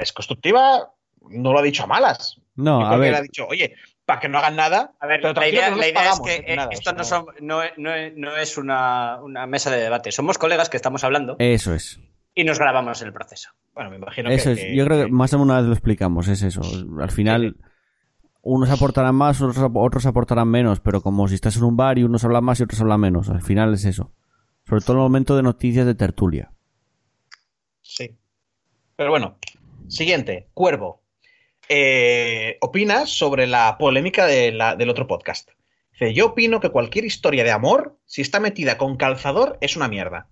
Es constructiva, no lo ha dicho a malas. No, Yo a creo que le ha ver, dicho, oye, para que no hagan nada. A ver, la idea, no la idea pagamos, es que eh, nada, esto o no, son- no, no- no es una, una mesa de debate. Somos colegas que estamos hablando eso es. y nos grabamos el proceso. Bueno, me imagino Eso que, es. Yo creo que más de una vez lo explicamos, es eso. Al final, unos aportarán más, otros, otros aportarán menos, pero como si estás en un bar y unos hablan más y otros hablan menos. Al final es eso. Sobre todo en el momento de noticias de tertulia. Sí. Pero bueno, siguiente, Cuervo. Eh, opina sobre la polémica de la- del otro podcast. Dice, yo opino que cualquier historia de amor, si está metida con calzador, es una mierda.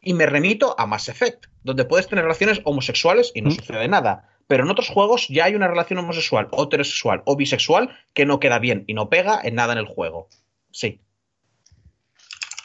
Y me remito a Mass Effect, donde puedes tener relaciones homosexuales y no Mm. sucede nada. Pero en otros juegos ya hay una relación homosexual, o heterosexual o bisexual que no queda bien y no pega en nada en el juego. Sí.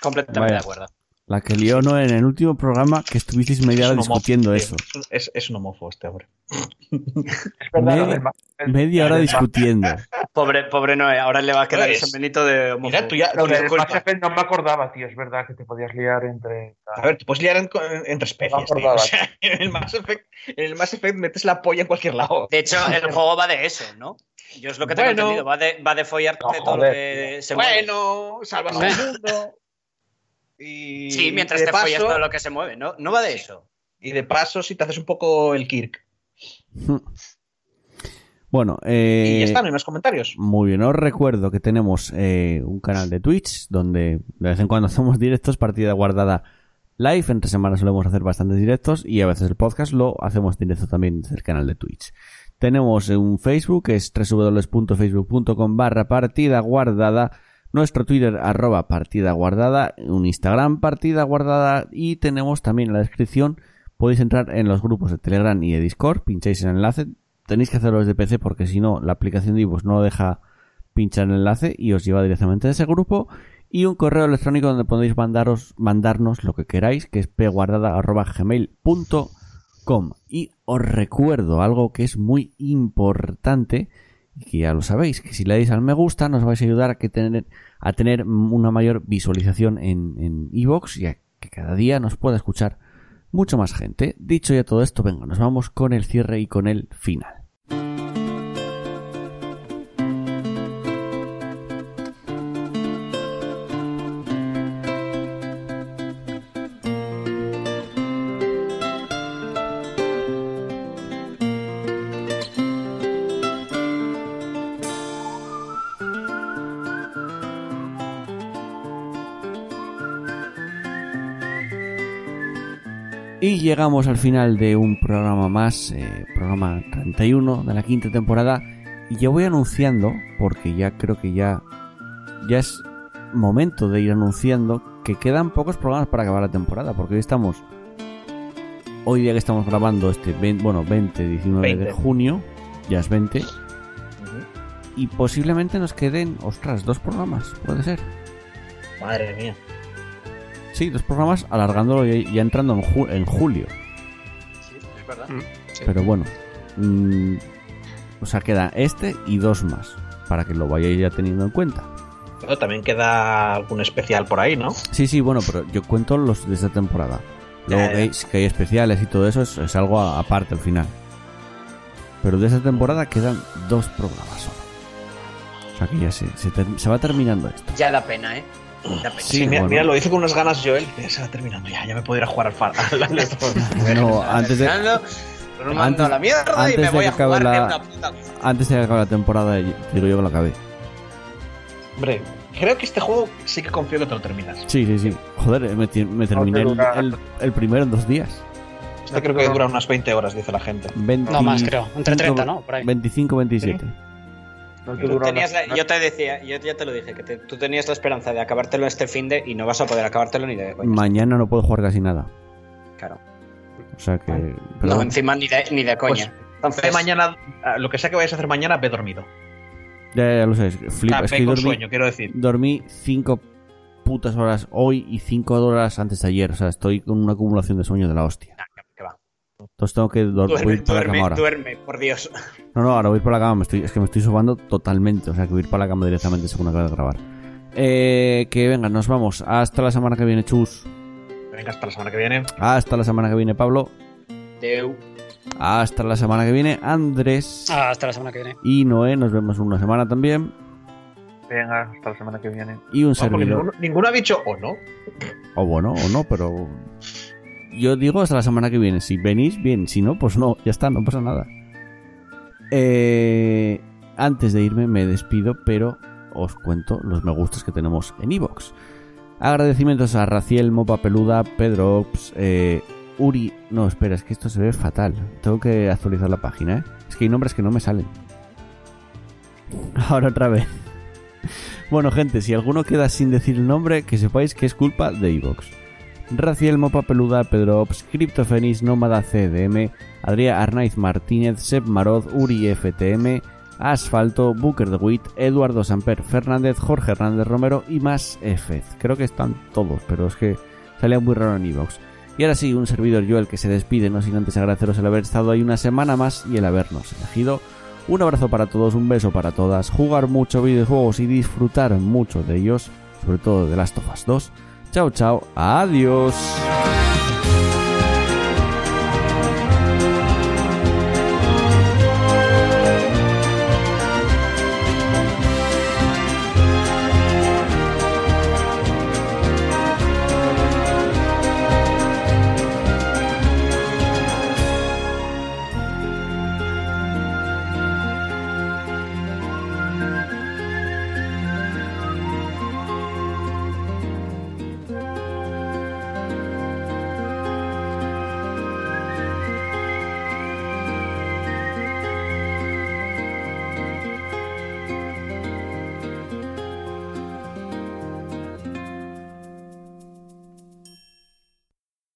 Completamente Vaya. de acuerdo. La que lió no en el último programa que estuvisteis media hora Es un homófobo, discutiendo tío. eso. Es, es un homófobo este hombre. <laughs> Es verdad, Media- el- Media hora discutiendo. <laughs> Pobre, pobre Noé, ahora le va a quedar Pues, ese Benito de homófobo. Mira, tú ya... Effect no me acordaba, tío. Es verdad que te podías liar entre. A ver, te puedes liar en- en- entre especies, No tío. acordaba. O sea, <laughs> en el, Mass Effect, en el Mass Effect metes la polla en cualquier lado. De hecho, el juego va de eso, ¿no? Yo es lo que tengo Bueno. entendido. Va de, va de follarte No, todo lo que se. Bueno, salvas al mundo. Y Sí, mientras te follas paso- todo lo que se mueve, ¿no? No va de eso. Y de paso, si te haces un poco el Kirk. Bueno, y eh, ya está, no hay más comentarios. Muy bien, os recuerdo que tenemos eh, un canal de Twitch donde de vez en cuando <laughs> hacemos directos, partida guardada live. Entre semanas solemos hacer bastantes directos y a veces el podcast lo hacemos directo también desde el canal de Twitch. Tenemos un Facebook que es www.facebook.com barra partida guardada, nuestro Twitter arroba partida guardada, un Instagram partida guardada y tenemos también en la descripción podéis entrar en los grupos de Telegram y de Discord, pincháis el enlace, tenéis que hacerlo desde PC porque si no la aplicación de iVoox no deja pinchar el enlace y os lleva directamente a ese grupo y un correo electrónico donde podéis mandaros, mandarnos lo que queráis, que es pguardada.gmail.com. Y os recuerdo algo que es muy importante, que ya lo sabéis, que si le dais al me gusta nos vais a ayudar a, tener, a tener una mayor visualización en iVoox y a que cada día nos pueda escuchar mucho más gente. Dicho ya todo esto, venga, nos vamos con el cierre y con el final. Llegamos al final de un programa más, eh, programa 31 de la quinta temporada. Y yo voy anunciando, porque ya creo que ya, ya es momento de ir anunciando que quedan pocos programas para acabar la temporada, porque hoy estamos, hoy día que estamos grabando este, 20, bueno, 20, 19 de junio, ya es 20, y posiblemente nos queden, ostras, dos programas, puede ser. Madre mía. Sí, dos programas alargándolo y ya entrando en, ju- en julio. Sí, es verdad. Mm, sí. Pero bueno, mm, o sea, queda este y dos más, para que lo vayáis ya teniendo en cuenta. Pero también queda algún especial por ahí, ¿no? Sí, sí, bueno, pero yo cuento los de esta temporada. Luego Ya, que hay, que hay especiales y todo eso es, es algo aparte al final. Pero de esta temporada quedan dos programas solo. O sea que ya se, se, se va terminando esto. Ya da pena, ¿eh? Sí, Sí, mira, bueno. mira, lo dice con unas ganas Joel. Ya se va terminando ya, ya me puedo ir a jugar al far. <laughs> <laughs> No, antes de, antes- a la mierda y antes me de voy a jugar la- una puta antes de que acabe la temporada, digo yo que lo acabé. Hombre, creo que este juego sí que confío que te lo terminas. Sí, sí, sí. Joder, me, me terminé el, el- el primero en dos días. Este creo que dura unas 20 horas, dice la gente. 20 No más, creo. Entre 30, ¿no? Por ahí. 25, 27. No te Tú dura tenías una- la- yo te decía, yo ya te lo dije, que te- tú tenías la esperanza de acabártelo este fin de y no vas a poder acabártelo ni de coña. Mañana no puedo jugar casi nada. Claro. O sea que. pero No, encima ni de, ni de coña. Entonces, mañana, ah, lo que sea que vayas a hacer mañana, ve dormido. ya, ya lo sé. Flipa. Ah, es que con dormí, sueño, quiero decir. dormí 5 putas horas hoy y 5 horas antes de ayer. O sea, estoy con una acumulación de sueño de la hostia. nah, que- que va. Entonces tengo que dor- voy Duerme, ir para la cama duerme, ahora. duerme, por Dios. No, no, ahora voy a ir para la cama. Me estoy, es que me estoy sobando totalmente. O sea, que voy a ir para la cama directamente según acabe de grabar. Eh, que venga, nos vamos. Hasta la semana que viene, chus. Venga, hasta la semana que viene. Hasta la semana que viene, Pablo. Deu. Hasta la semana que viene, Andrés. Hasta la semana que viene. Y Noé, nos vemos una semana también. Venga, hasta la semana que viene. Y un No, servidor. ninguno, ninguno ha dicho o no. O bueno, o no, pero. Yo digo hasta la semana que viene. Si venís, bien. Si no, pues no. Ya está, no pasa nada. Eh, antes de irme, me despido, pero os cuento los me gustos que tenemos en Evox. Agradecimientos a Raciel, Mopa Peluda, Pedro Ops, eh, Uri. No, espera, es que esto se ve fatal. Tengo que actualizar la página, ¿eh? Es que hay nombres que no me salen. <laughs> Ahora otra vez. Bueno, gente, si alguno queda sin decir el nombre, que sepáis que es culpa de Evox. Raciel Mopa Peluda, Pedro Ops, Cryptofenis, Nómada CDM, Adrià Arnaiz Martínez, Seb Maroz, Uri FTM, Asfalto, Booker de Witt, Eduardo Samper Fernández, Jorge Hernández Romero y más Efez. Creo que están todos, pero es que salía muy raro en Evox. Y ahora sí, un servidor yo el que se despide, no sin antes agradeceros el haber estado ahí una semana más y el habernos elegido. Un abrazo para todos, un beso para todas, jugar mucho videojuegos y disfrutar mucho de ellos, sobre todo de Last of Us 2. Chao, chao, adiós.